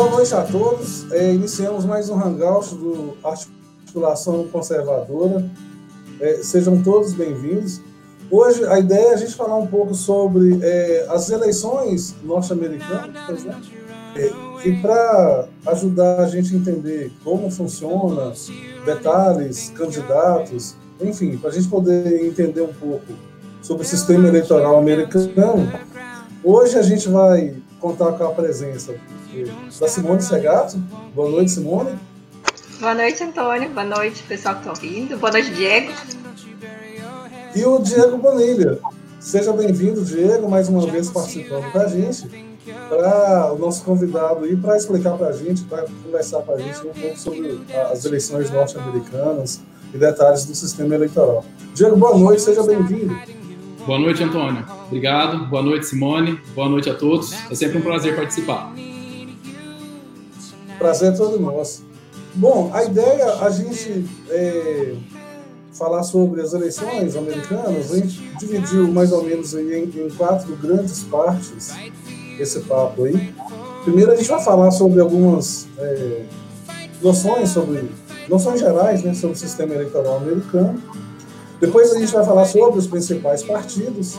boa noite a todos. É, iniciamos mais um Hangout do Articulação Conservadora. É, sejam todos bem-vindos. Hoje a ideia é a gente falar um pouco sobre é, as eleições norte-americanas, né? É, e para ajudar a gente a entender como funciona, detalhes, candidatos, enfim, para a gente poder entender um pouco sobre o sistema eleitoral americano, hoje a gente vai contar com a presença da Simone Segato. Boa noite, Simone. Boa noite, Antônio. Boa noite, pessoal que está ouvindo. Boa noite, Diego. E o Diego Bonilha. Seja bem-vindo, Diego, mais uma vez participando com a gente, para o nosso convidado aí, para explicar para a gente, para conversar com a gente um pouco sobre as eleições norte-americanas e detalhes do sistema eleitoral. Diego, boa noite, seja bem-vindo. Boa noite, Antônio. Obrigado. Boa noite, Simone. Boa noite a todos. É sempre um prazer participar. Prazer é todo nosso. Bom, a ideia a gente é, falar sobre as eleições americanas, a gente dividiu mais ou menos em, em quatro grandes partes esse papo aí. Primeiro a gente vai falar sobre algumas é, noções sobre noções gerais, né, sobre o sistema eleitoral americano. Depois a gente vai falar sobre os principais partidos.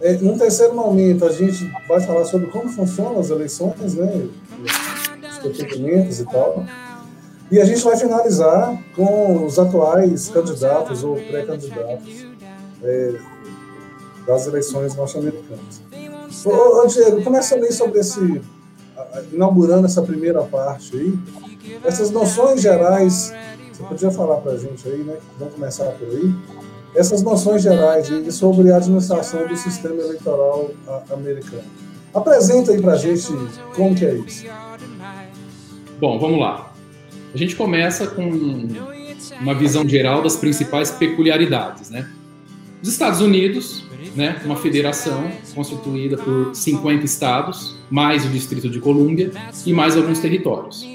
É, num terceiro momento a gente vai falar sobre como funcionam as eleições, né, procedimentos e tal. E a gente vai finalizar com os atuais candidatos ou pré-candidatos é, das eleições norte-americanas. Ô, Diego, começa aí sobre esse, inaugurando essa primeira parte aí, essas noções gerais, você podia falar para a gente aí, né? Vamos começar por aí. Essas noções gerais aí sobre a administração do sistema eleitoral americano. Apresenta aí para a gente como que é isso. Bom, vamos lá. A gente começa com uma visão geral das principais peculiaridades, né? Os Estados Unidos, né, uma federação constituída por 50 estados, mais o Distrito de Colômbia e mais alguns territórios.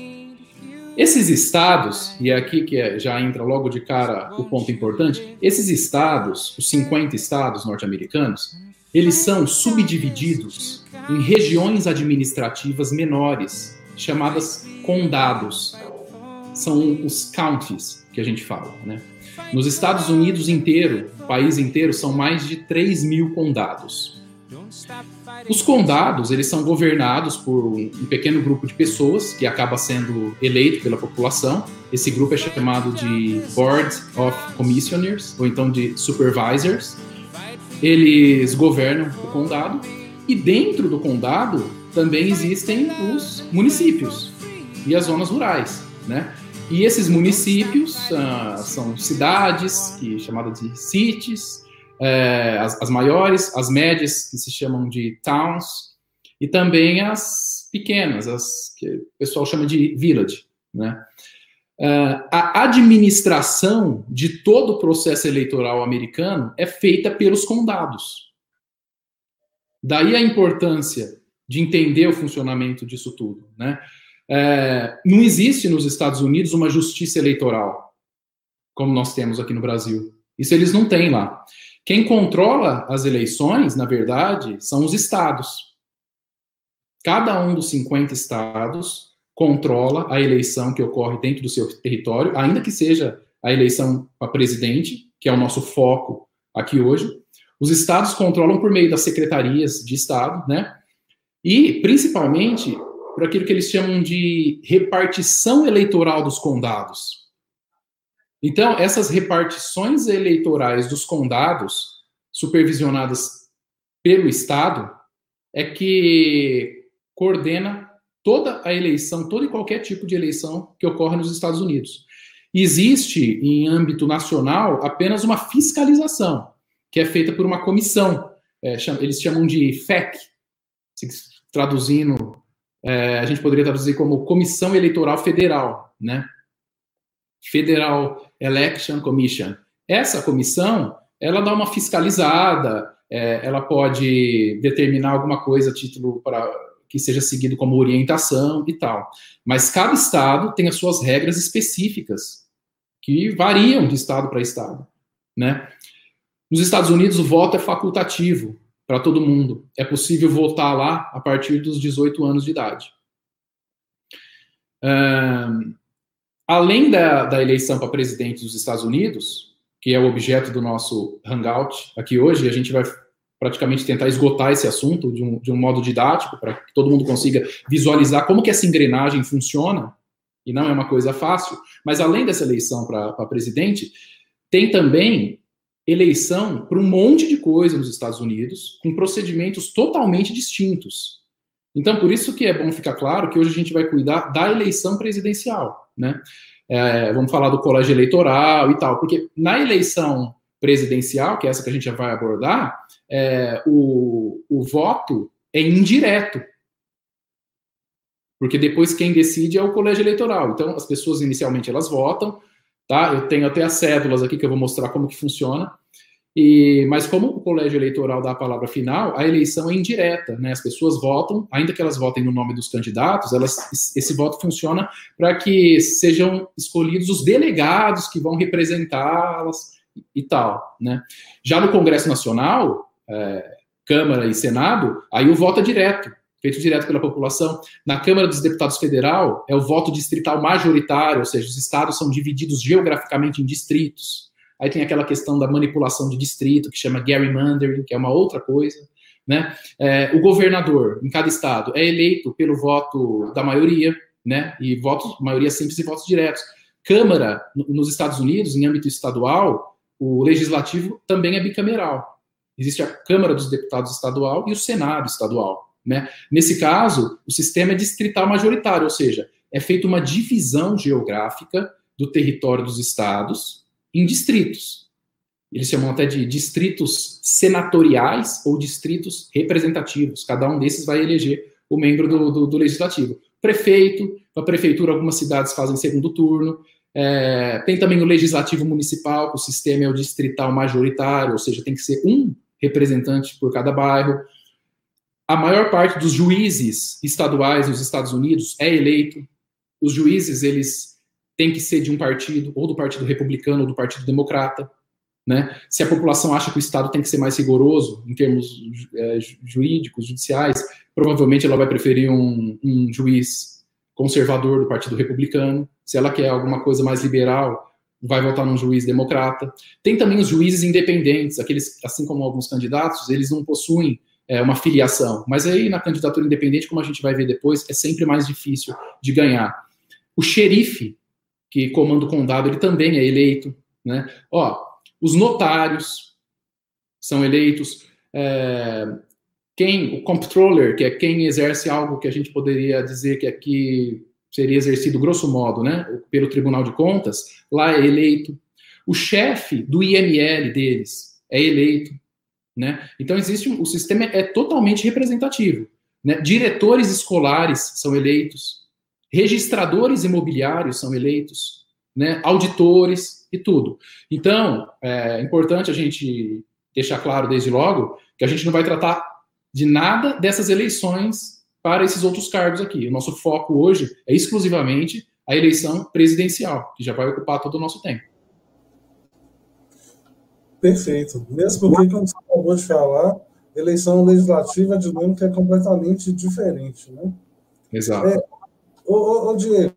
Esses estados, e é aqui que é, já entra logo de cara o ponto importante, esses estados, os 50 estados norte-americanos, eles são subdivididos em regiões administrativas menores, chamadas condados. São os counties que a gente fala, né? Nos Estados Unidos inteiro, país inteiro, são mais de 3 mil condados. Os condados, eles são governados por um pequeno grupo de pessoas que acaba sendo eleito pela população. Esse grupo é chamado de Board of Commissioners, ou então de Supervisors. Eles governam o condado e dentro do condado também existem os municípios e as zonas rurais, né? E esses municípios uh, são cidades, que chamadas de cities, é, as, as, maiores, as médias, que se chamam de towns, e também as pequenas, as que o pessoal chama de village, né? Uh, a administração de todo o processo eleitoral americano é feita pelos condados. Daí a importância de entender o funcionamento disso tudo. Né? É, não existe nos Estados Unidos uma justiça eleitoral, como nós temos aqui no Brasil. Isso eles não têm lá. Quem controla as eleições, na verdade, são os estados. Cada um dos 50 estados controla a eleição que ocorre dentro do seu território, ainda que seja a eleição para presidente, que é o nosso foco aqui hoje. Os estados controlam por meio das secretarias de estado, né? E, principalmente, por aquilo que eles chamam de repartição eleitoral dos condados. Então, essas repartições eleitorais dos condados, supervisionadas pelo Estado, é que coordena toda a eleição, todo e qualquer tipo de eleição que ocorre nos Estados Unidos. Existe, em âmbito nacional, apenas uma fiscalização, que é feita por uma comissão, é, eles chamam de FEC, traduzindo, é, a gente poderia traduzir como Comissão Eleitoral Federal, né? Federal Election Commission. Essa comissão, ela dá uma fiscalizada, é, ela pode determinar alguma coisa título para que seja seguido como orientação e tal. Mas cada estado tem as suas regras específicas que variam de estado para estado, né? Nos Estados Unidos o voto é facultativo, para todo mundo. É possível votar lá a partir dos 18 anos de idade. Além da, da eleição para presidente dos Estados Unidos, que é o objeto do nosso hangout aqui hoje, a gente vai praticamente tentar esgotar esse assunto de um, de um modo didático, para que todo mundo consiga visualizar como que essa engrenagem funciona, e não é uma coisa fácil, mas além dessa eleição para presidente, tem também eleição para um monte de coisa nos Estados Unidos, com procedimentos totalmente distintos. Então, por isso que é bom ficar claro que hoje a gente vai cuidar da eleição presidencial, né? É, vamos falar do colégio eleitoral e tal, porque na eleição presidencial, que é essa que a gente já vai abordar, é, o, o voto é indireto. Porque depois quem decide é o colégio eleitoral. Então, as pessoas inicialmente elas votam, tá? Eu tenho até as cédulas aqui que eu vou mostrar como que funciona. E, mas como o colégio eleitoral dá a palavra final, a eleição é indireta, né? As pessoas votam, ainda que elas votem no nome dos candidatos, elas, esse voto funciona para que sejam escolhidos os delegados que vão representá-las e tal, né? Já no Congresso Nacional, é, Câmara e Senado, aí o voto é direto, feito direto pela população. Na Câmara dos Deputados Federal, é o voto distrital majoritário, ou seja, os estados são divididos geograficamente em distritos. Aí tem aquela questão da manipulação de distrito, que chama gerrymandering, que é uma outra coisa. Né? É, o governador, em cada estado, é eleito pelo voto da maioria, né? e votos, maioria simples e votos diretos. Câmara, nos Estados Unidos, em âmbito estadual, o legislativo também é bicameral. Existe a Câmara dos Deputados estadual e o Senado estadual. Né? Nesse caso, o sistema é distrital majoritário, ou seja, é feita uma divisão geográfica do território dos estados em distritos. Eles chamam até de distritos senatoriais ou distritos representativos. Cada um desses vai eleger o membro do, do, do legislativo. Prefeito, a prefeitura, algumas cidades fazem segundo turno. É, tem também o legislativo municipal, o sistema é o distrital majoritário, ou seja, tem que ser um representante por cada bairro. A maior parte dos juízes estaduais nos Estados Unidos é eleito. Os juízes, eles têm que ser de um partido, ou do Partido Republicano, ou do Partido Democrata. Né? Se a população acha que o Estado tem que ser mais rigoroso em termos é, jurídicos, judiciais, provavelmente ela vai preferir um, um juiz conservador do Partido Republicano. Se ela quer alguma coisa mais liberal, vai votar num juiz democrata. Tem também os juízes independentes, aqueles, assim como alguns candidatos, eles não possuem é, uma filiação. Mas aí na candidatura independente, como a gente vai ver depois, é sempre mais difícil de ganhar. O xerife, que comanda o condado, ele também é eleito. Né? Ó, os notários são eleitos. É, quem, o comptroller, que é quem exerce algo que a gente poderia dizer que aqui seria exercido, grosso modo, né, pelo Tribunal de Contas, lá é eleito. O chefe do IML deles é eleito. Né? Então, existe o sistema é totalmente representativo. Né? Diretores escolares são eleitos, registradores imobiliários são eleitos, né? auditores e tudo. Então, é importante a gente deixar claro desde logo que a gente não vai tratar de nada dessas eleições para esses outros cargos aqui. O nosso foco hoje é exclusivamente a eleição presidencial, que já vai ocupar todo o nosso tempo. Perfeito. Mesmo porque, como você acabou de falar, eleição legislativa, de dinâmica é completamente diferente, né? Exato. É, ô, ô, ô Diego,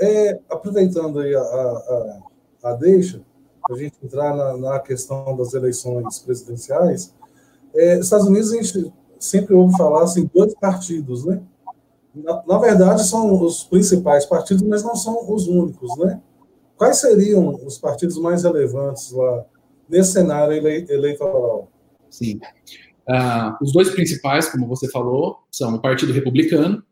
é, aproveitando aí a, a, a deixa, a gente entrar na, na, questão das eleições presidenciais, é, Estados Unidos, a gente sempre ouve falar assim, dois partidos, né? Na, na, verdade, são os principais partidos, mas não são os únicos, né? Quais seriam os partidos mais relevantes lá nesse cenário ele, eleitoral? Sim. Uh, os dois principais, como você falou, são o Partido Republicano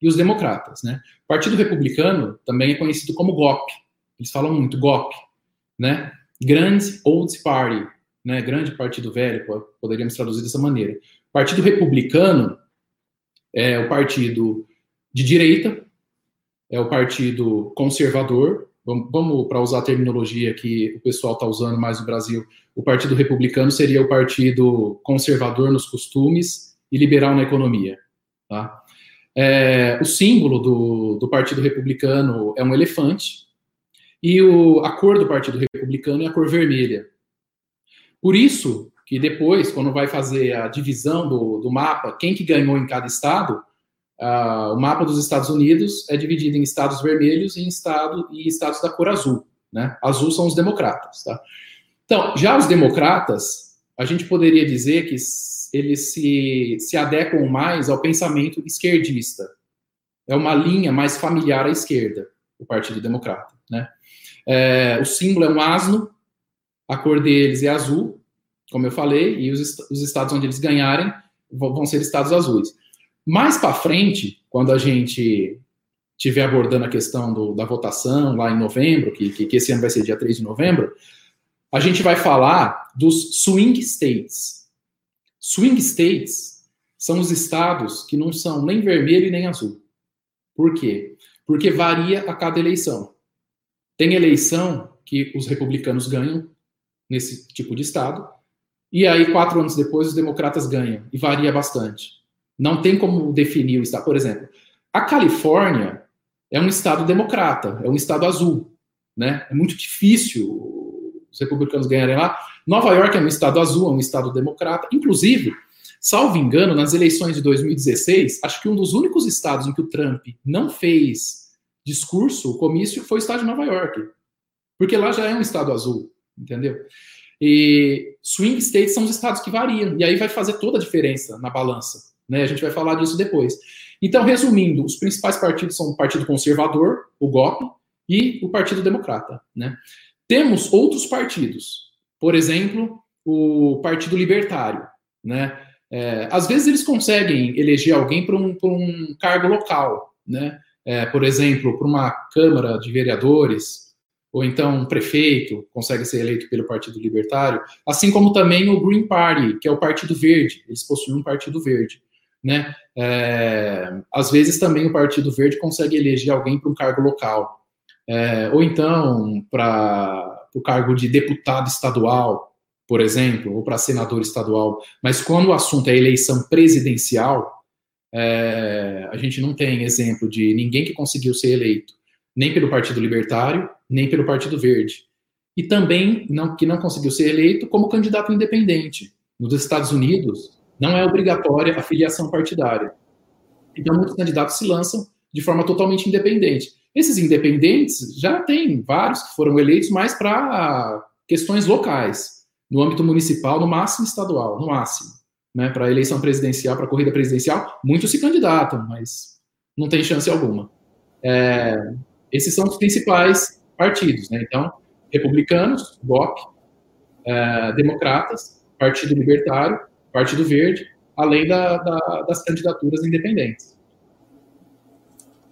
e os Democratas, né? O Partido Republicano também é conhecido como GOP. Eles falam muito GOP, né? Grand Old Party, né? Grande Partido Velho, poderíamos traduzir dessa maneira. Partido Republicano é o partido de direita, é o partido conservador. Vamos, vamos para usar a terminologia que o pessoal está usando mais no Brasil. O Partido Republicano seria o partido conservador nos costumes e liberal na economia. Tá? É, o símbolo do, do Partido Republicano é um elefante e o, a cor do Partido Republicano é a cor vermelha. Por isso, que depois, quando vai fazer a divisão do, do mapa, quem que ganhou em cada estado, uh, o mapa dos Estados Unidos é dividido em estados vermelhos e estado e estados da cor azul, né? Azul são os democratas, tá? Então, já os democratas, a gente poderia dizer que eles se, se adequam mais ao pensamento esquerdista. É uma linha mais familiar à esquerda, o Partido Democrata, né? É, o símbolo é um asno, a cor deles é azul, como eu falei, e os, os estados onde eles ganharem vão ser estados azuis. Mais para frente, quando a gente estiver abordando a questão do, da votação lá em novembro, que, que, que esse ano vai ser dia 3 de novembro, a gente vai falar dos swing states. Swing states são os estados que não são nem vermelho e nem azul. Por quê? Porque varia a cada eleição. Tem eleição que os republicanos ganham nesse tipo de estado, e aí quatro anos depois os democratas ganham, e varia bastante. Não tem como definir o estado. Por exemplo, a Califórnia é um estado democrata, é um estado azul, né? É muito difícil os republicanos ganharem lá. Nova York é um estado azul, é um estado democrata. Inclusive, salvo engano, nas eleições de 2016, acho que um dos únicos estados em que o Trump não fez discurso, comício, foi o estado de Nova York. Porque lá já é um estado azul, entendeu? E swing states são os estados que variam, e aí vai fazer toda a diferença na balança. Né? A gente vai falar disso depois. Então, resumindo, os principais partidos são o Partido Conservador, o GOP, e o Partido Democrata. Né? Temos outros partidos, por exemplo, o Partido Libertário. Né? É, às vezes eles conseguem eleger alguém para um, um, cargo local, né? É, por exemplo, para uma Câmara de Vereadores, ou então um prefeito consegue ser eleito pelo Partido Libertário, assim como também o Green Party, que é o Partido Verde, eles possuem um Partido Verde né? É, às vezes também o Partido Verde consegue eleger alguém para um cargo local, é, ou então para o cargo de deputado estadual, por exemplo, ou para senador estadual. Mas quando o assunto é eleição presidencial, é, a gente não tem exemplo de ninguém que conseguiu ser eleito, nem pelo Partido Libertário, nem pelo Partido Verde. E também não, que não conseguiu ser eleito como candidato independente. Nos Estados Unidos, não é obrigatória a filiação partidária. Então, muitos candidatos se lançam de forma totalmente independente. Esses independentes já tem vários que foram eleitos mais para questões locais, no âmbito municipal, no máximo estadual, no máximo. Né, para eleição presidencial, para corrida presidencial, muitos se candidatam, mas não tem chance alguma. É, esses são os principais partidos. Né? Então, republicanos, GOP, é, democratas, Partido Libertário Partido Verde, além da, da, das candidaturas independentes.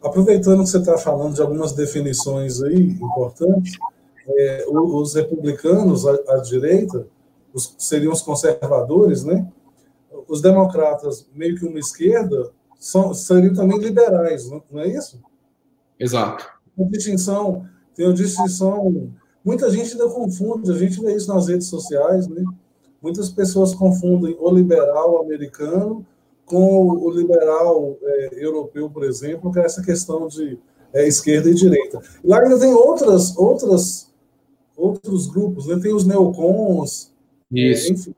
Aproveitando que você está falando de algumas definições aí importantes, é, os republicanos à, à direita os, seriam os conservadores, né? Os democratas, meio que uma esquerda, são, seriam também liberais, não é isso? Exato. Tem distinção, tem uma distinção. Muita gente ainda confunde, a gente vê isso nas redes sociais, né? Muitas pessoas confundem o liberal americano com o liberal é, europeu, por exemplo, que é essa questão de é, esquerda e direita. E lá ainda tem outras, outras, outros grupos, né? tem os neocons, Isso. É, enfim,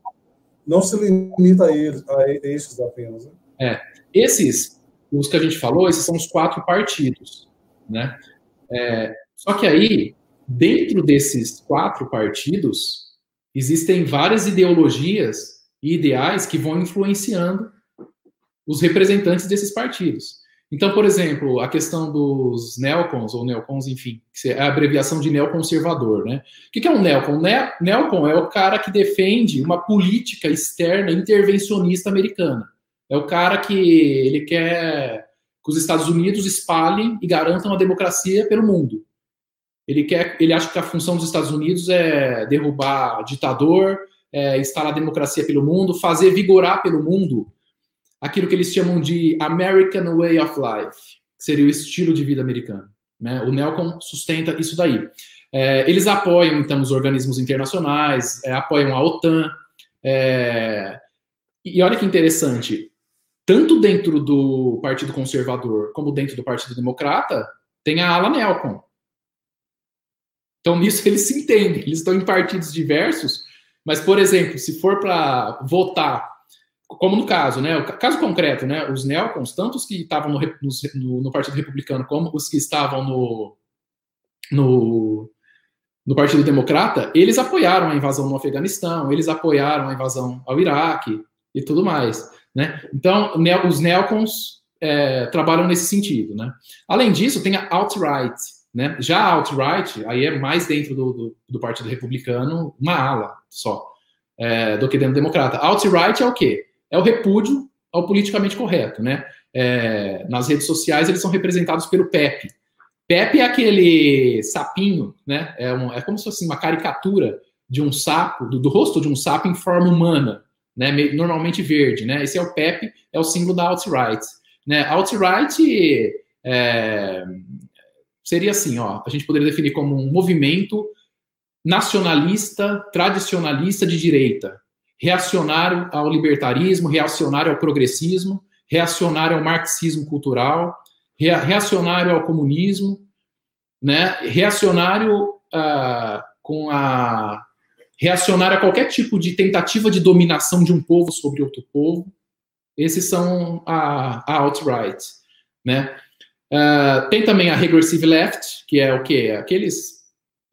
não se limita a, eles, a estes apenas. Né? É, esses, os que a gente falou, esses são os quatro partidos, né? É, só que aí, dentro desses quatro partidos, existem várias ideologias e ideais que vão influenciando os representantes desses partidos. Então, por exemplo, a questão dos neocons, ou neocons, enfim, que é a abreviação de neoconservador, né? O que é um neocon? Ne neocon é o cara que defende uma política externa intervencionista americana. É o cara que ele quer que os Estados Unidos espalhem e garantam a democracia pelo mundo. Ele quer, ele acha que a função dos Estados Unidos é derrubar ditador, é instalar democracia pelo mundo, fazer vigorar pelo mundo aquilo que eles chamam de American Way of Life, que seria o estilo de vida americano. Né? O Nelcon sustenta isso daí. É, eles apoiam, então, os organismos internacionais, é, apoiam a OTAN. É, e olha que interessante, tanto dentro do Partido Conservador como dentro do Partido Democrata, tem a ala Nelcon. Então, nisso eles se entendem. Eles estão em partidos diversos, mas, por exemplo, se for para votar como no caso, né? O caso concreto, né? Os neocons, tanto os que estavam no, no, no Partido Republicano como os que estavam no, no, no Partido Democrata, eles apoiaram a invasão no Afeganistão, eles apoiaram a invasão ao Iraque e tudo mais, né? Então, os neocons é, trabalham nesse sentido, né? Além disso, tem a alt-right, né? Já a alt-right, aí é mais dentro do, do, do, Partido Republicano, uma ala só, é, do que dentro do Democrata. Alt-right é o quê? É o repúdio ao politicamente correto, né? É, nas redes sociais eles são representados pelo PEP. PEP é aquele sapinho, né? É, um, é como se fosse uma caricatura de um sapo, do, do rosto de um sapo em forma humana, né? Normalmente verde, né? Esse é o PEP, é o símbolo da alt-right. Né? Alt-right é, seria assim, ó, a gente poderia definir como um movimento nacionalista, tradicionalista de direita, reacionário ao libertarismo, reacionário ao progressismo, reacionário ao marxismo cultural, reacionário ao comunismo, né? reacionário uh, com a reacionário a qualquer tipo de tentativa de dominação de um povo sobre outro povo. Esses são a, a alt-right, né? Uh, tem também a regressive left, que é o que? Aqueles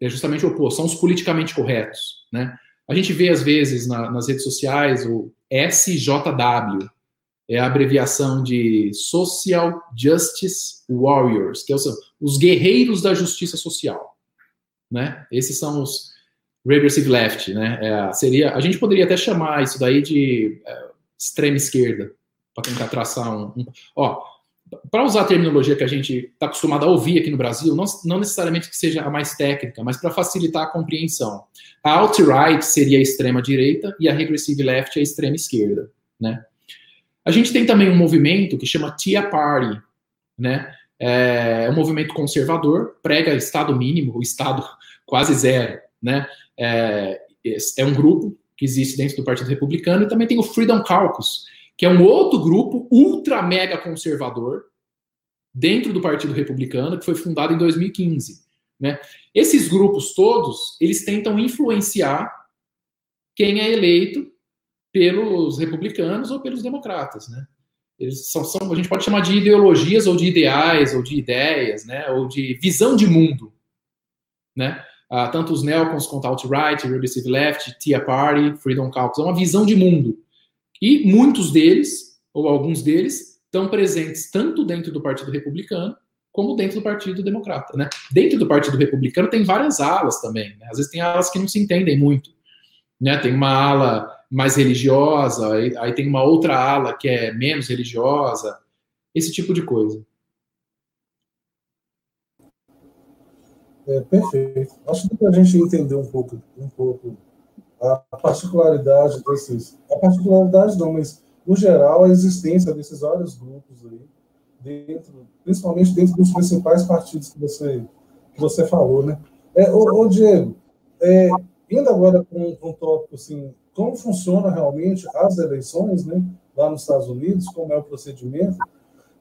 é justamente o oposto, são os politicamente corretos, né? A gente vê às vezes na, nas redes sociais o SJW, é a abreviação de Social Justice Warriors, que são os guerreiros da justiça social, né? Esses são os regressive left, né? É, seria, a gente poderia até chamar isso daí de é, extrema esquerda, para tentar traçar um, um ó, para usar a terminologia que a gente está acostumado a ouvir aqui no Brasil, não, não necessariamente que seja a mais técnica, mas para facilitar a compreensão. A alt-right seria a extrema direita e a regressive left é a extrema esquerda, né? A gente tem também um movimento que chama Tea Party, né? É um movimento conservador, prega Estado mínimo, o Estado quase zero, né? É, é um grupo que existe dentro do Partido Republicano e também tem o Freedom Caucus, que é um outro grupo ultra mega conservador dentro do Partido Republicano que foi fundado em 2015, né? Esses grupos todos, eles tentam influenciar quem é eleito pelos republicanos ou pelos democratas, né? Eles são, são, a gente pode chamar de ideologias ou de ideais ou de ideias, né? Ou de visão de mundo, né? Ah, tanto os neocons quanto alt-right, regressive left, Tea Party, Freedom Caucus, é uma visão de mundo. E muitos deles, ou alguns deles, estão presentes tanto dentro do Partido Republicano como dentro do Partido Democrata, né? Dentro do Partido Republicano tem várias alas também, né? Às vezes tem alas que não se entendem muito, né? Tem uma ala mais religiosa, aí, aí tem uma outra ala que é menos religiosa, esse tipo de coisa. É, perfeito. Acho que para a gente entender um pouco, um pouco a particularidade desses. A particularidade não, mas, no geral, a existência desses vários grupos aí, dentro, principalmente dentro dos principais partidos que você, que você falou, né? É, ô, ô Diego, é, indo agora para um, um tópico assim, como funciona realmente as eleições, né, lá nos Estados Unidos, como é o procedimento,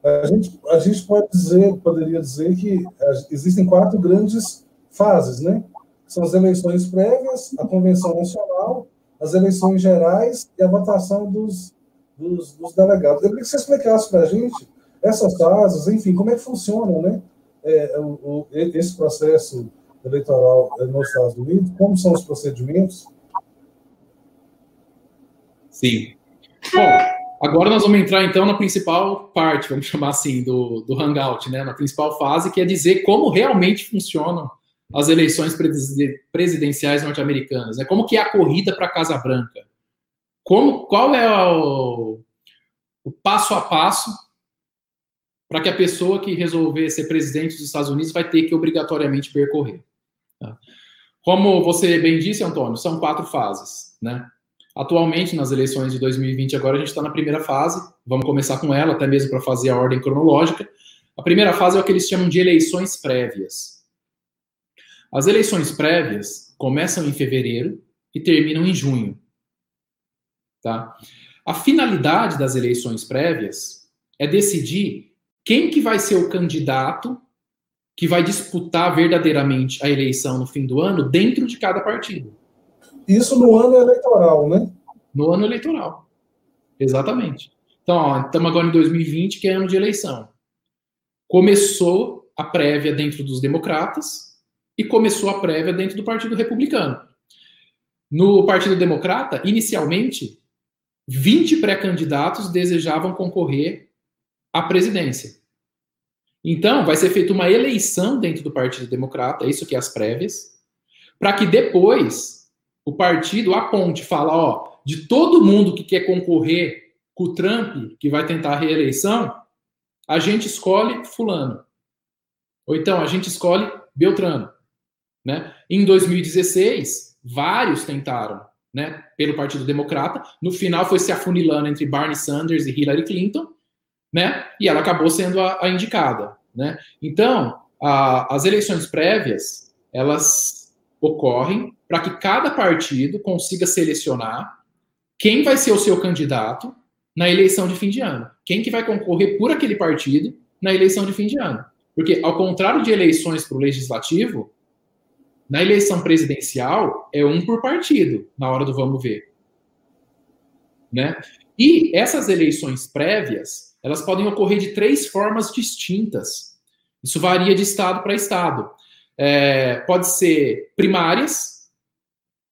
a gente, a gente pode dizer, poderia dizer que existem quatro grandes fases, né? São as eleições prévias, a convenção nacional, as eleições gerais e a votação dos, dos, dos delegados. Eu queria que você explicasse para a gente essas fases, enfim, como é que funcionam, né? É, o, o, esse processo eleitoral nos Estados Unidos, como são os procedimentos Sim. Bom, agora nós vamos entrar então na principal parte, vamos chamar assim, do, do Hangout, né? Na principal fase, que é dizer como realmente funcionam as eleições presidenciais norte-americanas, né? Como que é a corrida para a Casa Branca? Como, qual é o, o passo a passo para que a pessoa que resolver ser presidente dos Estados Unidos vai ter que obrigatoriamente percorrer? Tá? Como você bem disse, Antônio, são quatro fases, né? Atualmente, nas eleições de 2020, agora a gente está na primeira fase, vamos começar com ela, até mesmo para fazer a ordem cronológica. A primeira fase é o que eles chamam de eleições prévias. As eleições prévias começam em fevereiro e terminam em junho. Tá? A finalidade das eleições prévias é decidir quem que vai ser o candidato que vai disputar verdadeiramente a eleição no fim do ano dentro de cada partido. Isso no ano eleitoral, né? No ano eleitoral. Exatamente. Então, estamos agora em 2020, que é ano de eleição. Começou a prévia dentro dos democratas e começou a prévia dentro do Partido Republicano. No Partido Democrata, inicialmente, 20 pré-candidatos desejavam concorrer à presidência. Então, vai ser feita uma eleição dentro do Partido Democrata, é isso que é as prévias, para que depois o partido aponte, fala, ó, de todo mundo que quer concorrer com o Trump, que vai tentar a reeleição, a gente escolhe fulano. Ou então a gente escolhe Beltrano, né? Em 2016, vários tentaram, né, pelo Partido Democrata. No final foi se afunilando entre Barney Sanders e Hillary Clinton, né? E ela acabou sendo a, a indicada, né? Então, a, as eleições prévias, elas ocorrem para que cada partido consiga selecionar quem vai ser o seu candidato na eleição de fim de ano. Quem que vai concorrer por aquele partido na eleição de fim de ano. Porque, ao contrário de eleições para o legislativo, na eleição presidencial é um por partido, na hora do vamos ver. Né? E essas eleições prévias, elas podem ocorrer de três formas distintas. Isso varia de estado para estado. É, pode ser primárias,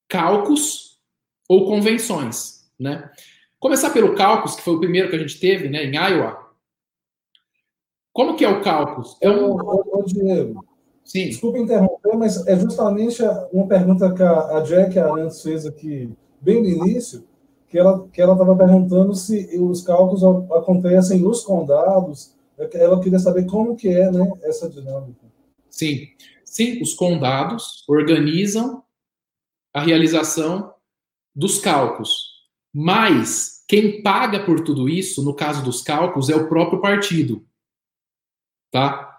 cálculos ou convenções, né? Começar pelo cálculos, que foi o primeiro que a gente teve, né, em Iowa. Como que é o cálculos? É um... Diego, Sim. desculpa interromper, mas é justamente uma pergunta que a, a Jack Arantes fez aqui bem no início, que ela que ela estava perguntando se os cálculos acontecem nos condados. Ela queria saber como que é, né, essa dinâmica. Sim, sim, os condados organizam a realização dos cálculos, mas quem paga por tudo isso, no caso dos cálculos, é o próprio partido, tá?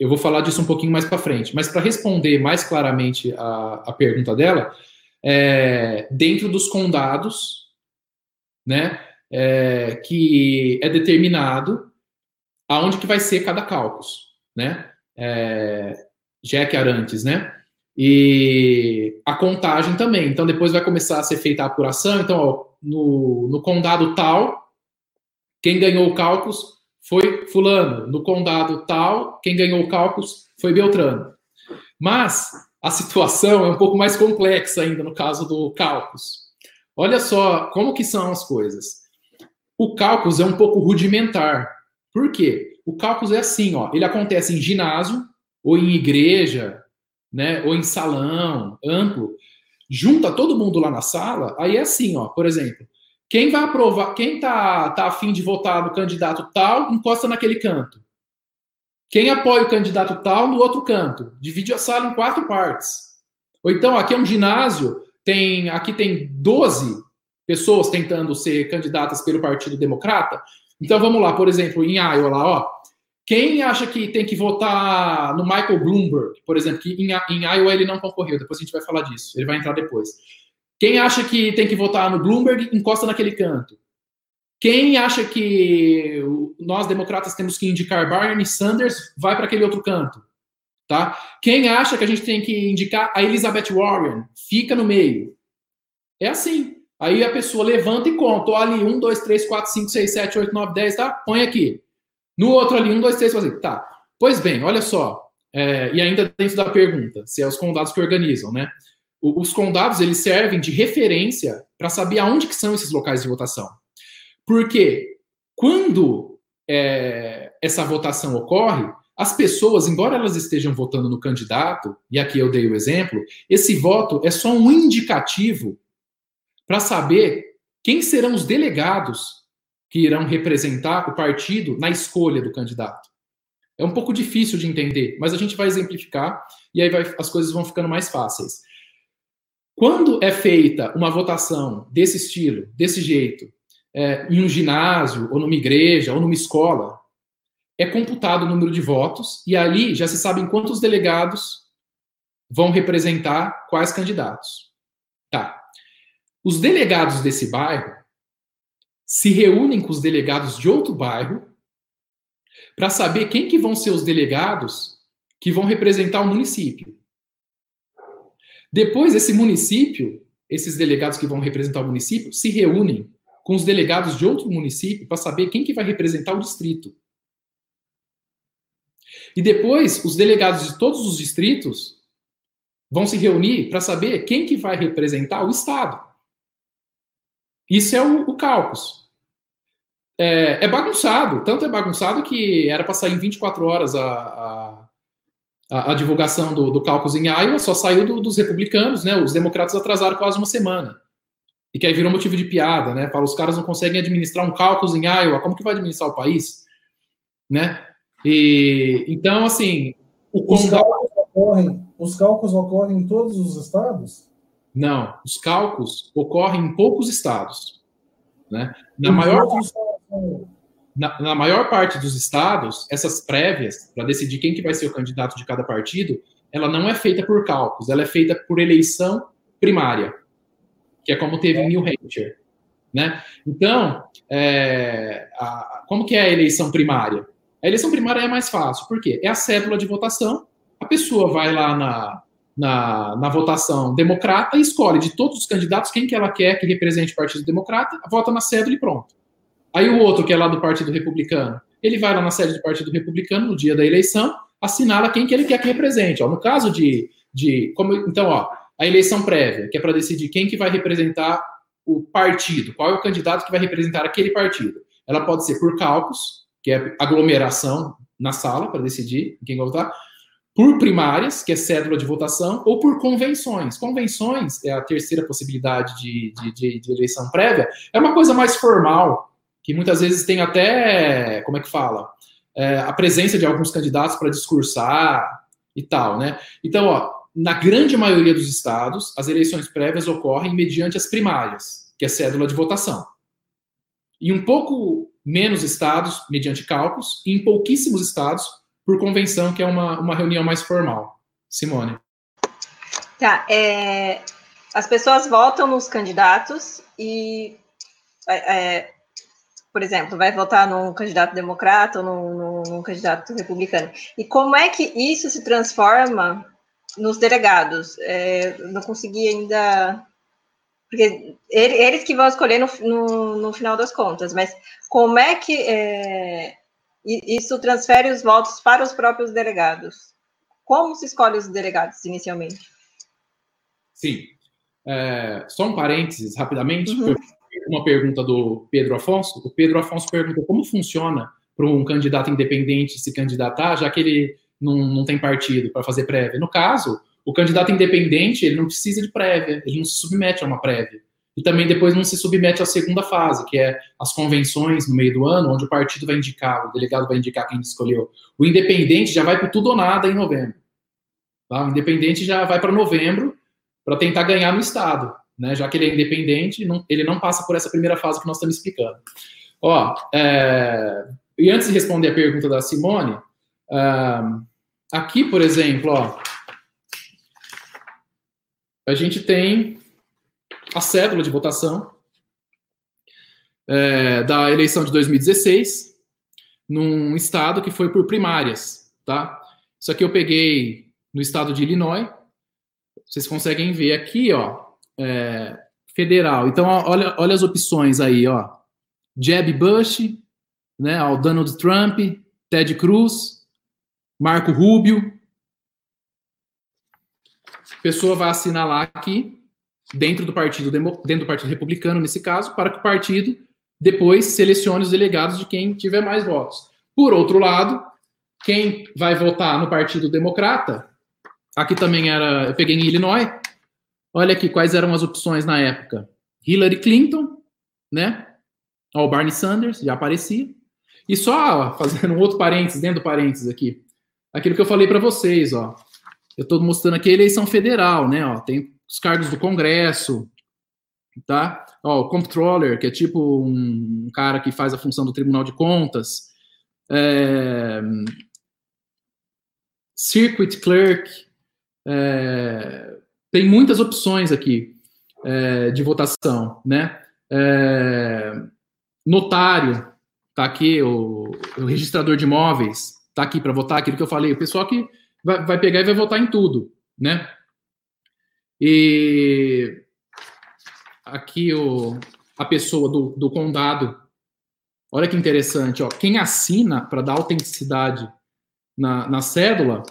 Eu vou falar disso um pouquinho mais para frente, mas para responder mais claramente a, a pergunta dela, é, dentro dos condados, né, é, que é determinado aonde que vai ser cada cálculo, né, é, Jack Arantes, né, e a contagem também. Então, depois vai começar a ser feita a apuração. Então, ó, no, no condado tal, quem ganhou o cálculo foi fulano. No condado tal, quem ganhou o cálculo foi Beltrano. Mas a situação é um pouco mais complexa ainda no caso do cálculo. Olha só como que são as coisas. O cálculo é um pouco rudimentar. Por quê? O cálculo é assim, ó, ele acontece em ginásio ou em igreja, né, ou em salão amplo. Junta todo mundo lá na sala, aí é assim, ó, por exemplo, quem vai aprovar, quem tá tá afim de votar no candidato tal, encosta naquele canto. Quem apoia o candidato tal no outro canto. Divide a sala em quatro partes. Ou então, aqui é um ginásio, tem aqui tem 12 pessoas tentando ser candidatas pelo Partido Democrata. Então vamos lá, por exemplo, em Iowa lá, ó. Quem acha que tem que votar no Michael Bloomberg, por exemplo, que em, em Iowa ele não concorreu, depois a gente vai falar disso, ele vai entrar depois. Quem acha que tem que votar no Bloomberg, encosta naquele canto. Quem acha que nós democratas temos que indicar Bernie Sanders, vai para aquele outro canto. Tá? Quem acha que a gente tem que indicar a Elizabeth Warren, fica no meio. É assim. Aí a pessoa levanta e conta. Ó, ali, 1, 2, 3, 4, 5, 6, 7, 8, 9, 10, tá? Põe aqui. No outro ali, 1, 2, 3, 4, Tá. Pois bem, olha só. É, e ainda dentro da pergunta, se é os condados que organizam, né? Os condados, eles servem de referência para saber aonde que são esses locais de votação. Porque quando é, essa votação ocorre, as pessoas, embora elas estejam votando no candidato, e aqui eu dei o exemplo, esse voto é só um indicativo para saber quem serão os delegados que irão representar o partido na escolha do candidato. É um pouco difícil de entender, mas a gente vai exemplificar e aí vai, as coisas vão ficando mais fáceis. Quando é feita uma votação desse estilo, desse jeito, é, em um ginásio, ou numa igreja, ou numa escola, é computado o número de votos e ali já se sabe quantos delegados vão representar quais candidatos. Tá. Os delegados desse bairro se reúnem com os delegados de outro bairro para saber quem que vão ser os delegados que vão representar o município. Depois, esse município, esses delegados que vão representar o município, se reúnem com os delegados de outro município para saber quem que vai representar o distrito. E depois, os delegados de todos os distritos vão se reunir para saber quem que vai representar o Estado. Isso é o, o. É, é, bagunçado, tanto é bagunçado que era para sair em 24 horas a, a divulgação do, do cálculo em Iowa, só saiu do, dos republicanos, né? Os democratas atrasaram quase uma semana. E que aí virou motivo de piada, né? Para os caras não conseguem administrar um cálculo em Iowa, como que vai administrar o país? Né? E, então, assim, os, cálculos ocorrem, os cálculos ocorrem em todos os estados? Não, os cálculos ocorrem em poucos estados. Né? Na, maior, na, na, maior parte dos estados, essas prévias, para decidir quem que vai ser o candidato de cada partido, ela não é feita por cálculos, ela é feita por eleição primária, que é como teve em New Hampshire. Né? Então, é, a, como que é a eleição primária? A eleição primária é mais fácil, por quê? É a cédula de votação, a pessoa vai lá na, na, na, votação democrata e escolhe de todos os candidatos quem que ela quer que represente o Partido Democrata, vota na cédula e pronto. Aí o outro, que é lá do Partido Republicano, ele vai lá na sede do Partido Republicano no dia da eleição, assinala quem que ele quer que represente. Ó, no caso de, de como, então, ó, a eleição prévia, que é para decidir quem que vai representar o partido, qual é o candidato que vai representar aquele partido. Ela pode ser por cálculos, que é aglomeração na sala para decidir quem vai votar, por primárias, que é cédula de votação, ou por convenções. Convenções é a terceira possibilidade de, de, de, de eleição prévia, é uma coisa mais formal, que muitas vezes tem até, como é que fala, é, a presença de alguns candidatos para discursar e tal, né? Então, ó, na grande maioria dos estados, as eleições prévias ocorrem mediante as primárias, que é cédula de votação. E um pouco menos estados, mediante cálculos, e em pouquíssimos estados, por convenção, que é uma, uma reunião mais formal. Simone. Tá, é, as pessoas votam nos candidatos e, é, é por exemplo, vai votar num candidato democrata ou num, num, num, candidato republicano. E como é que isso se transforma nos delegados? É, não consegui ainda. Porque eles que vão escolher no, no, no final das contas, mas como é que é, isso transfere os votos para os próprios delegados. Como se escolhe os delegados inicialmente? Sim. É, só um parênteses, rapidamente. Uhum. Uma pergunta do Pedro Afonso. O Pedro Afonso pergunta como funciona para um candidato independente se candidatar, já que ele não, não tem partido para fazer prévia. No caso, o candidato independente ele não precisa de prévia, ele não se submete a uma prévia e também depois não se submete à segunda fase, que é as convenções no meio do ano, onde o partido vai indicar, o delegado vai indicar quem escolheu. O independente já vai para tudo ou nada em novembro. Tá? O independente já vai para novembro para tentar ganhar no Estado. Né? Já que ele é independente, não, ele não passa por essa primeira fase que nós estamos explicando. Ó, é, e antes de responder a pergunta da Simone, aqui, por exemplo, ó, a gente tem a cédula de votação é, da eleição de 2016, num estado que foi por primárias, tá? Isso aqui eu peguei no estado de Illinois. Vocês conseguem ver aqui, ó, é, federal. Então, olha, olha as opções aí, ó. Jeb Bush, né, o Donald Trump, Ted Cruz, Marco Rubio. A pessoa vai assinalar aqui dentro do partido dentro do partido republicano nesse caso, para que o partido depois selecione os delegados de quem tiver mais votos. Por outro lado, quem vai votar no Partido Democrata, aqui também era, eu peguei em Illinois. Olha aqui quais eram as opções na época. Hillary Clinton, né? Ó, o Barney Sanders já aparecia. E só fazendo um outro parênteses dentro do parênteses aqui, aquilo que eu falei para vocês, ó. Eu estou mostrando aqui a eleição federal, né? Ó, tem os cargos do Congresso, tá? Ó, o Comptroller, que é tipo um cara que faz a função do Tribunal de Contas, é, Circuit Clerk, é, tem muitas opções aqui é, de votação, né? É, notário, tá aqui, o, o, registrador de imóveis, tá aqui para votar, aquilo que eu falei, o pessoal que vai, vai pegar e vai votar em tudo, né? E aqui o, a pessoa do, do condado. Olha que interessante, ó. Quem assina para dar autenticidade na, na cédula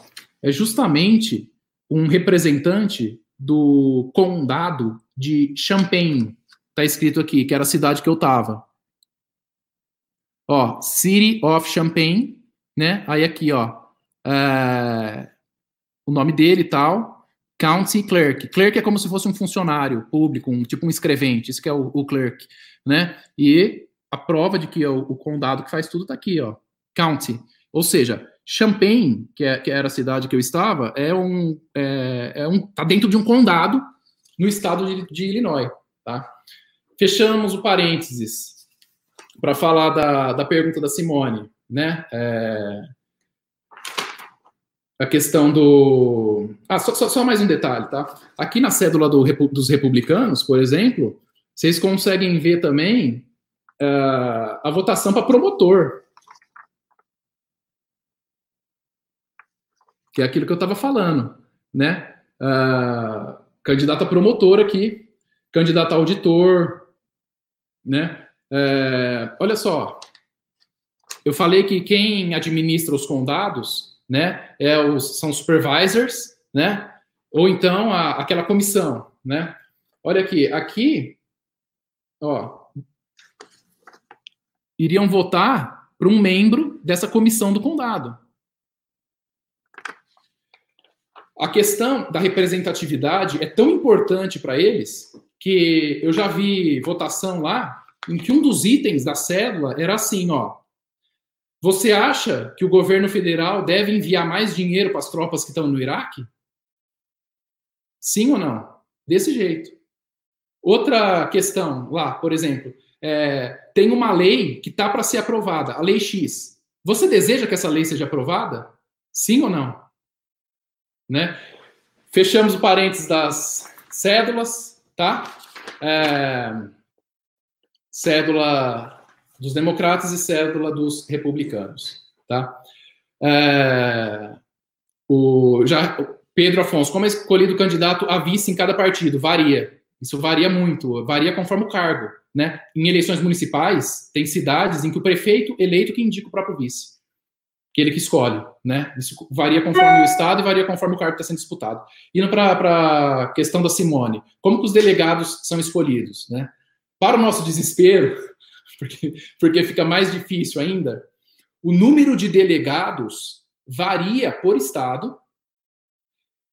é justamente um representante do condado de Champaign. Está escrito aqui, que era a cidade que eu estava. Ó, City of Champaign, né? Aí aqui, ó, é, o nome dele e tal, County Clerk. Clerk é como se fosse um funcionário público, um, tipo um escrevente, isso que é o, o clerk, né? E a prova de que é o, o condado que faz tudo está aqui, ó, County. Ou seja, Champaign, que, é, que, era a cidade que eu estava, é um, é, é um, tá dentro de um condado no estado de, de Illinois, tá? Fechamos o parênteses para falar da, da pergunta da Simone, né? É, a questão do. Ah, só, só, só, mais um detalhe, tá? Aqui na cédula do, dos republicanos, por exemplo, vocês conseguem ver também uh, a votação para promotor. Que é aquilo que eu estava falando, né? Uh, candidato a promotor aqui, candidato a auditor, né? Uh, olha só, eu falei que quem administra os condados né? É os, são supervisors, né? Ou então a, aquela comissão, né? Olha aqui, aqui, ó, iriam votar para um membro dessa comissão do condado. A questão da representatividade é tão importante para eles que eu já vi votação lá em que um dos itens da cédula era assim, ó, você acha que o governo federal deve enviar mais dinheiro para as tropas que estão no Iraque? Sim ou não? Desse jeito. Outra questão lá, por exemplo, é, tem uma lei que está para ser aprovada, a Lei X. Você deseja que essa lei seja aprovada? Sim ou não? Né? Fechamos o parênteses das cédulas, tá? É, cédula dos democratas e cédula dos republicanos, tá? É, o, já, Pedro Afonso, como é escolhido o candidato a vice em cada partido? Varia. Isso varia muito, varia conforme o cargo, né? Em eleições municipais, tem cidades em que o prefeito eleito que indica o próprio vice, ele que escolhe, né? Isso varia conforme o estado e varia conforme o cargo está sendo disputado. Indo para a questão da Simone, como que os delegados são escolhidos, né? Para o nosso desespero, porque, porque fica mais difícil ainda. O número de delegados varia por estado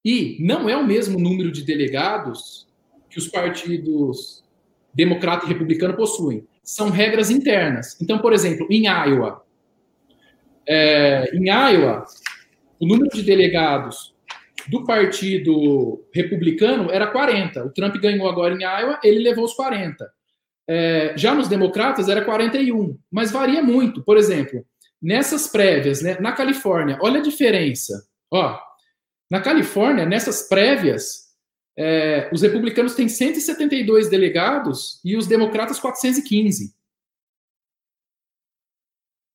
e não é o mesmo número de delegados que os partidos democrata e republicano possuem. São regras internas. Então, por exemplo, em Iowa, é, em Iowa, o número de delegados do partido republicano era 40. O Trump ganhou agora em Iowa, ele levou os 40. É, já nos democratas era 41, mas varia muito. Por exemplo, nessas prévias, né, na Califórnia, olha a diferença. Ó, na Califórnia, nessas prévias, é, os republicanos têm 172 delegados e os democratas 415.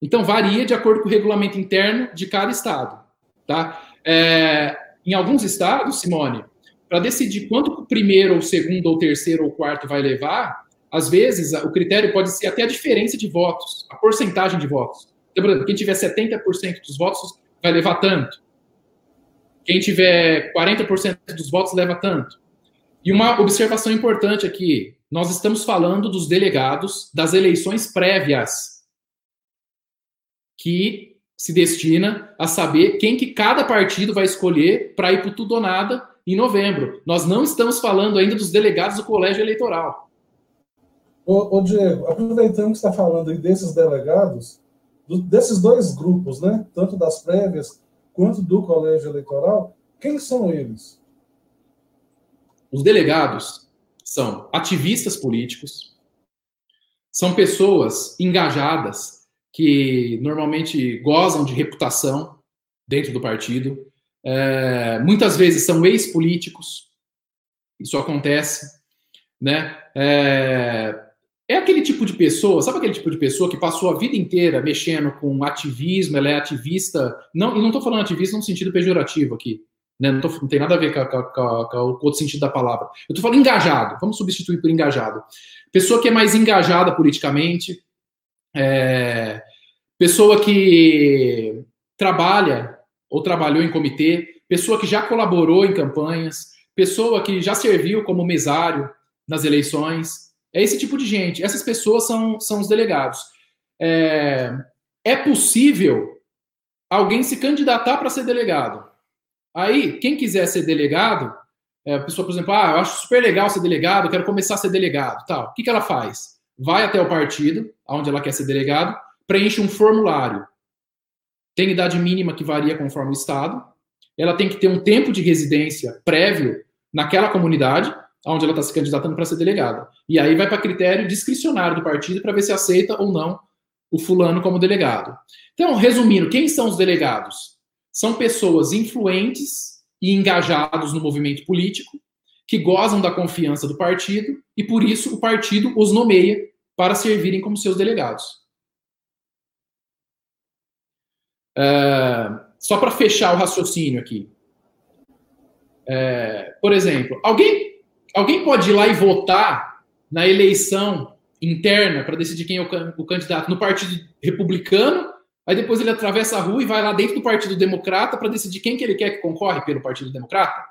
Então varia de acordo com o regulamento interno de cada estado, tá? É, em alguns estados, Simone, para decidir quanto o primeiro, ou segundo, ou terceiro, ou quarto vai levar, às vezes, o critério pode ser até a diferença de votos, a porcentagem de votos. Então, por exemplo, quem tiver 70% dos votos vai levar tanto. Quem tiver 40% dos votos leva tanto. E uma observação importante aqui: nós estamos falando dos delegados das eleições prévias, que se destina a saber quem que cada partido vai escolher para ir para tudo ou nada em novembro. Nós não estamos falando ainda dos delegados do colégio eleitoral. Ô, ô, Diego, aproveitando que está falando aí desses delegados, do, desses dois grupos, né, tanto das prévias quanto do colégio eleitoral, quem são eles? Os delegados são ativistas políticos, são pessoas engajadas que normalmente gozam de reputação dentro do partido, é, muitas vezes são ex-políticos, isso acontece, né? É, é aquele tipo de pessoa, sabe aquele tipo de pessoa que passou a vida inteira mexendo com ativismo, ela é ativista, não, e não estou falando ativista no sentido pejorativo aqui, Né? Não, tô, não, tem nada a ver com, com, com, com, o outro sentido da palavra. Eu estou falando engajado, vamos substituir por engajado. Pessoa que é mais engajada politicamente, é, pessoa que trabalha ou trabalhou em comitê, pessoa que já colaborou em campanhas, pessoa que já serviu como mesário nas eleições. É esse tipo de gente. Essas pessoas são, são os delegados. É, é possível alguém se candidatar para ser delegado. Aí, quem quiser ser delegado, é, a pessoa, por exemplo, ah, eu acho super legal ser delegado, quero começar a ser delegado, tal. O que, que ela faz? Vai até o partido, onde ela quer ser delegado, preenche um formulário. Tem idade mínima que varia conforme o estado. Ela tem que ter um tempo de residência prévio naquela comunidade onde ela está se candidatando para ser delegada. E aí vai para critério discricionário do partido para ver se aceita ou não o fulano como delegado. Então, resumindo, quem são os delegados? São pessoas influentes e engajados no movimento político, que gozam da confiança do partido e por isso o partido os nomeia para servirem como seus delegados. É, só para fechar o raciocínio aqui. É, por exemplo, alguém, alguém pode ir lá e votar na eleição interna para decidir quem é o, o, candidato no Partido Republicano, aí depois ele atravessa a rua e vai lá dentro do Partido Democrata para decidir quem que ele quer que concorre pelo Partido Democrata?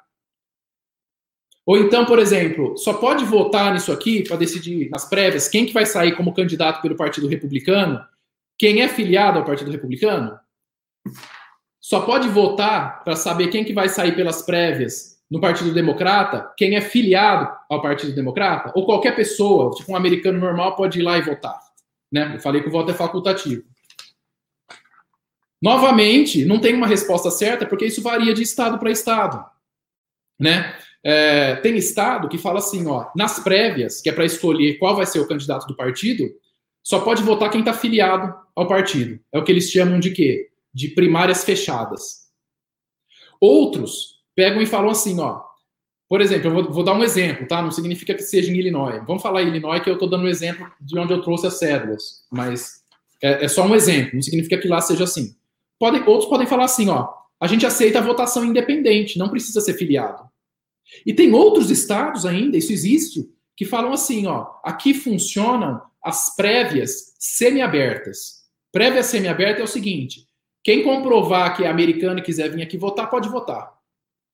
Ou então, por exemplo, só pode votar nisso aqui para decidir nas prévias quem que vai sair como candidato pelo Partido Republicano, quem é filiado ao Partido Republicano? Só pode votar para saber quem que vai sair pelas prévias no Partido Democrata, quem é filiado ao Partido Democrata, ou qualquer pessoa, tipo um americano normal, pode ir lá e votar. Né? Eu falei que o voto é facultativo. Novamente, não tem uma resposta certa, porque isso varia de estado para estado. Né? É, tem estado que fala assim, ó, nas prévias, que é para escolher qual vai ser o candidato do partido, só pode votar quem está filiado ao partido. É o que eles chamam de quê? De primárias fechadas. Outros pegam e falam assim, ó. Por exemplo, eu vou, vou, dar um exemplo, tá? Não significa que seja em Illinois. Vamos falar em Illinois, que eu estou dando um exemplo de onde eu trouxe as cédulas. Mas é, é, só um exemplo, não significa que lá seja assim. Podem, outros podem falar assim, ó. A gente aceita a votação independente, não precisa ser filiado. E tem outros estados ainda, isso existe, que falam assim, ó. Aqui funcionam as prévias semiabertas. Prévia semiaberta é o seguinte: quem comprovar que é americano e quiser vir aqui votar, pode votar.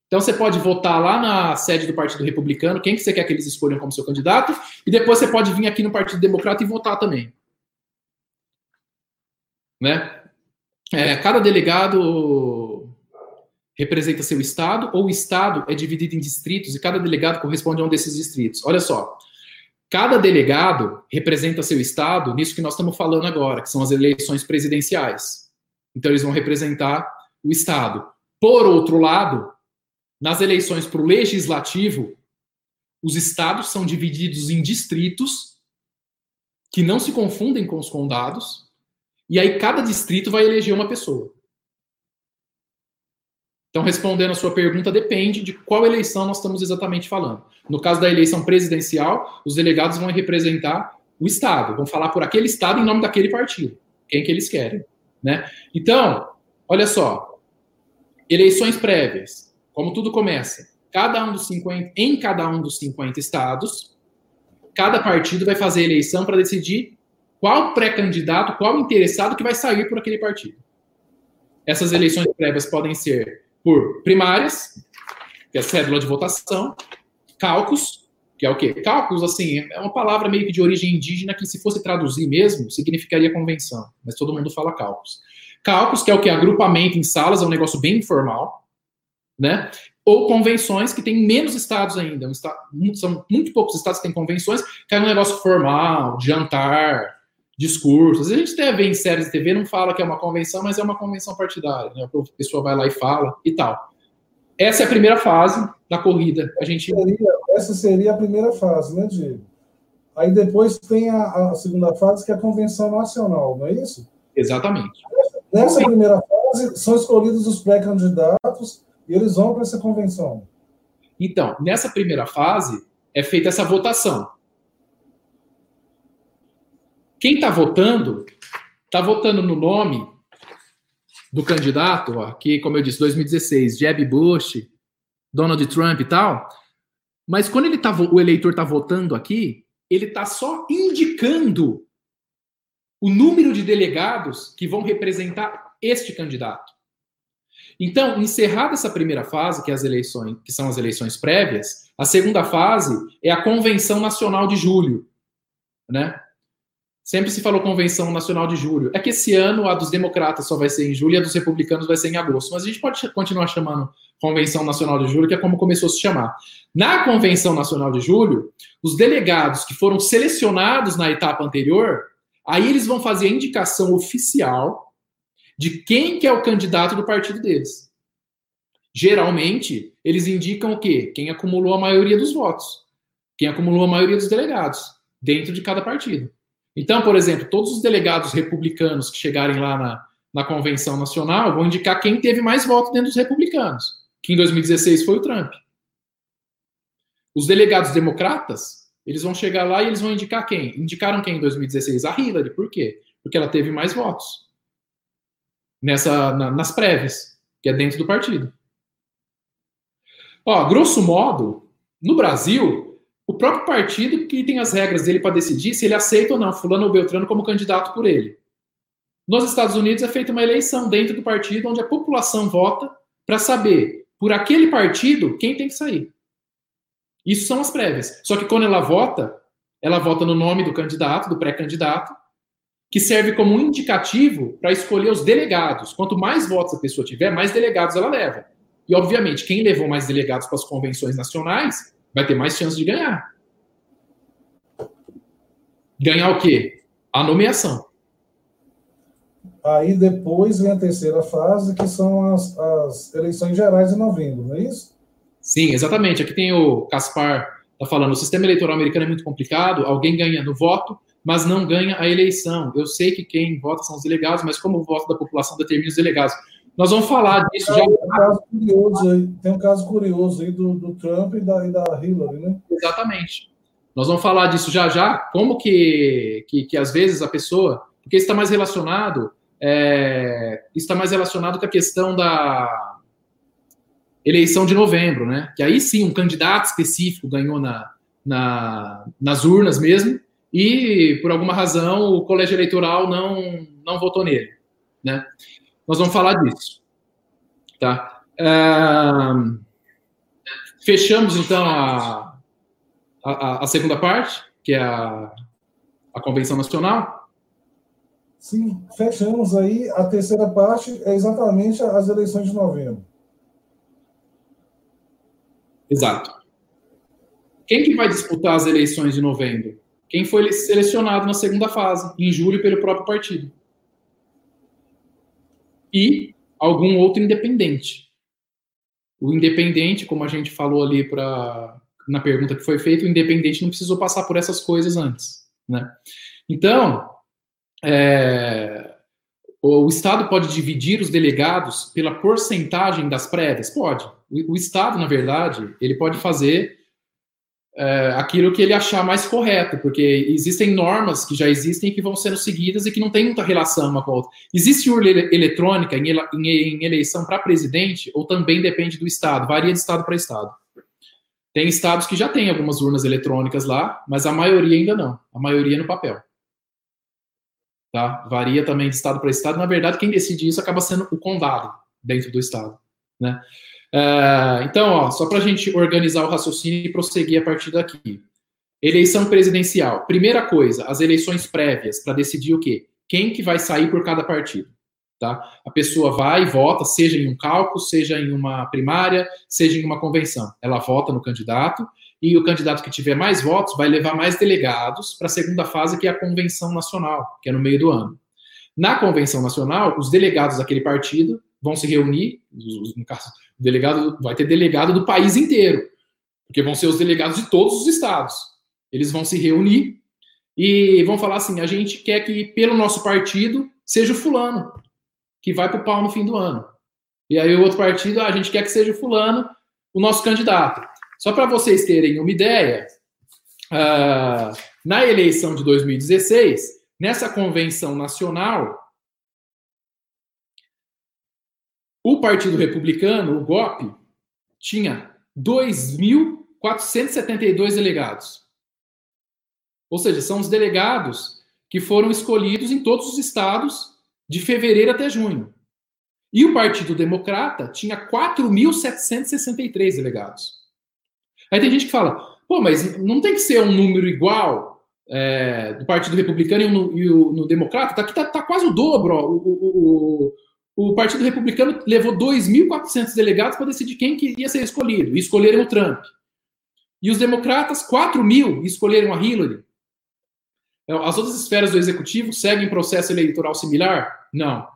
Então você pode votar lá na sede do Partido Republicano, quem que você quer que eles escolham como seu candidato, e depois você pode vir aqui no Partido Democrata e votar também. Né? É, cada delegado representa seu estado, ou o estado é dividido em distritos e cada delegado corresponde a um desses distritos. Olha só, cada delegado representa seu estado nisso que nós estamos falando agora, que são as eleições presidenciais. Então eles vão representar o estado. Por outro lado, nas eleições para o legislativo, os estados são divididos em distritos que não se confundem com os condados, e aí cada distrito vai eleger uma pessoa. Então, respondendo a sua pergunta, depende de qual eleição nós estamos exatamente falando. No caso da eleição presidencial, os delegados vão representar o Estado, vão falar por aquele Estado em nome daquele partido, quem que eles querem. Né? Então, olha só, eleições prévias. Como tudo começa? Cada um dos 50, em cada um dos 50 estados, cada partido vai fazer eleição para decidir qual pré-candidato, qual interessado que vai sair por aquele partido. Essas eleições prévias podem ser por primárias, que é cédula de votação, cálculos, que é o quê? Cálculos, assim, é uma palavra meio que de origem indígena que, se fosse traduzir mesmo, significaria convenção, mas todo mundo fala cálculos. Cálculos, que é o que? Agrupamento em salas, é um negócio bem informal né? Ou convenções que tem menos estados ainda. são muito poucos estados que têm convenções, que é um negócio formal, de jantar, discursos. A gente até vê em séries de TV, não fala que é uma convenção, mas é uma convenção partidária. Né? A pessoa vai lá e fala e tal. Essa é a primeira fase da corrida. A gente seria, essa seria a primeira fase, né, Diego? Aí depois tem a, a, segunda fase, que é a convenção nacional, não é isso? Exatamente. Nessa primeira fase, são escolhidos os pré-candidatos e eles vão para essa convenção. Então, nessa primeira fase, é feita essa votação. Quem está votando, está votando no nome do candidato, ó, que, como eu disse, 2016, Jeb Bush, Donald Trump e tal. Mas quando ele tá, o eleitor está votando aqui, ele está só indicando o número de delegados que vão representar este candidato. Então, encerrada essa primeira fase, que, é as eleições, que são as eleições prévias, a segunda fase é a Convenção Nacional de Julho, né? Sempre se falou Convenção Nacional de Julho. É que esse ano a dos democratas só vai ser em julho e a dos republicanos vai ser em agosto. Mas a gente pode continuar chamando Convenção Nacional de Julho, que é como começou a se chamar. Na Convenção Nacional de Julho, os delegados que foram selecionados na etapa anterior, aí eles vão fazer a indicação oficial de quem que é o candidato do partido deles. Geralmente, eles indicam o quê? Quem acumulou a maioria dos votos. Quem acumulou a maioria dos delegados dentro de cada partido. Então, por exemplo, todos os delegados republicanos que chegarem lá na, na convenção nacional vão indicar quem teve mais votos dentro dos republicanos, que em 2016 foi o Trump. Os delegados democratas, eles vão chegar lá e eles vão indicar quem? Indicaram quem em 2016? A Hillary. Por quê? Porque ela teve mais votos nessa na, nas prévias, que é dentro do partido. Ó, grosso modo, no Brasil, o próprio partido que tem as regras dele para decidir se ele aceita ou não fulano ou beltrano como candidato por ele. Nos Estados Unidos é feita uma eleição dentro do partido onde a população vota para saber por aquele partido quem tem que sair. Isso são as prévias. Só que quando ela vota, ela vota no nome do candidato, do pré-candidato, que serve como um indicativo para escolher os delegados. Quanto mais votos a pessoa tiver, mais delegados ela leva. E, obviamente, quem levou mais delegados para as convenções nacionais vai ter mais chance de ganhar. Ganhar o quê? A nomeação. Aí depois vem a terceira fase, que são as, as eleições gerais de novembro, não é isso? Sim, exatamente. Aqui tem o Caspar tá falando, o sistema eleitoral americano é muito complicado, alguém ganha no voto, mas não ganha a eleição. Eu sei que quem vota são os delegados, mas como o voto da população determina os delegados. Nós vamos falar disso já. Tem um caso curioso aí, tem um caso curioso aí do, do Trump e da, e da Hillary, né? Exatamente. Nós vamos falar disso já já, como que, que, que às vezes a pessoa. Porque está mais relacionado. É, está mais relacionado com a questão da eleição de novembro, né? Que aí sim um candidato específico ganhou na, na, nas urnas mesmo, e por alguma razão o colégio eleitoral não, não votou nele, né? Nós vamos falar disso. Tá? Uh, fechamos, então, a, a, a, segunda parte, que é a, a Convenção Nacional. Sim, fechamos aí. A terceira parte é exatamente as eleições de novembro. Exato. Quem que vai disputar as eleições de novembro? Quem foi selecionado na segunda fase, em julho, pelo próprio partido e algum outro independente. O independente, como a gente falou ali pra, na pergunta que foi feita, o independente não precisou passar por essas coisas antes. Né? Então, é, o Estado pode dividir os delegados pela porcentagem das prévias? Pode. O, o Estado, na verdade, ele pode fazer é, aquilo que ele achar mais correto, porque existem normas que já existem que vão sendo seguidas e que não tem muita relação uma com a outra. Existe urna eletrônica em, em eleição para presidente ou também depende do estado? Varia de estado para estado. Tem estados que já têm algumas urnas eletrônicas lá, mas a maioria ainda não. A maioria no papel. Tá? Varia também de estado para estado. Na verdade, quem decide isso acaba sendo o condado dentro do estado. Né? Uh, então, ó, só para a gente organizar o raciocínio e prosseguir a partir daqui. Eleição presidencial. Primeira coisa, as eleições prévias para decidir o quê? Quem que vai sair por cada partido. Tá? A pessoa vai e vota, seja em um cálculo, seja em uma primária, seja em uma convenção. Ela vota no candidato e o candidato que tiver mais votos vai levar mais delegados para a segunda fase, que é a convenção nacional, que é no meio do ano. Na convenção nacional, os delegados daquele partido vão se reunir, no caso, delegado vai ter delegado do país inteiro, porque vão ser os delegados de todos os estados. Eles vão se reunir e vão falar assim: a gente quer que pelo nosso partido seja o fulano que vai para o pau no fim do ano. E aí o outro partido, ah, a gente quer que seja o fulano o nosso candidato. Só para vocês terem uma ideia, uh, na eleição de 2016, nessa convenção nacional, O Partido Republicano, o GOP, tinha 2.472 delegados. Ou seja, são os delegados que foram escolhidos em todos os estados de fevereiro até junho. E o Partido Democrata tinha 4.763 delegados. Aí tem gente que fala, pô, mas não tem que ser um número igual é, do Partido Republicano e, no, e o, no Democrata? Tá, aqui tá, tá quase o dobro. Ó. O, o, o, Partido Republicano levou 2.400 delegados para decidir quem que ia ser escolhido. E escolheram o Trump. E os democratas, 4 mil, escolheram a Hillary. As outras esferas do executivo seguem processo eleitoral similar? Não.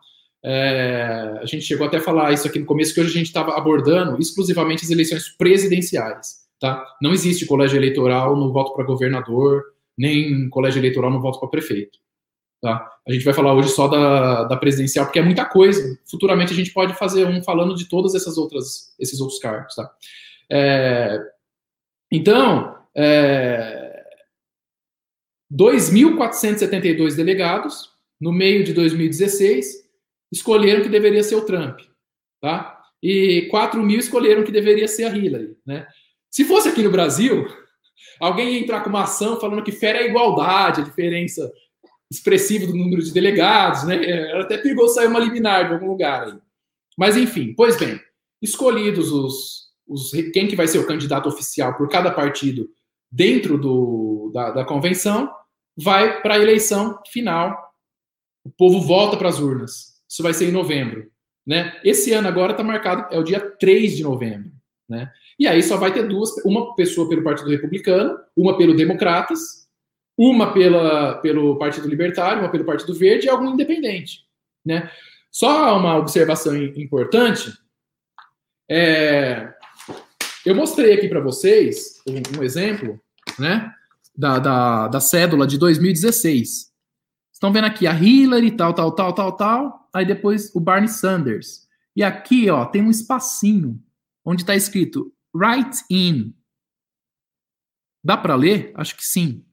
É, a gente chegou até a falar isso aqui no começo, que hoje a gente estava abordando exclusivamente as eleições presidenciais. Tá? Não existe colégio eleitoral no voto para governador, nem colégio eleitoral no voto para prefeito. Tá? A gente vai falar hoje só da, da presidencial, porque é muita coisa. Futuramente a gente pode fazer um falando de todas essas outras, esses outros cargos. Tá? É, então, é, 2.472 delegados, no meio de 2016, escolheram que deveria ser o Trump, tá? E 4 mil escolheram que deveria ser a Hillary, né? Se fosse aqui no Brasil, alguém ia entrar com uma ação falando que fere a igualdade, a diferença expressiva do número de delegados, né? Era até perigoso sair uma liminar de algum lugar aí. Mas enfim, pois bem, escolhidos os, os quem que vai ser o candidato oficial por cada partido dentro do, da, da convenção, vai para a eleição final. O povo volta para as urnas. Isso vai ser em novembro. Né? Esse ano agora está marcado, é o dia 3 de novembro. Né? E aí só vai ter duas, uma pessoa pelo Partido Republicano, uma pelo Democratas, uma pela, pelo Partido Libertário, uma pelo Partido Verde e algum independente. Né? Só uma observação importante. É, eu mostrei aqui para vocês um, um exemplo né, da, da, da cédula de 2016. Estão vendo aqui a Hillary, tal, tal, tal, tal, tal. Aí depois o Barney Sanders. E aqui, ó, tem um espacinho onde está escrito Write in. Dá para ler? Acho que sim.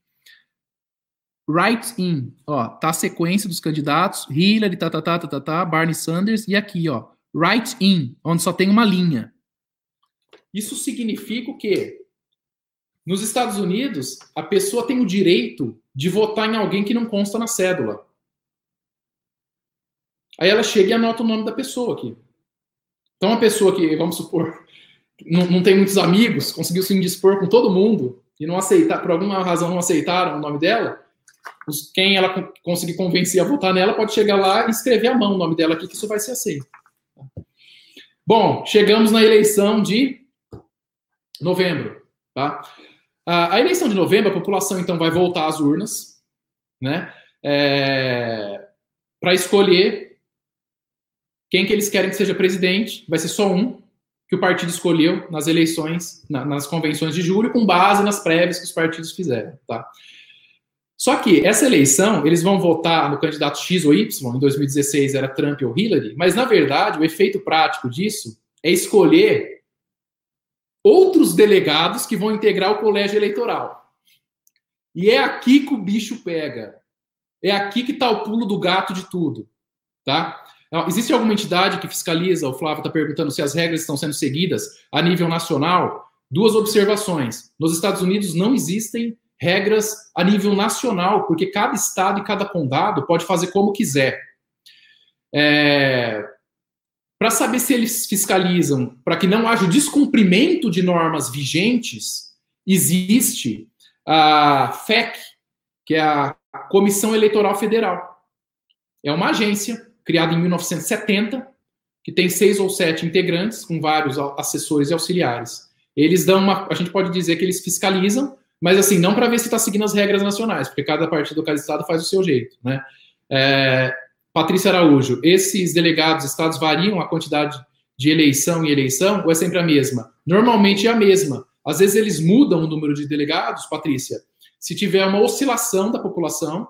Write in. Ó, tá a sequência dos candidatos. Hillary, tá, tá, tá, tá, tá, tá, Barney Sanders. E aqui, ó, Write in, onde só tem uma linha. Isso significa o quê? Nos Estados Unidos, a pessoa tem o direito de votar em alguém que não consta na cédula. Aí ela chega e anota o nome da pessoa aqui. Então, uma pessoa que, vamos supor, não, não tem muitos amigos, conseguiu se indispor com todo mundo e não aceitar, por alguma razão não aceitaram o nome dela, quem ela conseguir convencer a votar nela pode chegar lá e escrever a mão o nome dela aqui, que isso vai ser aceito. Bom, chegamos na eleição de novembro, tá? A, eleição de novembro, a população então vai voltar às urnas, né? É, para escolher quem que eles querem que seja presidente. Vai ser só um que o partido escolheu nas eleições, na, nas convenções de julho, com base nas prévias que os partidos fizeram, tá? Só que essa eleição, eles vão votar no candidato X ou Y, em 2016 era Trump ou Hillary, mas na verdade o efeito prático disso é escolher outros delegados que vão integrar o colégio eleitoral. E é aqui que o bicho pega. É aqui que está o pulo do gato de tudo. Tá? Existe alguma entidade que fiscaliza? O Flávio está perguntando se as regras estão sendo seguidas a nível nacional. Duas observações. Nos Estados Unidos não existem regras a nível nacional, porque cada estado e cada condado pode fazer como quiser. É, para saber se eles fiscalizam, para que não haja descumprimento de normas vigentes, existe a FEC, que é a Comissão Eleitoral Federal. É uma agência criada em 1970, que tem seis ou sete integrantes, com vários assessores e auxiliares. Eles dão uma. A gente pode dizer que eles fiscalizam, mas assim, não para ver se está seguindo as regras nacionais, porque cada partido, cada estado faz o seu jeito. Né? É, Patrícia Araújo, esses delegados estados variam a quantidade de eleição em eleição ou é sempre a mesma? Normalmente é a mesma. Às vezes eles mudam o número de delegados, Patrícia, se tiver uma oscilação da população,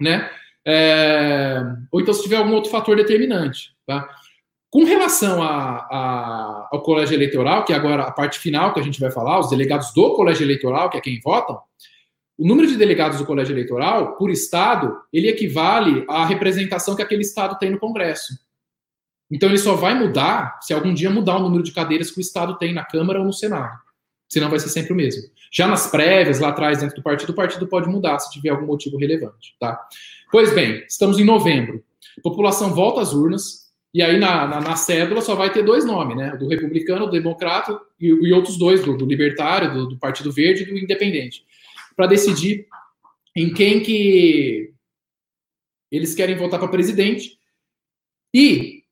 né? É, ou então se tiver algum outro fator determinante, tá? Com relação a, a, ao colégio eleitoral, que é agora a parte final que a gente vai falar, os delegados do colégio eleitoral, que é quem votam, o número de delegados do colégio eleitoral, por estado, ele equivale à representação que aquele estado tem no Congresso. Então ele só vai mudar se algum dia mudar o número de cadeiras que o Estado tem na Câmara ou no Senado. Senão vai ser sempre o mesmo. Já nas prévias, lá atrás, dentro do partido, o partido pode mudar se tiver algum motivo relevante. Tá? Pois bem, estamos em novembro. População volta às urnas, e aí na, na, na cédula só vai ter dois nomes, né? Do republicano, do democrata e, e outros dois, do, do libertário, do, do, Partido Verde e do independente. Para decidir em quem que eles querem votar para presidente. E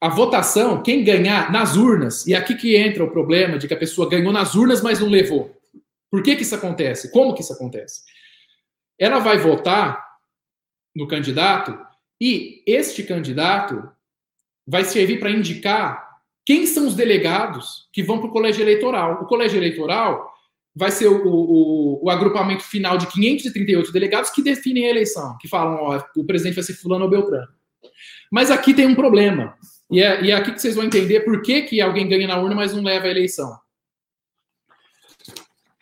a votação, quem ganhar nas urnas, e aqui que entra o problema de que a pessoa ganhou nas urnas, mas não levou. Por que, que isso acontece? Como que isso acontece? Ela vai votar no candidato e este candidato vai servir para indicar quem são os delegados que vão para o colégio eleitoral. O colégio eleitoral vai ser o, o, o, agrupamento final de 538 delegados que definem a eleição, que falam, ó, o presidente vai ser fulano ou Beltrano. Mas aqui tem um problema, e é, e é aqui que vocês vão entender por que, que alguém ganha na urna, mas não leva a eleição.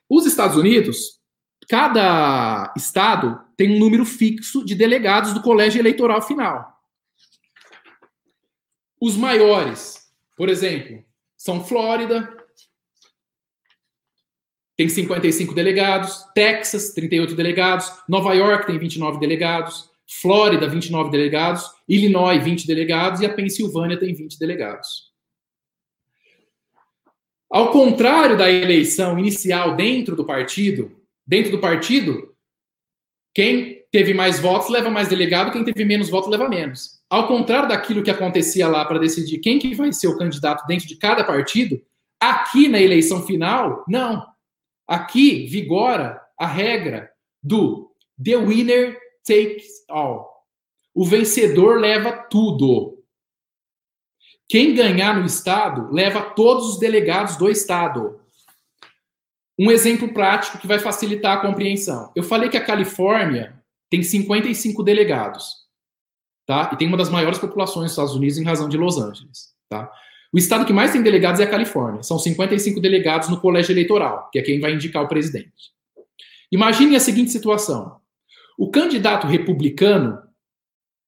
Os Estados Unidos, cada estado tem um número fixo de delegados do colégio eleitoral final. Os maiores, por exemplo, são Flórida, tem 55 delegados, Texas, 38 delegados, Nova York tem 29 delegados, Flórida, 29 delegados, Illinois, 20 delegados e a Pensilvânia tem 20 delegados. Ao contrário da eleição inicial dentro do partido, dentro do partido, quem teve mais votos leva mais delegado, quem teve menos votos leva menos. Ao contrário daquilo que acontecia lá para decidir quem que vai ser o candidato dentro de cada partido, aqui na eleição final, não. Aqui vigora a regra do the winner takes all. O vencedor leva tudo. Quem ganhar no estado leva todos os delegados do estado. Um exemplo prático que vai facilitar a compreensão. Eu falei que a Califórnia tem 55 delegados, tá? E tem uma das maiores populações dos Estados Unidos em razão de Los Angeles, tá? O estado que mais tem delegados é a Califórnia. São 55 delegados no colégio eleitoral, que é quem vai indicar o presidente. Imagine a seguinte situação: o candidato republicano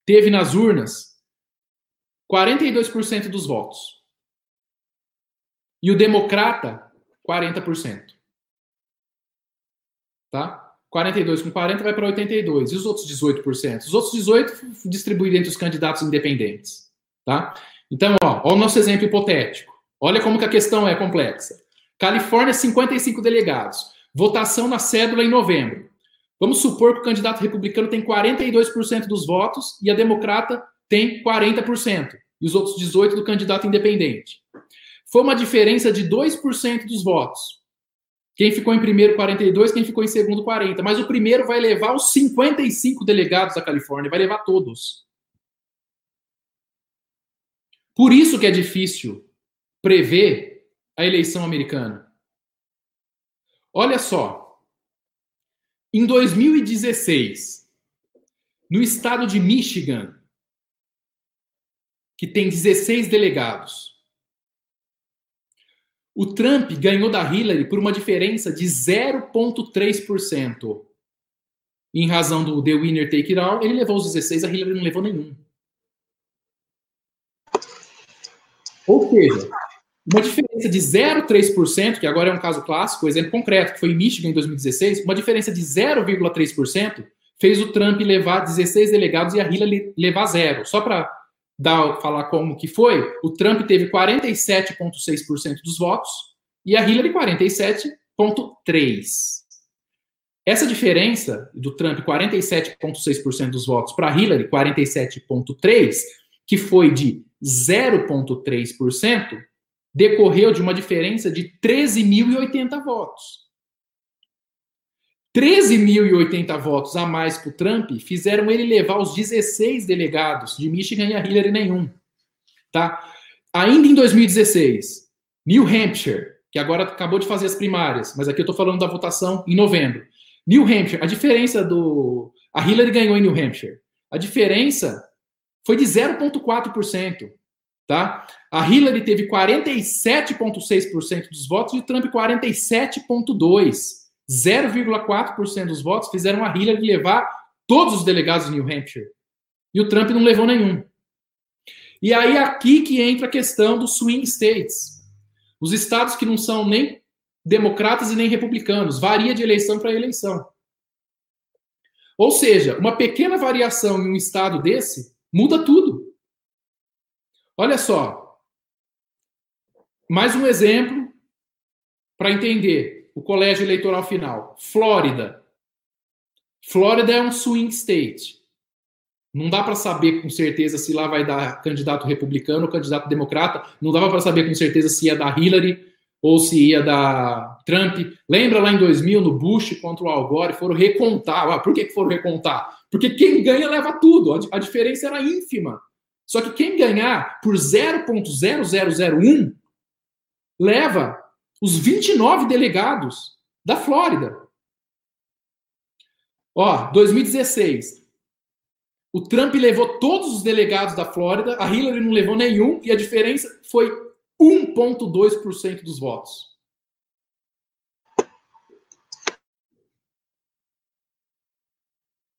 teve nas urnas 42% dos votos. E o democrata, 40%. Tá? 42 com 40 vai para 82. E os outros 18%? Os outros 18 distribuídos entre os candidatos independentes. Tá? Então, ó, ó o nosso exemplo hipotético. Olha como que a questão é complexa. Califórnia, 55 delegados. Votação na cédula em novembro. Vamos supor que o candidato republicano tem 42% dos votos e a democrata tem 40%. E os outros 18% do candidato independente. Foi uma diferença de 2% dos votos. Quem ficou em primeiro, 42, quem ficou em segundo, 40. Mas o primeiro vai levar os 55 delegados da Califórnia, vai levar todos. Por isso que é difícil prever a eleição americana. Olha só. Em 2016, no estado de Michigan, que tem 16 delegados, o Trump ganhou da Hillary por uma diferença de 0,3%. Em razão do The Winner Take It All, ele levou os 16, a Hillary não levou nenhum. Ou seja, uma diferença de 0,3%, que agora é um caso clássico, exemplo concreto, que foi em Michigan em 2016, uma diferença de 0,3% fez o Trump levar 16 delegados e a Hillary levar zero. Só para dar, falar como que foi, o Trump teve 47,6% dos votos e a Hillary 47,3%. Essa diferença do Trump 47,6% dos votos para Hillary 47,3%, que foi de 0,3%, decorreu de uma diferença de 13.080 votos. 13.080 votos a mais para o Trump fizeram ele levar os 16 delegados de Michigan e a Hillary nenhum. Tá? Ainda em 2016, New Hampshire, que agora acabou de fazer as primárias, mas aqui eu estou falando da votação em novembro. New Hampshire, a diferença do. A Hillary ganhou em New Hampshire. A diferença foi de 0,4%. Tá? A Hillary teve 47,6% dos votos e o Trump 47,2%. 0,4% dos votos fizeram a Hillary levar todos os delegados de New Hampshire. E o Trump não levou nenhum. E aí aqui que entra a questão dos swing states. Os estados que não são nem democratas e nem republicanos, varia de eleição para eleição. Ou seja, uma pequena variação em um estado desse muda tudo. Olha só. Mais um exemplo para entender o colégio eleitoral final. Flórida. Flórida é um swing state. Não dá para saber com certeza se lá vai dar candidato republicano ou candidato democrata. Não dava para saber com certeza se ia dar Hillary ou se ia dar Trump. Lembra lá em 2000, no Bush contra o Al Gore, foram recontar. Ah, por que, foram recontar? Porque quem ganha leva tudo. A diferença era ínfima. Só que quem ganhar por 0,0001 leva os 29 delegados da Flórida. Ó, 2016. O Trump levou todos os delegados da Flórida, a Hillary não levou nenhum, e a diferença foi 1,2% dos votos.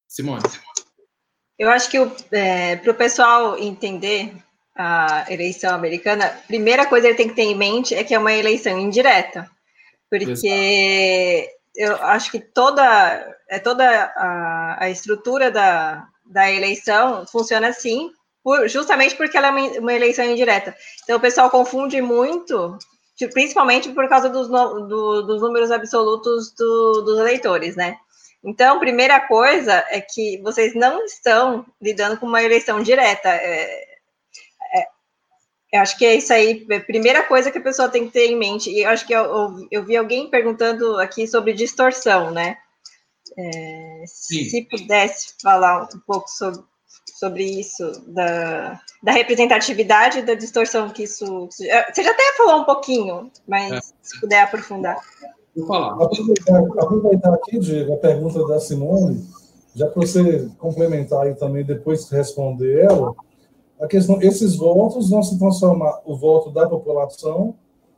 Simone. Eu acho que é, para o pessoal entender a eleição americana, a primeira coisa que ele tem que ter em mente é que é uma eleição indireta. Porque eu acho que toda, é toda a, a estrutura da, da eleição funciona assim, por, justamente porque ela é uma, uma, eleição indireta. Então o pessoal confunde muito, principalmente por causa dos, do, dos números absolutos do, dos eleitores, né? Então, primeira coisa é que vocês não estão lidando com uma eleição direta. É, eu acho que é isso aí, a primeira coisa que a pessoa tem que ter em mente. E eu acho que eu, eu, eu vi alguém perguntando aqui sobre distorção, né? É, se pudesse falar um pouco sobre, sobre isso, da, da representatividade da distorção que isso. Você já até falou um pouquinho, mas é. se puder aprofundar. Vou falar. Aproveitar, aproveitar aqui, Diego, a pergunta da Simone, já para você complementar aí também, depois responder ela, a questão, esses votos vão se transformar, o voto da população,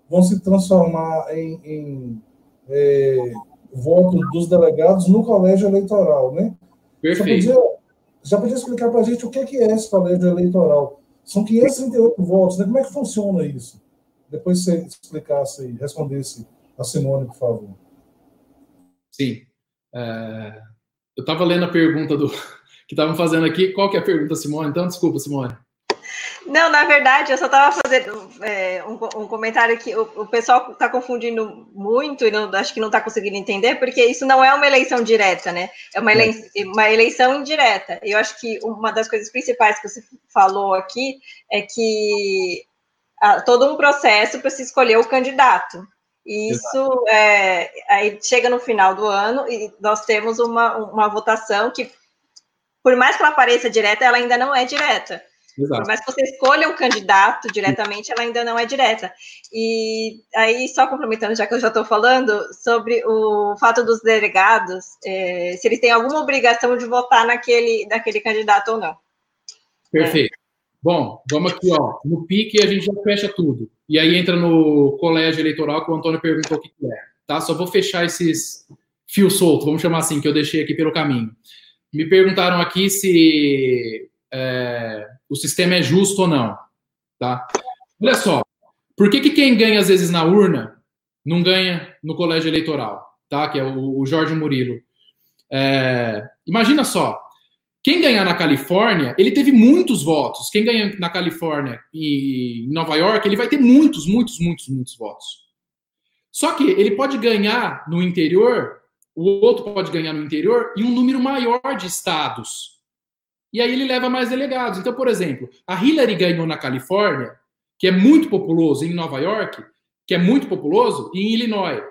vão se transformar em, em é, voto dos delegados no colégio eleitoral, né? Perfeito. Já podia, já podia explicar para a gente o que é esse colégio eleitoral? São 538 votos, né? Como é que funciona isso? Depois você explicasse e respondesse a Simone, por favor. Sim. É... Eu estava lendo a pergunta do que estavam fazendo aqui. Qual que é a pergunta, Simone? Então, desculpa, Simone. Não, na verdade, eu só estava fazendo é, um, um, comentário que o, o pessoal está confundindo muito e não, acho que não está conseguindo entender, porque isso não é uma eleição direta, né? É uma, ele, uma eleição indireta. Eu acho que uma das coisas principais que você falou aqui é que há todo um processo para se escolher o candidato. Isso é, aí chega no final do ano e nós temos uma, uma votação que, por mais que ela pareça direta, ela ainda não é direta. Exato. Por mais que você escolha um candidato diretamente, ela ainda não é direta. E aí, só complementando, já que eu já estou falando, sobre o fato dos delegados, é, se eles têm alguma obrigação de votar naquele, naquele candidato ou não. Perfeito. É. Bom, vamos aqui, ó. No pique a gente já fecha tudo. E aí entra no colégio eleitoral que o Antônio perguntou o que é. Tá? Só vou fechar esses fios soltos, vamos chamar assim, que eu deixei aqui pelo caminho. Me perguntaram aqui se é, o sistema é justo ou não. Tá? Olha só, por que, que quem ganha às vezes na urna não ganha no colégio eleitoral? Tá? Que é o, o Jorge Murilo. É, imagina só, quem ganhar na Califórnia, ele teve muitos votos. Quem ganha na Califórnia e em Nova York, ele vai ter muitos, muitos, muitos, muitos votos. Só que ele pode ganhar no interior, o outro pode ganhar no interior e um número maior de estados. E aí ele leva mais delegados. Então, por exemplo, a Hillary ganhou na Califórnia, que é muito populoso, em Nova York, que é muito populoso, e em Illinois,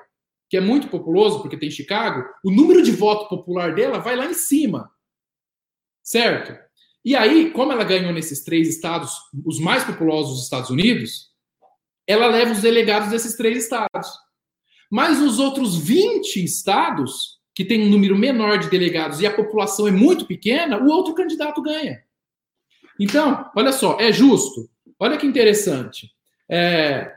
que é muito populoso, porque tem Chicago, o número de voto popular dela vai lá em cima. Certo? E aí, como ela ganhou nesses três estados, os mais populosos dos Estados Unidos, ela leva os delegados desses três estados. Mas os outros 20 estados, que tem um número menor de delegados e a população é muito pequena, o outro candidato ganha. Então, olha só, é justo. Olha que interessante. É,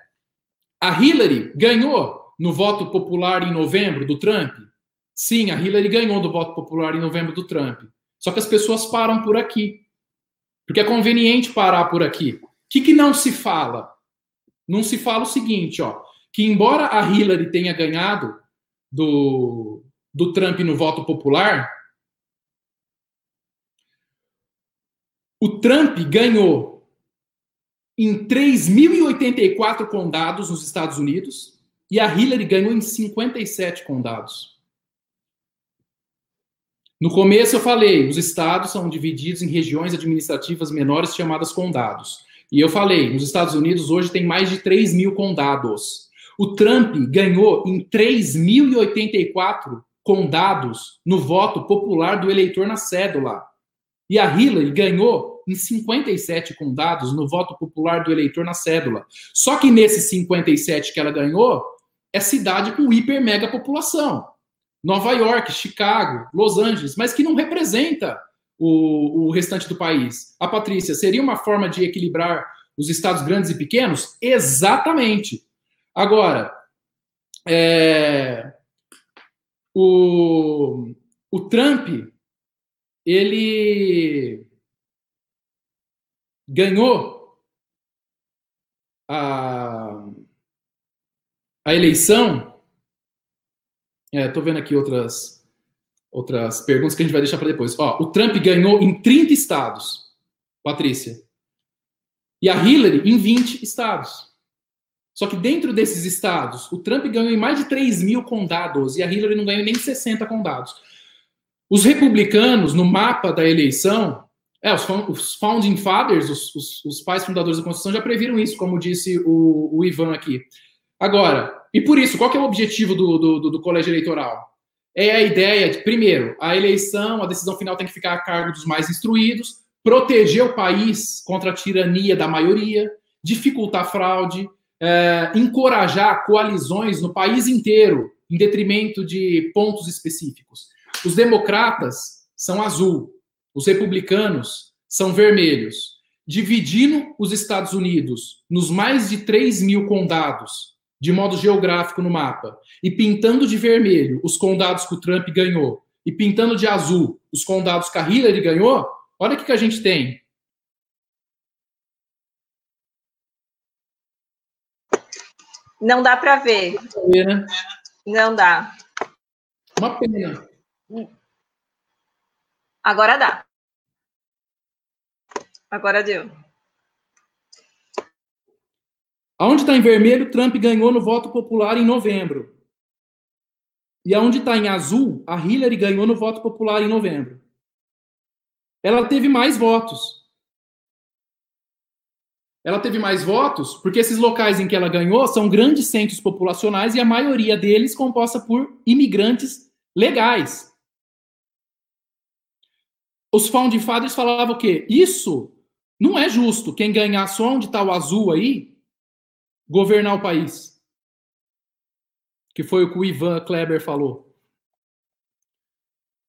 a Hillary ganhou no voto popular em novembro do Trump? Sim, a Hillary ganhou do voto popular em novembro do Trump. Só que as pessoas param por aqui. porque é conveniente parar por aqui. O que, que não se fala? Não se fala o seguinte, ó, que embora a Hillary tenha ganhado do, do Trump no voto popular, o Trump ganhou em 3.084 condados nos Estados Unidos e a Hillary ganhou em 57 condados. No começo eu falei, os estados são divididos em regiões administrativas menores chamadas condados. E eu falei, nos Estados Unidos hoje tem mais de 3 mil condados. O Trump ganhou em 3.084 condados no voto popular do eleitor na cédula. E a Hillary ganhou em 57 condados no voto popular do eleitor na cédula. Só que nesses 57 que ela ganhou, é cidade com hiper mega população. Nova York, Chicago, Los Angeles, mas que não representa o, o restante do país. A Patrícia, seria uma forma de equilibrar os estados grandes e pequenos? Exatamente. Agora, é, o, o Trump, ele ganhou a, a eleição. Estou é, vendo aqui outras, outras perguntas que a gente vai deixar para depois. Ó, o Trump ganhou em 30 estados, Patrícia. E a Hillary em 20 estados. Só que dentro desses estados, o Trump ganhou em mais de 3 mil condados e a Hillary não ganhou nem 60 condados. Os republicanos, no mapa da eleição, é, os, os founding fathers, os, os, os, pais fundadores da Constituição, já previram isso, como disse o, o, Ivan aqui. Agora, e por isso, qual é o objetivo do, do, do colégio eleitoral? É a ideia de, primeiro, a eleição, a decisão final tem que ficar a cargo dos mais instruídos, proteger o país contra a tirania da maioria, dificultar fraude, é, encorajar coalizões no país inteiro, em detrimento de pontos específicos. Os democratas são azul, os republicanos são vermelhos, dividindo os Estados Unidos nos mais de 3 mil condados, de modo geográfico no mapa, e pintando de vermelho os condados que o Trump ganhou, e pintando de azul os condados que a Hillary ganhou, olha o que, que a gente tem. Não dá para ver. Não dá. Uma pena. Agora dá. Agora deu. Aonde está em vermelho, Trump ganhou no voto popular em novembro. E aonde está em azul, a Hillary ganhou no voto popular em novembro. Ela teve mais votos ela teve mais votos porque esses locais em que ela ganhou são grandes centros populacionais e a maioria deles composta por imigrantes legais. Os founding fathers falavam o quê? Isso não é justo. Quem ganhar só onde está o azul aí, governar o país. Que foi o que o Ivan Kleber falou.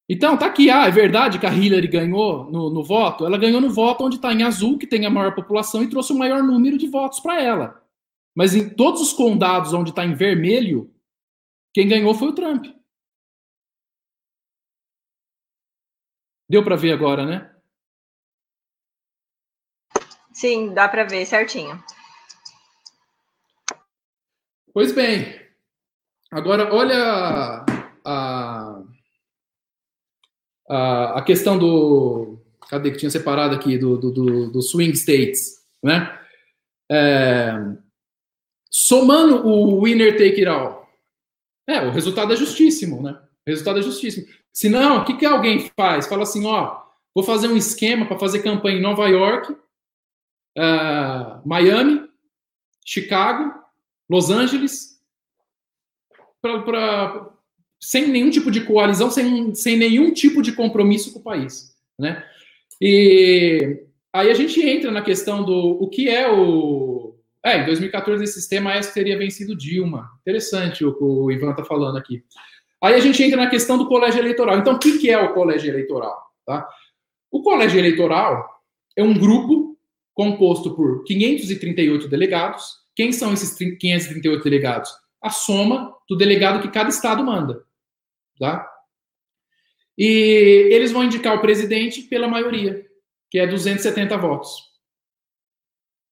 Então, tá aqui, ah, é verdade que a Hillary ganhou no, no voto? Ela ganhou no voto onde está em azul, que tem a maior população, e trouxe o maior número de votos para ela. Mas em todos os condados onde está em vermelho, quem ganhou foi o Trump. Deu para ver agora, né? Sim, dá para ver certinho. Pois bem. Agora, olha a, a, questão do. Cadê que tinha separado aqui? Do, do, do, do swing states, né? É, somando o winner take it all. É, o resultado é justíssimo, né? O resultado é justíssimo. Se não, o que, que alguém faz? Fala assim, ó, vou fazer um esquema para fazer campanha em Nova York, uh, Miami, Chicago, Los Angeles, para sem nenhum tipo de coalizão, sem, sem nenhum tipo de compromisso com o país, né? E aí a gente entra na questão do o que é o é, em 2014 esse sistema S teria vencido Dilma. Interessante o que o Ivan está falando aqui. Aí a gente entra na questão do colégio eleitoral. Então, o que, é o colégio eleitoral? Tá? O colégio eleitoral é um grupo composto por 538 delegados. Quem são esses 538 delegados? A soma do delegado que cada estado manda. Tá? E eles vão indicar o presidente pela maioria. que é 270 votos.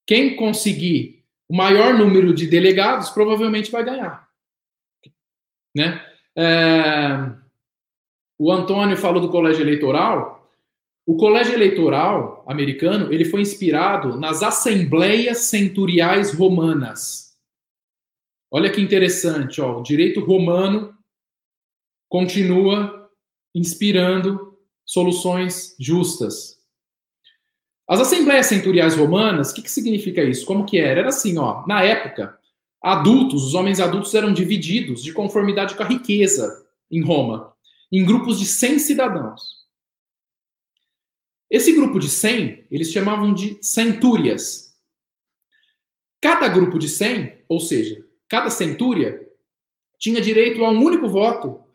Quem conseguir o maior número de delegados provavelmente vai ganhar. Né? É... O Antônio falou do colégio eleitoral. O colégio eleitoral americano ele foi inspirado nas assembleias centuriais romanas. Olha que interessante, ó, o direito romano continua inspirando soluções justas. As assembleias centuriais romanas, o que, que significa isso? Como que era? Era assim, ó, na época, adultos, os homens adultos eram divididos de conformidade com a riqueza em Roma, em grupos de 100 cidadãos. Esse grupo de 100, eles chamavam de centúrias. Cada grupo de 100, ou seja, cada centúria, tinha direito a um único voto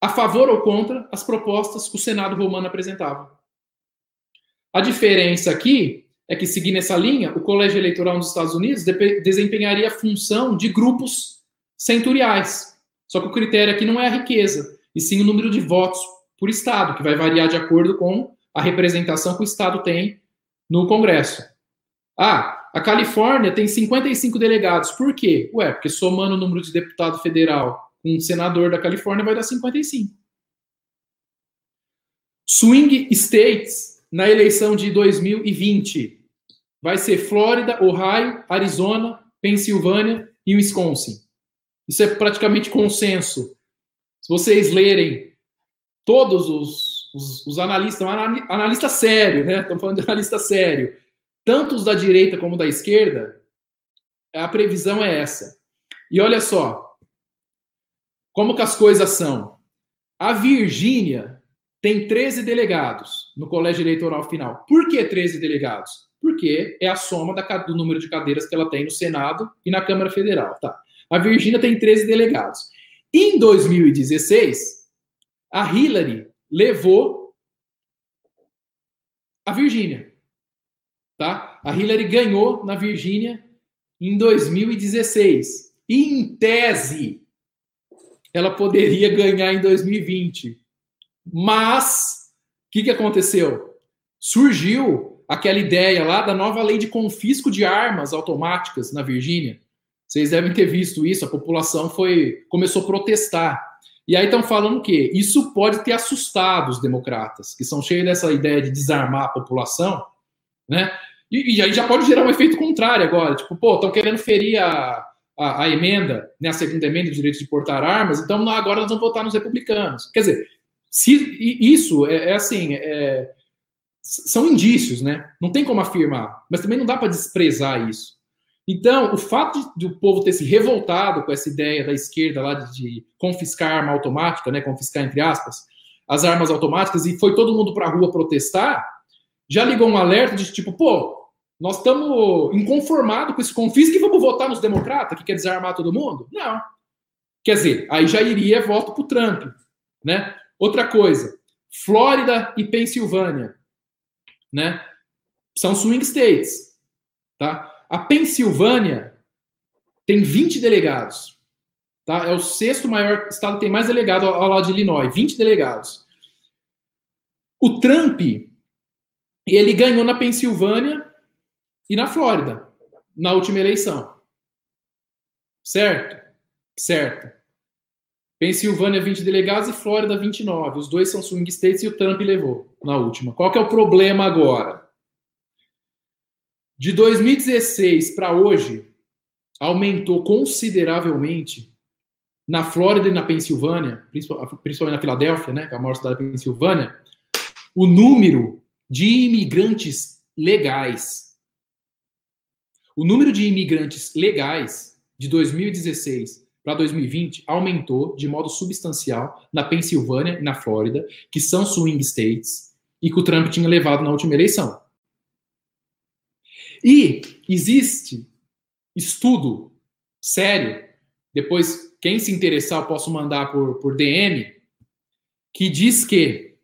a favor ou contra as propostas que o Senado romano apresentava. A diferença aqui é que, seguindo essa linha, o colégio eleitoral nos Estados Unidos desempenharia a função de grupos centuriais. Só que o critério aqui não é a riqueza, e sim o número de votos por estado, que vai variar de acordo com a representação que o estado tem no Congresso. Ah, a Califórnia tem 55 delegados. Por quê? Ué, porque somando o número de deputado federal um senador da Califórnia vai dar 55. Swing States na eleição de 2020 vai ser Flórida, Ohio, Arizona, Pensilvânia e Wisconsin. Isso é praticamente consenso. Se vocês lerem todos os, os, os analistas, analista sério, né? Estamos falando de analista sério, tanto os da direita como da esquerda, a previsão é essa. E olha só, como que as coisas são? A Virgínia tem 13 delegados no colégio eleitoral final. Por que 13 delegados? Porque é a soma do número de cadeiras que ela tem no Senado e na Câmara Federal. Tá? A Virgínia tem 13 delegados. Em 2016, a Hillary levou a Virgínia. Tá? A Hillary ganhou na Virgínia em 2016. E, em tese, ela poderia ganhar em 2020. Mas, o que, que aconteceu? Surgiu aquela ideia lá da nova lei de confisco de armas automáticas na Virgínia. Vocês devem ter visto isso, a população foi começou a protestar. E aí estão falando o quê? Isso pode ter assustado os democratas, que são cheios dessa ideia de desarmar a população, né? E, e aí já pode gerar um efeito contrário agora, tipo, pô, estão querendo ferir a, a, a, emenda, né, a segunda emenda do direito de portar armas, então agora nós vamos votar nos republicanos. Quer dizer, se isso é, é assim, é, são indícios, né? Não tem como afirmar, mas também não dá para desprezar isso. Então, o fato de, de, o povo ter se revoltado com essa ideia da esquerda lá de, de confiscar arma automática, né, confiscar entre aspas, as armas automáticas e foi todo mundo para a rua protestar, já ligou um alerta de tipo, pô, nós estamos inconformados com esse confisco e vamos votar nos democratas que quer desarmar todo mundo? Não. Quer dizer, aí já iria voto para o Trump. Né? Outra coisa, Flórida e Pensilvânia. Né? São swing states. Tá? A Pensilvânia tem 20 delegados. Tá? É o sexto maior estado que tem mais delegado ao lado de Illinois, 20 delegados. O Trump, ele ganhou na Pensilvânia e na Flórida, na última eleição. Certo? Certo. Pensilvânia, 20 delegados e Flórida, 29. Os dois são swing states e o Trump levou na última. Qual que é o problema agora? De 2016 para hoje, aumentou consideravelmente na Flórida e na Pensilvânia, principalmente na Filadélfia, né, que é a maior cidade da Pensilvânia, o número de imigrantes legais o número de imigrantes legais de 2016 para 2020 aumentou de modo substancial na Pensilvânia e na Flórida, que são swing states, e que o Trump tinha levado na última eleição. E existe estudo sério, depois, quem se interessar, eu posso mandar por, por DM, que diz que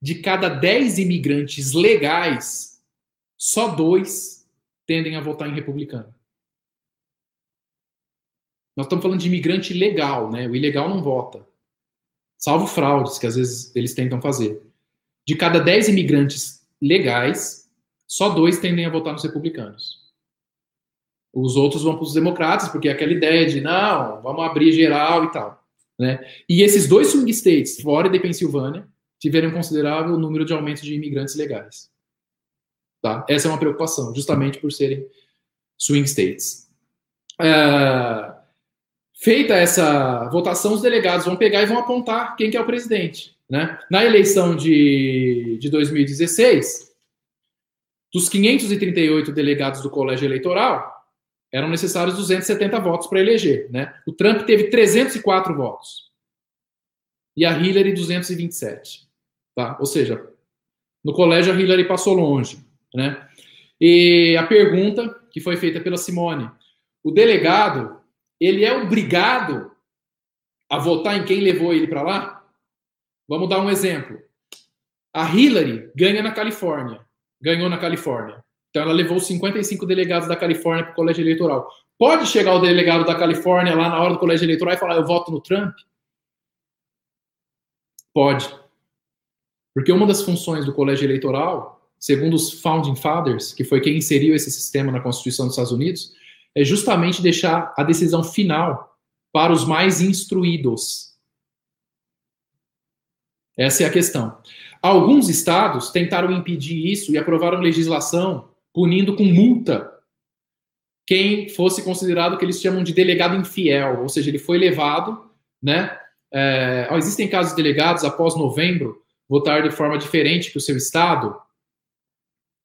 de cada 10 imigrantes legais, só dois tendem a votar em republicano. Nós estamos falando de imigrante legal, né? O ilegal não vota. Salvo fraudes que às vezes eles tentam fazer. De cada 10 imigrantes legais, só dois tendem a votar nos republicanos. Os outros vão para os democratas, porque é aquela ideia de não, vamos abrir geral e tal. Né? E esses dois swing states, Flórida e Pensilvânia, tiveram um considerável número de aumento de imigrantes legais. Tá? Essa é uma preocupação, justamente por serem swing states. É... Feita essa votação, os delegados vão pegar e vão apontar quem que é o presidente. Né? Na eleição de, de 2016, dos 538 delegados do colégio eleitoral, eram necessários 270 votos para eleger. Né? O Trump teve 304 votos. E a Hillary, 227. Tá? Ou seja, no colégio a Hillary passou longe. Né? E a pergunta que foi feita pela Simone: o delegado ele é obrigado a votar em quem levou ele para lá? Vamos dar um exemplo. A Hillary ganha na Califórnia, ganhou na Califórnia. Então ela levou 55 delegados da Califórnia para o colégio eleitoral. Pode chegar o delegado da Califórnia lá na hora do colégio eleitoral e falar: eu voto no Trump? Pode. Porque uma das funções do colégio eleitoral, segundo os Founding Fathers, que foi quem inseriu esse sistema na Constituição dos Estados Unidos, é justamente deixar a decisão final para os mais instruídos. Essa é a questão. Alguns estados tentaram impedir isso e aprovaram legislação punindo com multa quem fosse considerado que eles chamam de delegado infiel, ou seja, ele foi levado, né? É, existem casos de delegados após novembro votar de forma diferente que o seu estado.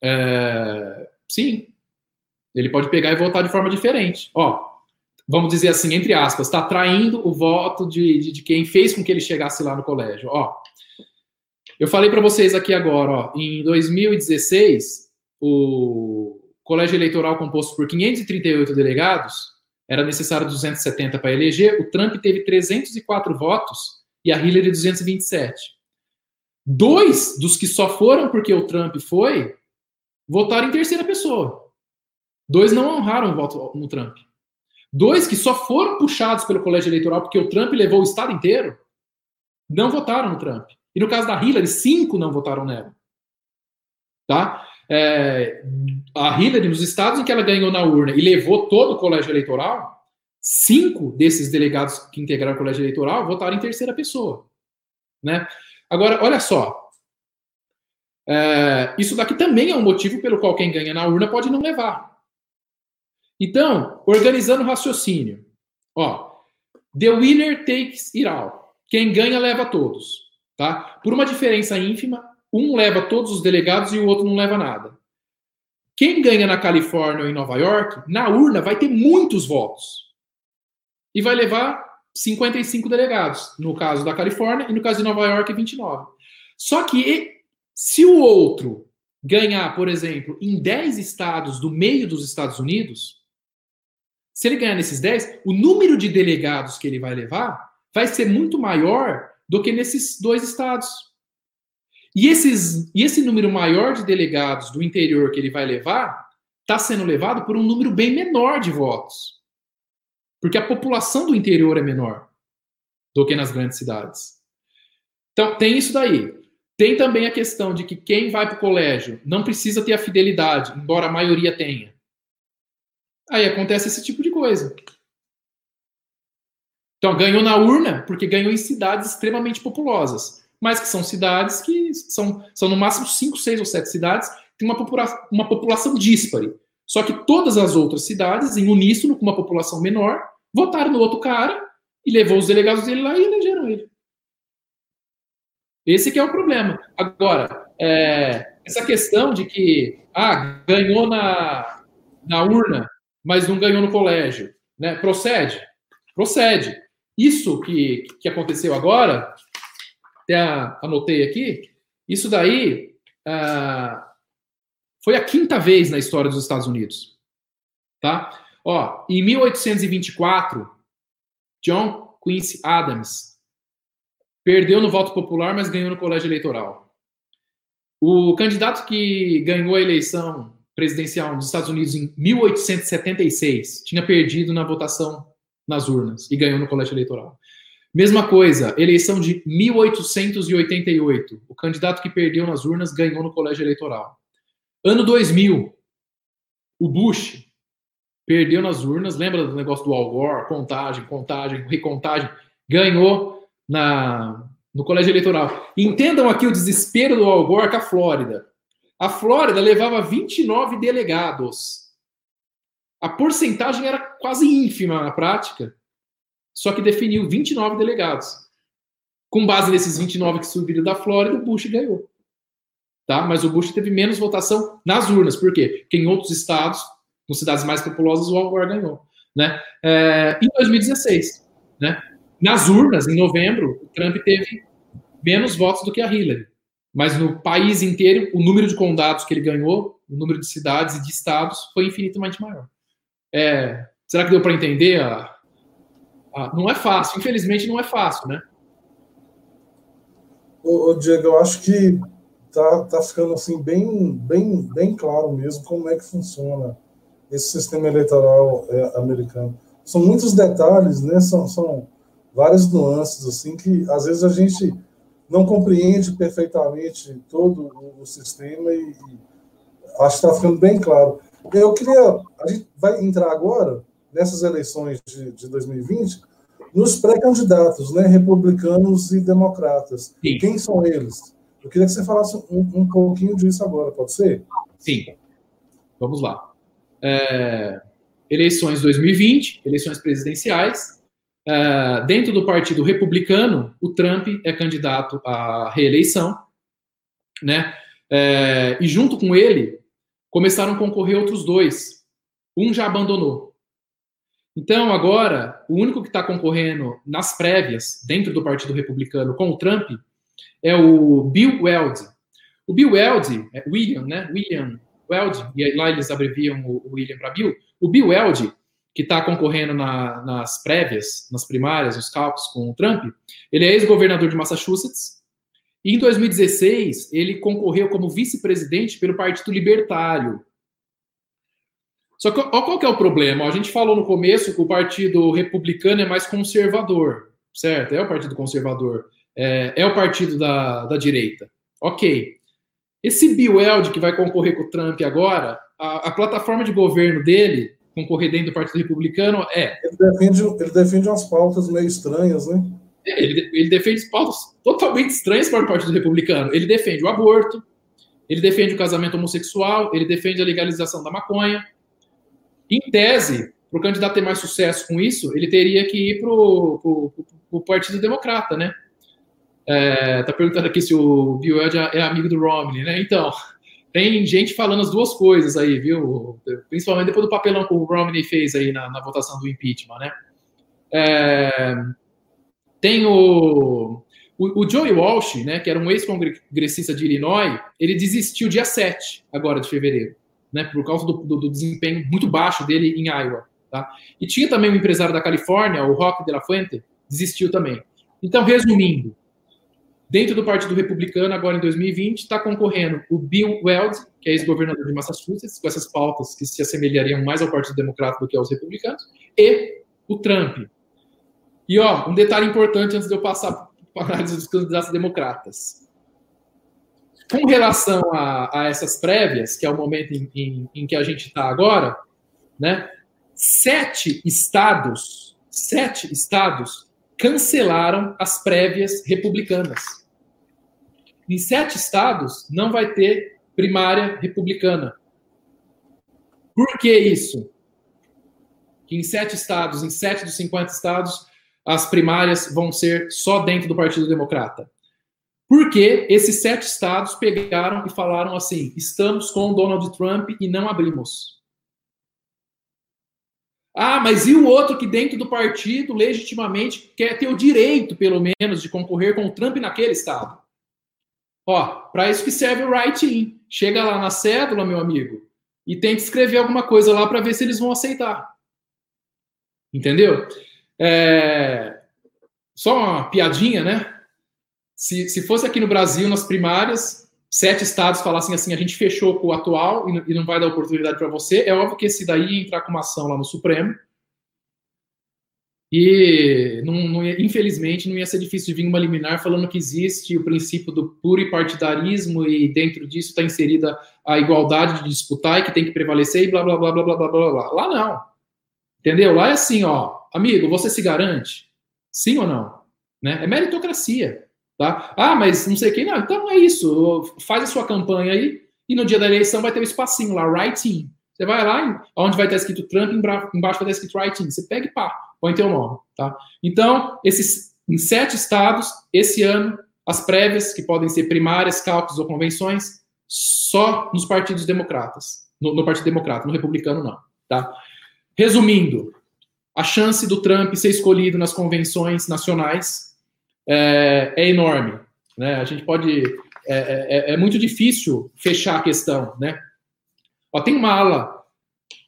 É, sim, ele pode pegar e votar de forma diferente. Ó, vamos dizer assim, entre aspas, está traindo o voto de, de, de, quem fez com que ele chegasse lá no colégio. Ó, eu falei para vocês aqui agora, ó, em 2016 o colégio eleitoral composto por 538 delegados, era necessário 270 para eleger, o Trump teve 304 votos e a Hillary 227. Dois dos que só foram porque o Trump foi, votaram em terceira pessoa. Dois não honraram o voto no Trump. Dois que só foram puxados pelo colégio eleitoral porque o Trump levou o estado inteiro, não votaram no Trump. E no caso da Hillary, cinco não votaram nela. Tá? é, a Hillary, nos estados em que ela ganhou na urna e levou todo o colégio eleitoral, cinco desses delegados que integraram o colégio eleitoral votaram em terceira pessoa. Né? Agora, olha só. É, isso daqui também é um motivo pelo qual quem ganha na urna pode não levar. Então, organizando o raciocínio. Ó, the winner takes it all. Quem ganha leva todos. Tá? Por uma diferença ínfima, um leva todos os delegados e o outro não leva nada. Quem ganha na Califórnia ou em Nova York, na urna vai ter muitos votos. E vai levar 55 delegados, no caso da Califórnia, e no caso de Nova York, 29. Só que se o outro ganhar, por exemplo, em 10 estados do meio dos Estados Unidos, se ele ganhar nesses 10, o número de delegados que ele vai levar vai ser muito maior do que nesses dois estados. E, esses, e esse número maior de delegados do interior que ele vai levar está sendo levado por um número bem menor de votos. Porque a população do interior é menor do que nas grandes cidades. Então, tem isso daí. Tem também a questão de que quem vai para o colégio não precisa ter a fidelidade, embora a maioria tenha. Aí acontece esse tipo de coisa. Então, ganhou na urna porque ganhou em cidades extremamente populosas mas que são cidades que são, são no máximo cinco, seis ou sete cidades, tem uma, popula uma população díspare. Só que todas as outras cidades, em uníssono, com uma população menor, votaram no outro cara e levou os delegados dele lá e elegeram ele. Esse que é o problema. Agora, é, essa questão de que ah, ganhou na, na urna, mas não ganhou no colégio, né? Procede? Procede. Isso que, que aconteceu agora até anotei aqui, isso daí ah, foi a quinta vez na história dos Estados Unidos. Tá? Ó, em 1824, John Quincy Adams perdeu no voto popular, mas ganhou no colégio eleitoral. O candidato que ganhou a eleição presidencial dos Estados Unidos em 1876 tinha perdido na votação nas urnas e ganhou no colégio eleitoral. Mesma coisa, eleição de 1888. O candidato que perdeu nas urnas ganhou no colégio eleitoral. Ano 2000, o Bush perdeu nas urnas, lembra do negócio do Al Gore, contagem, contagem, recontagem, ganhou na, no colégio eleitoral. Entendam aqui o desespero do Al Gore com a Flórida. A Flórida levava 29 delegados. A porcentagem era quase ínfima na prática, só que definiu 29 delegados. Com base nesses 29 que subiram da Flórida, o Bush ganhou. Tá? Mas o Bush teve menos votação nas urnas. Por quê? Porque em outros estados, com cidades mais populosas, o Al Gore ganhou. Né? É, em 2016, né? Nas urnas, em novembro, o Trump teve menos votos do que a Hillary. Mas no país inteiro, o número de condados que ele ganhou, o número de cidades e de estados foi infinitamente maior. É, será que deu para entender? A, a, não é fácil, infelizmente não é fácil, né? Ô, ô Diego, eu acho que tá, tá ficando assim bem, bem, bem claro mesmo como é que funciona esse sistema eleitoral é, americano. São muitos detalhes, né? São, são várias nuances assim que às vezes a gente não compreende perfeitamente todo o sistema e, e acho que está ficando bem claro. Eu queria, a gente vai entrar agora nessas eleições de, de 2020 nos pré-candidatos, né, republicanos e democratas. Sim. Quem são eles? Eu queria que você falasse um, um pouquinho disso agora, pode ser? Sim. Vamos lá. É, eleições 2020, eleições presidenciais. Uh, dentro do Partido Republicano, o Trump é candidato à reeleição, né? Uh, e junto com ele começaram a concorrer outros dois. Um já abandonou. Então agora o único que está concorrendo nas prévias dentro do Partido Republicano com o Trump é o Bill Weld. O Bill Weld, é William, né? William Weld, e lá eles abreviam o William para Bill. O Bill Weld que está concorrendo na, nas prévias, nas primárias, nos cálculos com o Trump, ele é ex-governador de Massachusetts. E em 2016, ele concorreu como vice-presidente pelo Partido Libertário. Só que ó, qual que é o problema? A gente falou no começo que o Partido Republicano é mais conservador, certo? É o Partido Conservador. É, é o partido da, da direita. Ok. Esse Bill Weld que vai concorrer com o Trump agora, a, a plataforma de governo dele concorrer dentro do Partido Republicano é. Ele defende, ele defende umas pautas meio estranhas, né? Ele, ele defende pautas totalmente estranhas para o Partido Republicano. Ele defende o aborto, ele defende o casamento homossexual, ele defende a legalização da maconha. Em tese, para o candidato ter mais sucesso com isso, ele teria que ir para o Partido Democrata, né? É, tá perguntando aqui se o Bill é amigo do Romney, né? Então, tem gente falando as duas coisas aí, viu? Principalmente depois do papelão que o Romney fez aí na, na votação do impeachment, né? É, tem o, o, o, Joey Walsh, né, que era um ex-congressista de Illinois, ele desistiu dia 7, agora de fevereiro, né, por causa do, do, do desempenho muito baixo dele em Iowa. Tá? E tinha também um empresário da Califórnia, o Rock de la Fuente, desistiu também. Então, resumindo, Dentro do Partido Republicano, agora em 2020, está concorrendo o Bill Weld, que é ex-governador de Massachusetts, com essas pautas que se assemelhariam mais ao Partido Democrata do que aos republicanos, e o Trump. E ó, um detalhe importante antes de eu passar para a análise dos candidatos democratas. Com relação a, a, essas prévias, que é o momento em, em, em que a gente está agora, né? Sete estados, sete estados cancelaram as prévias republicanas. Em sete estados não vai ter primária republicana. Por que isso? Que em sete estados, em sete dos 50 estados, as primárias vão ser só dentro do Partido Democrata. Porque esses sete estados pegaram e falaram assim: estamos com Donald Trump e não abrimos. Ah, mas e o outro que dentro do partido legitimamente quer ter o direito, pelo menos, de concorrer com o Trump naquele estado? Ó, para isso que serve o write-in. Chega lá na cédula, meu amigo, e tenta escrever alguma coisa lá para ver se eles vão aceitar. Entendeu? É... Só uma piadinha, né? Se, se fosse aqui no Brasil, nas primárias, sete estados falassem assim: a gente fechou com o atual e não vai dar oportunidade para você, é óbvio que esse daí ia entrar com uma ação lá no Supremo E, não, não infelizmente, não ia ser difícil de vir uma liminar falando que existe o princípio do pluripartidarismo e dentro disso está inserida a igualdade de disputar e que tem que prevalecer e blá, blá, blá, blá, blá, blá, blá, blá. Lá não. Entendeu? Lá é assim, ó. Amigo, você se garante? Sim ou não? Né? É meritocracia. Tá? Ah, mas não sei quem. Não, então é isso. Faz a sua campanha aí e no dia da eleição vai ter um espacinho lá, writing. Você vai lá, onde vai estar escrito Trump, embaixo vai estar escrito writing. Você pega e pá, põe teu nome. Tá? Então, esses, em sete estados, esse ano, as prévias, que podem ser primárias, cálculos ou convenções, só nos partidos democratas. No, no Partido Democrata, no Republicano não. Tá? Resumindo, a chance do Trump ser escolhido nas convenções nacionais é, é enorme. Né? A gente pode. É, é, é, muito difícil fechar a questão. Né? Ó, tem uma ala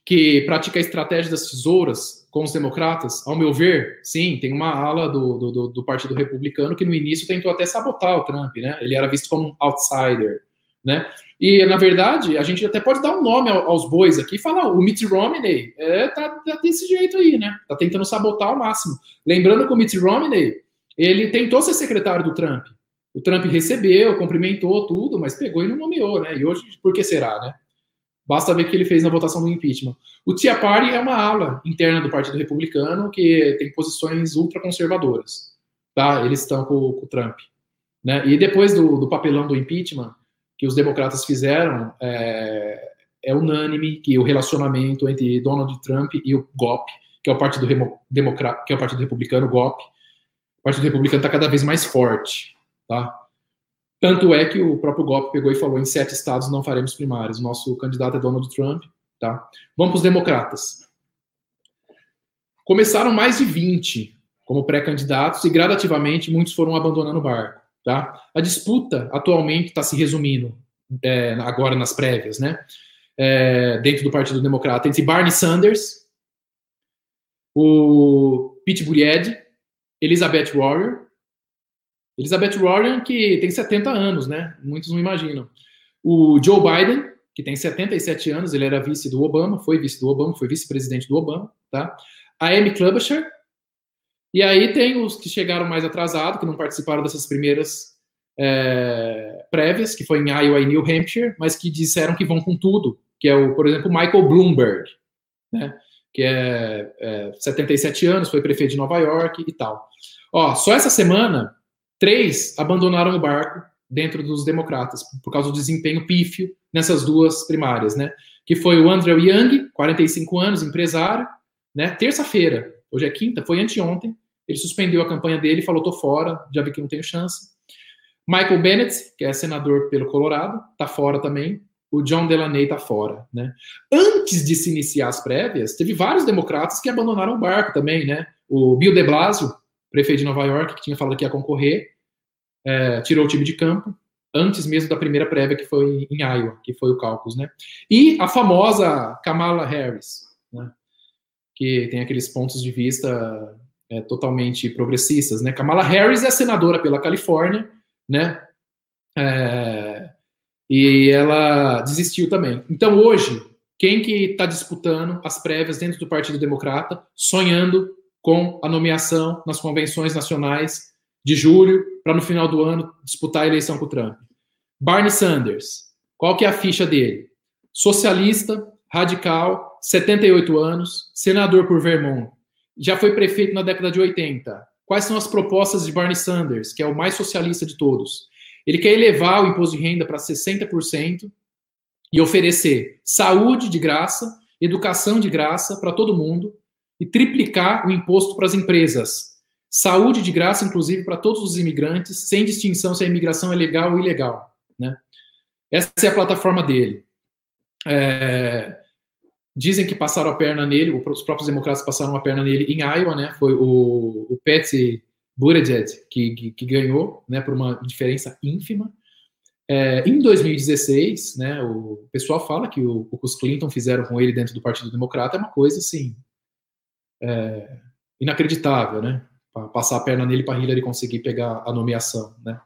que pratica a estratégia das tesouras com os democratas, ao meu ver, sim, tem uma ala do, do, do, Partido Republicano que no início tentou até sabotar o Trump, né? Ele era visto como um outsider, né? E, na verdade, a gente até pode dar um nome aos bois aqui e falar, o Mitt Romney é, tá, tá, desse jeito aí, né? Tá tentando sabotar ao máximo. Lembrando que o Mitt Romney, ele tentou ser secretário do Trump. O Trump recebeu, cumprimentou tudo, mas pegou e não nomeou, né? E hoje, por que será, né? Basta ver o que ele fez na votação do impeachment. O Tia Party é uma ala interna do Partido Republicano que tem posições ultraconservadoras. Tá? Eles estão com, com o Trump. Né? E depois do, do papelão do impeachment, que os democratas fizeram é, é unânime que o relacionamento entre Donald Trump e o GOP, que é o Partido Democrata, que é o Partido Republicano, GOP, o Partido Republicano está cada vez mais forte, tá? Tanto é que o próprio GOP pegou e falou em sete estados não faremos primárias. Nosso candidato é Donald Trump, tá? Vamos para os democratas. Começaram mais de 20 como pré-candidatos e gradativamente muitos foram abandonando o barco. Tá? A disputa atualmente está se resumindo, é, agora nas prévias, né? É, dentro do Partido Democrata, entre Barney Sanders, o Pete Buttigieg, Elizabeth Warren, Elizabeth Warren, que tem 70 anos, né? Muitos não imaginam. O Joe Biden, que tem 77 anos, ele era vice do Obama, foi vice do Obama, foi vice-presidente do Obama, tá? A Amy Klobuchar, e aí tem os que chegaram mais atrasados, que não participaram dessas primeiras é, prévias, que foi em Iowa e New Hampshire, mas que disseram que vão com tudo, que é o, por exemplo, Michael Bloomberg, né? Que é, é 77 anos, foi prefeito de Nova York e tal. Ó, só essa semana, três abandonaram o barco dentro dos democratas, por causa do desempenho pífio nessas duas primárias, né? Que foi o Andrew Young, 45 anos, empresário, né? Terça-feira, hoje é quinta, foi anteontem, ele suspendeu a campanha dele, falou: tô fora, já vi que não tenho chance. Michael Bennett, que é senador pelo Colorado, tá fora também. O John Delaney tá fora, né? Antes de se iniciar as prévias, teve vários democratas que abandonaram o barco também, né? O Bill de Blasio, prefeito de Nova York, que tinha falado que ia concorrer, é, tirou o time de campo antes mesmo da primeira prévia que foi em Iowa, que foi o caucus, né? E a famosa Kamala Harris, né? Que tem aqueles pontos de vista é, totalmente progressistas, né? Kamala Harris é senadora pela Califórnia, né? É, e ela desistiu também. Então hoje, quem que está disputando as prévias dentro do Partido Democrata, sonhando com a nomeação nas convenções nacionais de julho, para no final do ano disputar a eleição com o Trump? Barney Sanders. Qual que é a ficha dele? Socialista, radical, 78 anos, senador por Vermont, já foi prefeito na década de 80. Quais são as propostas de Barney Sanders, que é o mais socialista de todos? Ele quer elevar o imposto de renda para 60% e oferecer saúde de graça, educação de graça para todo mundo e triplicar o imposto para as empresas. Saúde de graça, inclusive, para todos os imigrantes, sem distinção se a imigração é legal ou ilegal. Né? Essa é a plataforma dele. É, Dizem que passaram a perna nele, os próprios democratas passaram a perna nele em Iowa, né? Foi o, o Pete Buttigieg que, que, que, ganhou, né? Por uma diferença ínfima. É, em 2016, né? O pessoal fala que o, o que os Clinton fizeram com ele dentro do Partido Democrata é uma coisa assim é, inacreditável, né? Passar a perna nele para Hillary conseguir pegar a nomeação, né?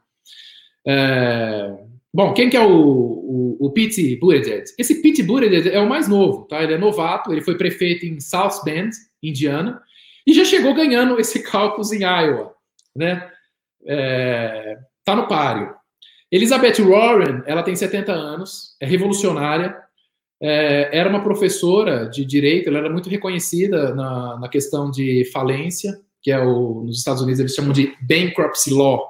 É, Bom, quem que é o, o, o Pete Buttigieg? Esse Pete Buttigieg é o mais novo, tá? Ele é novato, ele foi prefeito em South Bend, Indiana, E já chegou ganhando esse cálculo em Iowa, né? É, tá no páreo. Elizabeth Warren, ela tem 70 anos, é revolucionária, é, era uma professora de direito, ela era muito reconhecida na, na questão de falência, que é o, nos Estados Unidos eles chamam de bankruptcy law,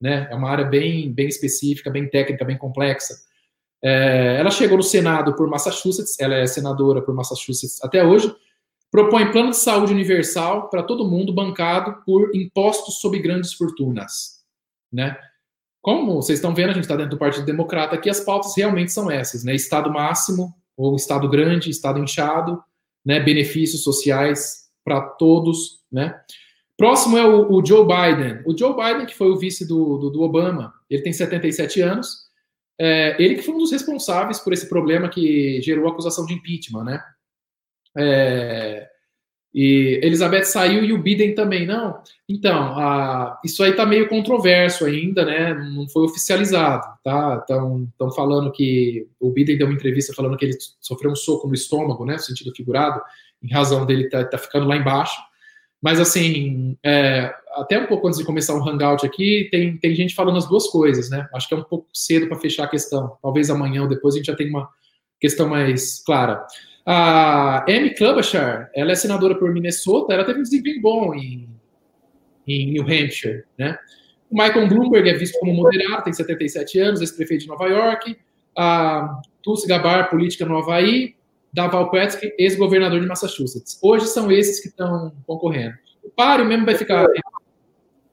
né? É uma área bem, bem específica, bem técnica, bem complexa. É, ela chegou no Senado por Massachusetts, ela é senadora por Massachusetts até hoje, propõe plano de saúde universal para todo mundo bancado por impostos sobre grandes fortunas, né? Como vocês estão vendo, a gente está dentro do Partido Democrata aqui, as pautas realmente são essas, né? Estado máximo, ou Estado grande, Estado inchado, né? Benefícios sociais para todos, né? Próximo é o, o, Joe Biden. O Joe Biden, que foi o vice do, do, do Obama, ele tem 77 anos, é, ele que foi um dos responsáveis por esse problema que gerou a acusação de impeachment, né? É, e Elizabeth saiu e o Biden também, não? Então, a, isso aí tá meio controverso ainda, né? Não foi oficializado, tá? Estão falando que o Biden deu uma entrevista falando que ele sofreu um soco no estômago, né? No sentido figurado, em razão dele tá, tá ficando lá embaixo. Mas, assim, é, até um pouco antes de começar um hangout aqui, tem, tem gente falando as duas coisas, né? Acho que é um pouco cedo para fechar a questão. Talvez amanhã ou depois a gente já tenha uma questão mais clara. A Amy Klobuchar, ela é senadora por Minnesota, ela teve um desempenho bom em, em New Hampshire, né? O Michael Bloomberg é visto como moderado, tem 77 anos, ex-prefeito de Nova York. A Tulsi Gabbard, política no Havaí. Daval Patrick, ex-governador de Massachusetts. Hoje são esses que estão concorrendo. O páreo mesmo vai ficar...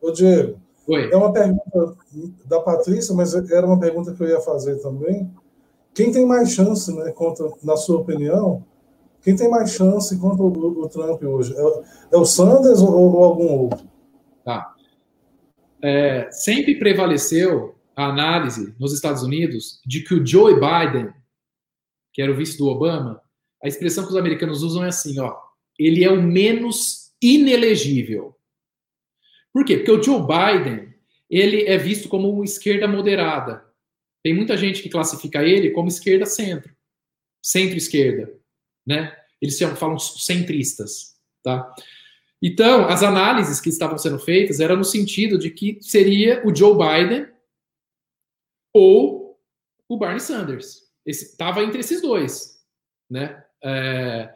Ô, Diego, Oi. é uma pergunta da Patrícia, mas era uma pergunta que eu ia fazer também. Quem tem mais chance, né, contra, na sua opinião, quem tem mais chance contra o, o Trump hoje? É, é, o Sanders ou, ou algum outro? Tá. É, sempre prevaleceu a análise nos Estados Unidos de que o Joe Biden, que era o vice do Obama, a expressão que os americanos usam é assim, ó, ele é o menos inelegível. Por quê? Porque o Joe Biden, ele é visto como uma esquerda moderada. Tem muita gente que classifica ele como esquerda-centro, centro-esquerda, né? Eles falam centristas, tá? Então, as análises que estavam sendo feitas eram no sentido de que seria o Joe Biden ou o Bernie Sanders. Estava entre esses dois, né? É...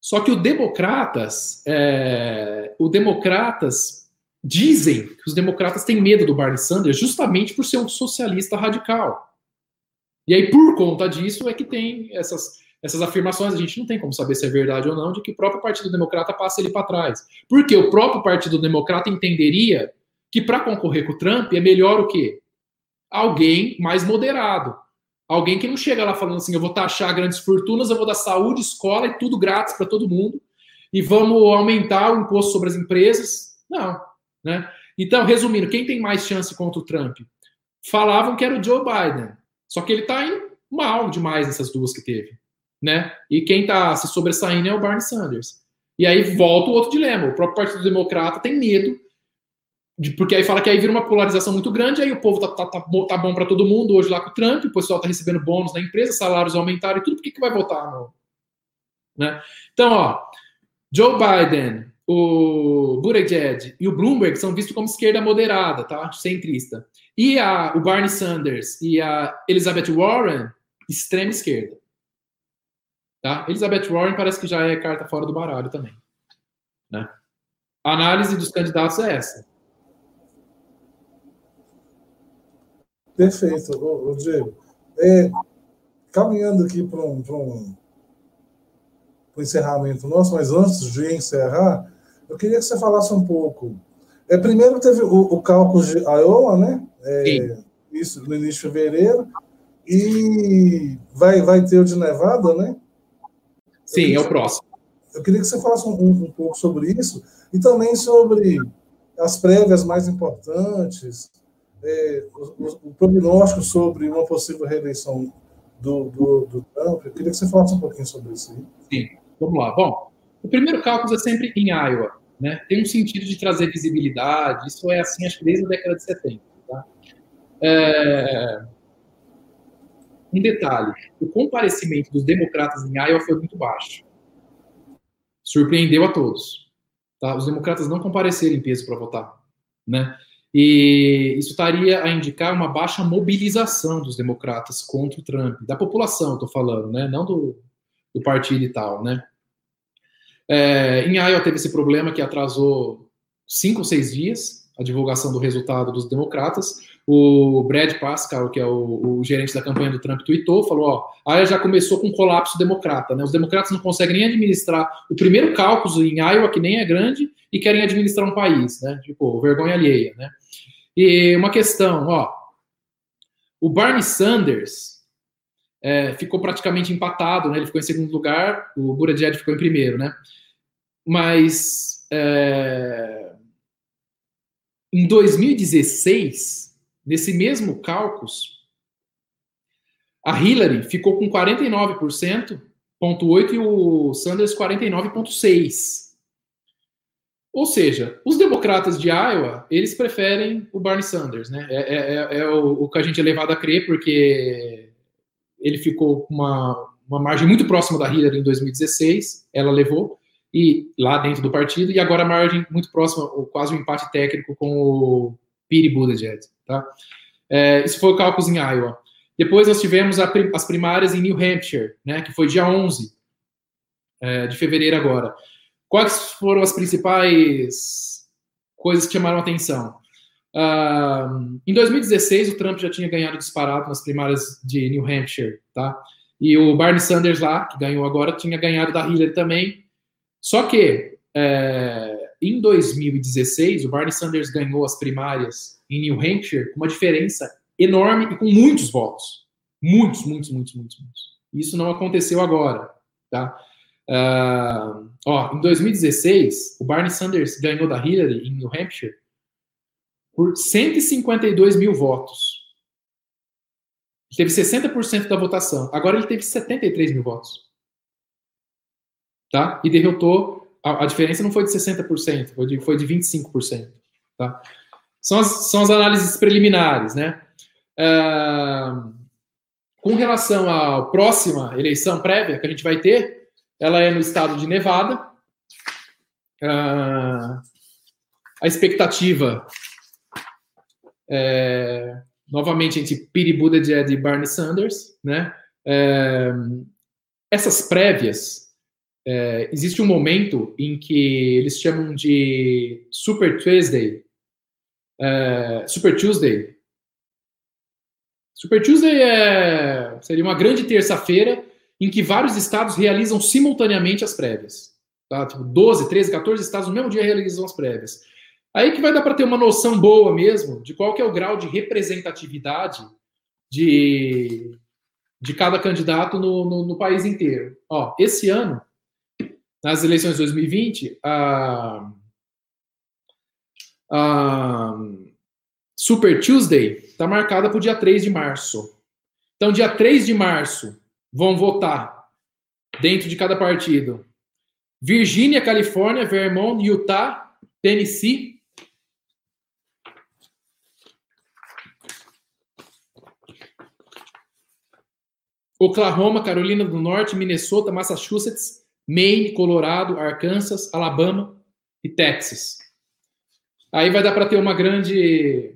Só que o Democratas, é... o Democratas Dizem que os democratas têm medo do Bernie Sanders justamente por ser um socialista radical. E aí, por conta disso, é que tem essas, essas afirmações. A gente não tem como saber se é verdade ou não, de que o próprio Partido Democrata passa ele para trás. Porque o próprio Partido Democrata entenderia que para concorrer com o Trump é melhor o quê? Alguém mais moderado. Alguém que não chega lá falando assim: eu vou taxar grandes fortunas, eu vou dar saúde, escola e tudo grátis para todo mundo, e vamos aumentar o imposto sobre as empresas. Não. Né? Então, resumindo, quem tem mais chance contra o Trump? Falavam que era o Joe Biden. Só que ele está mal demais nessas duas que teve. Né? E quem está se sobressaindo é o Bernie Sanders. E aí volta o outro dilema. O próprio Partido Democrata tem medo, de, porque aí fala que aí vira uma polarização muito grande, aí o povo tá, tá, tá, tá bom para todo mundo hoje lá com o Trump, o pessoal tá recebendo bônus na empresa, salários aumentaram e tudo, por que, que vai votar? Né? Então, ó, Joe Biden, o Buttigieg e o Bloomberg são vistos como esquerda moderada, tá? Centrista. E a, o Barney Sanders e a Elizabeth Warren, extrema esquerda. Tá? Elizabeth Warren parece que já é carta fora do baralho também. Né? A análise dos candidatos é essa. Perfeito, ô, Diego. É, caminhando aqui para um, um, um encerramento nosso, mas antes de encerrar, eu queria que você falasse um pouco. É, primeiro teve o, o cálculo de Iowa, né? É, isso no início de fevereiro. E vai, vai ter o de Nevada, né? Sim, é o próximo. Eu queria que você falasse um, um, pouco sobre isso e também sobre as prévias mais importantes, é, o, o, prognóstico sobre uma possível reeleição do, do, do Trump. Eu queria que você falasse um pouquinho sobre isso aí. Sim, vamos lá. Bom, o primeiro cálculo é sempre em Iowa. Né? Tem um sentido de trazer visibilidade, isso é assim, acho que desde a década de 70. Tá? É... Um detalhe: o comparecimento dos democratas em Iowa foi muito baixo. Surpreendeu a todos. tá? Os democratas não compareceram em peso para votar, né? E isso estaria a indicar uma baixa mobilização dos democratas contra o Trump, da população, estou falando, né? Não do, do partido e tal, né? É, em Iowa teve esse problema que atrasou cinco ou seis dias a divulgação do resultado dos democratas. O Brad Pascal, que é o, o gerente da campanha do Trump, tweetou, falou: ó, a Iowa já começou com um colapso democrata, né? Os democratas não conseguem nem administrar o primeiro cálculo em Iowa, que nem é grande, e querem administrar um país, né? Tipo, vergonha alheia, né? E uma questão, ó, o Barney Sanders é, ficou praticamente empatado, né? Ele ficou em segundo lugar, o Buttigieg ficou em primeiro, né? Mas é, em 2016, nesse mesmo cálculo, a Hillary ficou com 49,8% e o Sanders 49,6%. Ou seja, os democratas de Iowa, eles preferem o Bernie Sanders, né? É, é, é, é o, o, que a gente é levado a crer, porque ele ficou com uma, uma margem muito próxima da Hillary em 2016, ela levou, e lá dentro do partido, e agora a margem muito próxima, quase um empate técnico com o Pete Buttigieg, tá? É, isso foi o cálculo em Iowa. Depois nós tivemos a, as primárias em New Hampshire, né, que foi dia 11 é, de fevereiro agora. Quais foram as principais coisas que chamaram atenção? Uh, em 2016, o Trump já tinha ganhado disparado nas primárias de New Hampshire, tá? E o Bernie Sanders lá, que ganhou agora, tinha ganhado da Hillary também. Só que é, em 2016, o Bernie Sanders ganhou as primárias em New Hampshire com uma diferença enorme e com muitos votos. Muitos, muitos, muitos, muitos, muitos. Isso não aconteceu agora, tá? Uh, ó, em 2016, o Bernie Sanders ganhou da Hillary em New Hampshire por 152 mil votos. Ele teve 60% da votação. Agora ele teve 73 mil votos. Tá? E derrotou. A, a diferença não foi de 60%, foi de, foi de 25%. Tá? São, as, são as análises preliminares, né? Uh, com relação à próxima eleição prévia que a gente vai ter, ela é no estado de Nevada. Ah, a expectativa é, novamente entre Pete Buttigieg e Barney Sanders, né? É, essas prévias, é, existe um momento em que eles chamam de Super Tuesday, é, Super Tuesday. Super Tuesday é, seria uma grande terça-feira em que vários estados realizam simultaneamente as prévias. Tá? Tipo, 12, 13, 14 estados no mesmo dia realizam as prévias. Aí que vai dar para ter uma noção boa mesmo de qual que é o grau de representatividade de, de cada candidato no, no, no país inteiro. Ó, esse ano, nas eleições de 2020, a, a Super Tuesday está marcada para o dia 3 de março. Então, dia 3 de março, vão votar dentro de cada partido? Virgínia, Califórnia, Vermont, Utah, Tennessee. Oklahoma, Carolina do Norte, Minnesota, Massachusetts, Maine, Colorado, Arkansas, Alabama e Texas. Aí vai dar para ter uma grande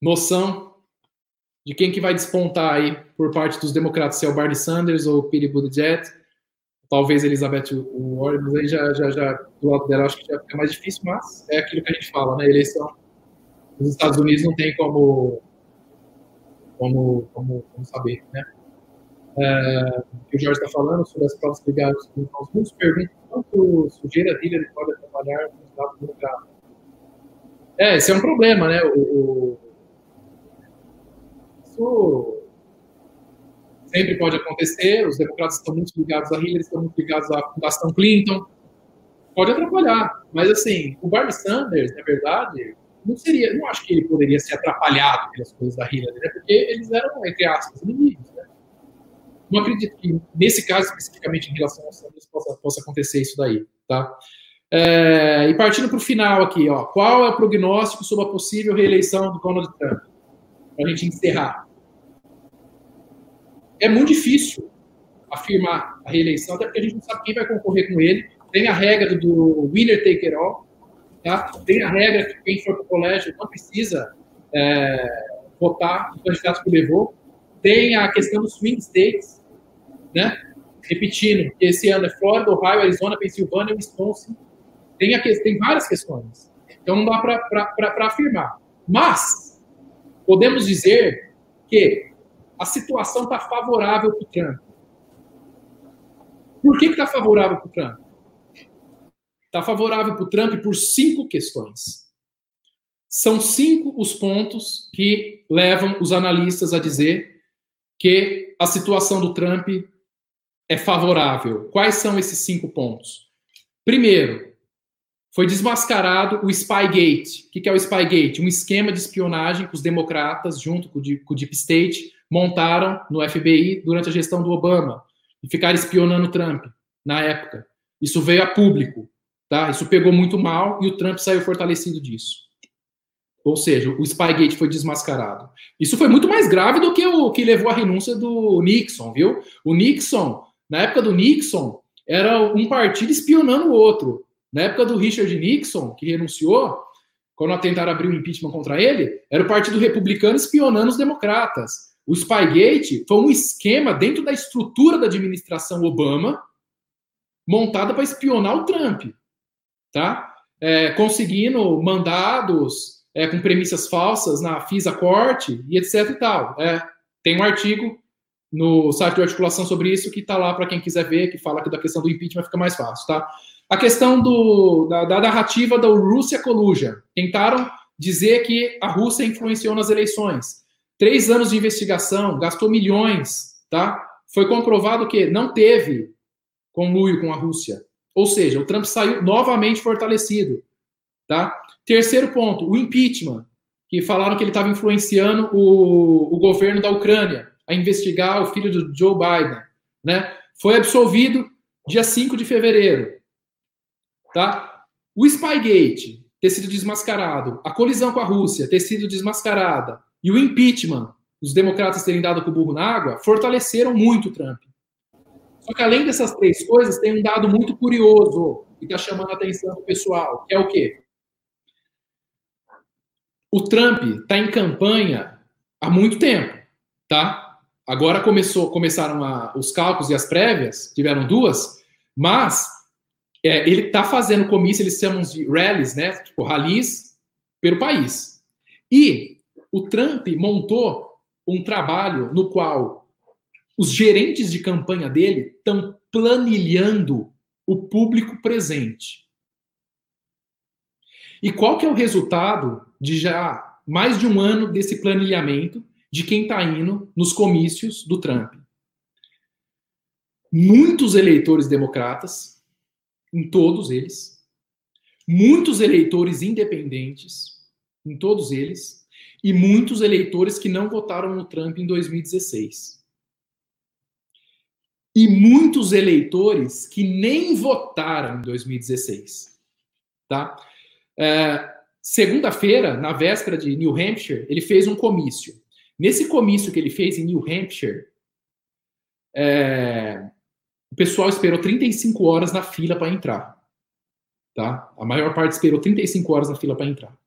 noção de quem que vai despontar aí por parte dos democratas, se é o Bernie Sanders ou o Pete Buttigieg, talvez Elizabeth Warren, mas aí já, já, já do lado dela acho que já fica mais difícil, mas é aquilo que a gente fala, né, eleição nos Estados Unidos não tem como como, como, como saber, né. É, que o Jorge está falando sobre as provas ligadas com os muitos perguntam quanto sujeira Hillary pode atrapalhar os dados democratas. É, esse é um problema, né, o, o isso sempre pode acontecer. Os democratas estão muito ligados a Hillary, estão muito ligados à Fundação Clinton. Pode atrapalhar, mas assim, o Bernie Sanders, na verdade, não seria, não acho que ele poderia ser atrapalhado pelas coisas da Hillary, né? Porque eles eram entre aspas inimigos, né? Não acredito que nesse caso especificamente em relação ao Sanders possa, possa acontecer isso daí, tá? É, e partindo para o final aqui, ó, qual é o prognóstico sobre a possível reeleição do Donald Trump? Para a gente encerrar é muito difícil afirmar a reeleição, até porque a gente não sabe quem vai concorrer com ele Tem a regra do winner take all. Tá? Tem a regra que quem for para o colégio não precisa é, votar no candidato que levou. Tem a questão dos swing states, né? Repetindo, que esse ano é Flórida, Ohio, Arizona, Pensilvânia, Wisconsin. Tem, a, tem várias questões. Então não dá para afirmar. Mas podemos dizer que a situação está favorável para o Trump. Por que está favorável para o Trump? Está favorável para o Trump por cinco questões. São cinco os pontos que levam os analistas a dizer que a situação do Trump é favorável. Quais são esses cinco pontos? Primeiro, foi desmascarado o Spygate. O que é o Spygate? Um esquema de espionagem que os democratas, junto com o Deep State, montaram no FBI durante a gestão do Obama e ficaram espionando o Trump na época. Isso veio a público, tá? Isso pegou muito mal e o Trump saiu fortalecido disso. Ou seja, o Spygate foi desmascarado. Isso foi muito mais grave do que o que levou à renúncia do Nixon, viu? O Nixon, na época do Nixon, era um partido espionando o outro. Na época do Richard Nixon, que renunciou, quando tentaram abrir o um impeachment contra ele, era o Partido Republicano espionando os democratas. O Spygate foi um esquema dentro da estrutura da administração Obama, montada para espionar o Trump, tá? É, conseguindo mandados é, com premissas falsas na FISA Corte e etc e tal. É, tem um artigo no site de articulação sobre isso que está lá para quem quiser ver, que fala que da questão do impeachment fica mais fácil, tá? A questão do, da, da narrativa da Rússia Collusion. Tentaram dizer que a Rússia influenciou nas eleições. Três anos de investigação, gastou milhões, tá? Foi comprovado que não teve conluio com a Rússia. Ou seja, o Trump saiu novamente fortalecido, tá? Terceiro ponto, o impeachment, que falaram que ele estava influenciando o, o governo da Ucrânia a investigar o filho do Joe Biden, né? Foi absolvido dia 5 de fevereiro, tá? O Spygate ter sido desmascarado, a colisão com a Rússia ter sido desmascarada, e o impeachment, os democratas terem dado com o burro na água, fortaleceram muito o Trump. Só que além dessas três coisas, tem um dado muito curioso que está chamando a atenção do pessoal, que é o quê? O Trump está em campanha há muito tempo, tá? Agora começou, começaram a, os cálculos e as prévias, tiveram duas, mas é, ele está fazendo comício, eles chamam de rallies, né? Tipo, rallies pelo país. E o Trump montou um trabalho no qual os gerentes de campanha dele estão planilhando o público presente. E qual que é o resultado de já mais de um ano desse planilhamento de quem está indo nos comícios do Trump? Muitos eleitores democratas, em todos eles, muitos eleitores independentes, em todos eles, e muitos eleitores que não votaram no Trump em 2016. E muitos eleitores que nem votaram em 2016. Tá? É, Segunda-feira, na véspera de New Hampshire, ele fez um comício. Nesse comício que ele fez em New Hampshire, é, o pessoal esperou 35 horas na fila para entrar. Tá? A maior parte esperou 35 horas na fila para entrar.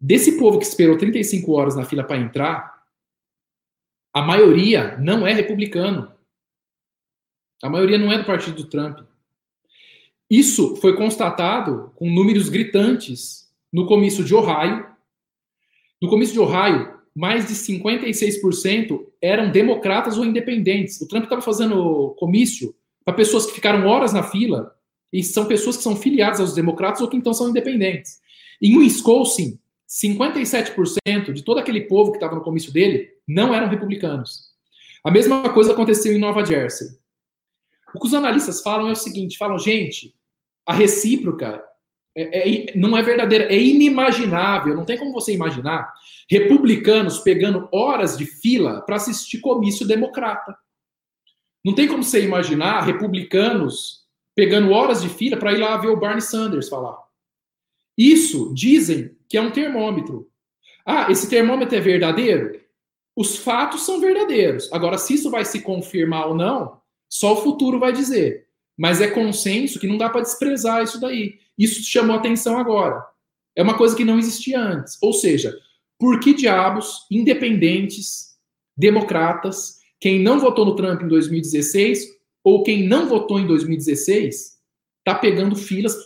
Desse povo que esperou 35 horas na fila para entrar, a maioria não é republicano. A maioria não é do partido do Trump. Isso foi constatado com números gritantes no comício de Ohio. No comício de Ohio, mais de 56% eram democratas ou independentes. O Trump estava fazendo comício para pessoas que ficaram horas na fila e são pessoas que são filiadas aos democratas ou que então são independentes. Em Wisconsin, 57% de todo aquele povo que estava no comício dele não eram republicanos. A mesma coisa aconteceu em Nova Jersey. O que os analistas falam é o seguinte: falam, gente, a recíproca é, é, não é verdadeira, é inimaginável, não tem como você imaginar republicanos pegando horas de fila para assistir comício democrata. Não tem como você imaginar republicanos pegando horas de fila para ir lá ver o Barney Sanders falar. Isso dizem que é um termômetro. Ah, esse termômetro é verdadeiro? Os fatos são verdadeiros. Agora, se isso vai se confirmar ou não, só o futuro vai dizer. mas é consenso que não dá para desprezar isso daí. Isso chamou atenção agora. É uma coisa que não existia antes. Ou seja, por que diabos independentes, democratas, quem não votou no Trump em 2016 ou quem não votou em 2016 está pegando filas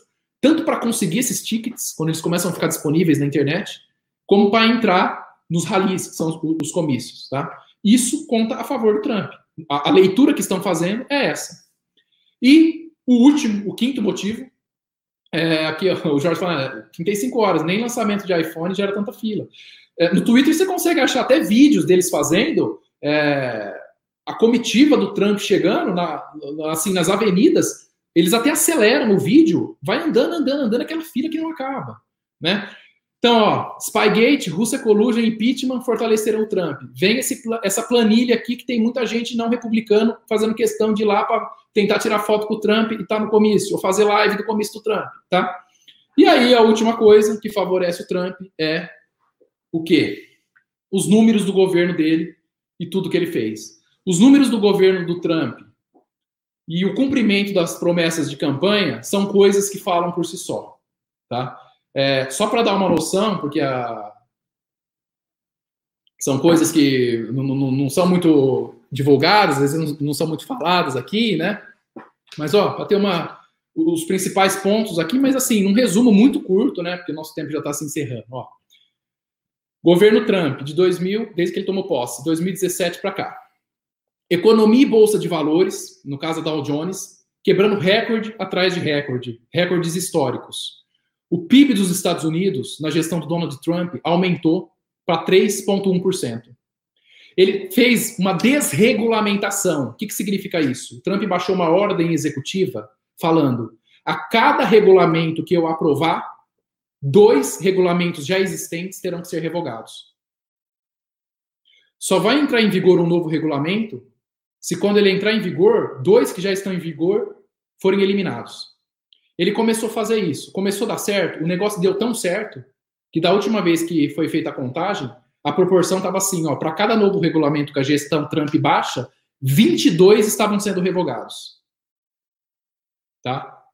tanto para conseguir esses tickets quando eles começam a ficar disponíveis na internet, como para entrar nos rallies, que são os, os comícios, tá? Isso conta a favor do Trump. A, a leitura que estão fazendo é essa. E o último, o quinto motivo, é, aqui o Jorge fala, 35 horas, nem lançamento de iPhone gera tanta fila. É, no Twitter você consegue achar até vídeos deles fazendo é, a comitiva do Trump chegando na, assim nas avenidas. Eles até aceleram o vídeo, vai andando, andando, andando, aquela fila que não acaba, né? Então, ó, Spygate, Rússia Collusion, impeachment fortalecerão o Trump. Vem esse, essa planilha aqui que tem muita gente não republicano fazendo questão de ir lá para tentar tirar foto com o Trump e estar tá no comício, ou fazer live do comício do Trump, tá? E aí, a última coisa que favorece o Trump é o quê? Os números do governo dele e tudo que ele fez. Os números do governo do Trump e o cumprimento das promessas de campanha são coisas que falam por si só, tá? É, só para dar uma noção, porque a... são coisas que não, são muito divulgadas, às vezes não, não são muito faladas aqui, né? Mas, ó, para ter uma, os principais pontos aqui, mas assim, num resumo muito curto, né? Porque o nosso tempo já está se encerrando. Ó. Governo Trump, de 2000, desde que ele tomou posse, 2017 para cá. Economia e bolsa de valores, no caso da Dow Jones, quebrando recorde atrás de recorde, recordes históricos. O PIB dos Estados Unidos, na gestão do Donald Trump, aumentou para 3,1%. Ele fez uma desregulamentação. O que, que significa isso? O Trump baixou uma ordem executiva falando: a cada regulamento que eu aprovar, dois regulamentos já existentes terão que ser revogados. Só vai entrar em vigor um novo regulamento se, quando ele entrar em vigor, dois que já estão em vigor forem eliminados. Ele começou a fazer isso. Começou a dar certo. O negócio deu tão certo que da última vez que foi feita a contagem, a proporção estava assim, ó, para cada novo regulamento que a gestão Trump baixa, 22 estavam sendo revogados. Tá?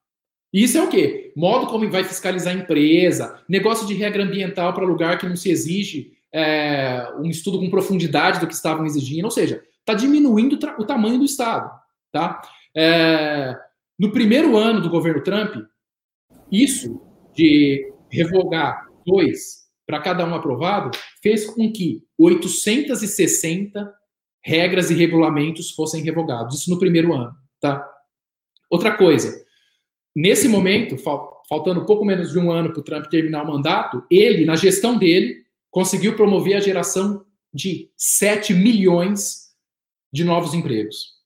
Isso é o quê? Modo como vai fiscalizar a empresa, negócio de regra ambiental para lugar que não se exige é, um estudo com profundidade do que estavam exigindo, ou seja, está diminuindo o tamanho do Estado. Tá? É, no primeiro ano do governo Trump, isso de revogar dois para cada um aprovado fez com que 860 regras e regulamentos fossem revogados. Isso no primeiro ano, tá? Outra coisa, nesse momento, faltando pouco menos de um ano para o Trump terminar o mandato, ele, na gestão dele, conseguiu promover a geração de 7 milhões de novos empregos.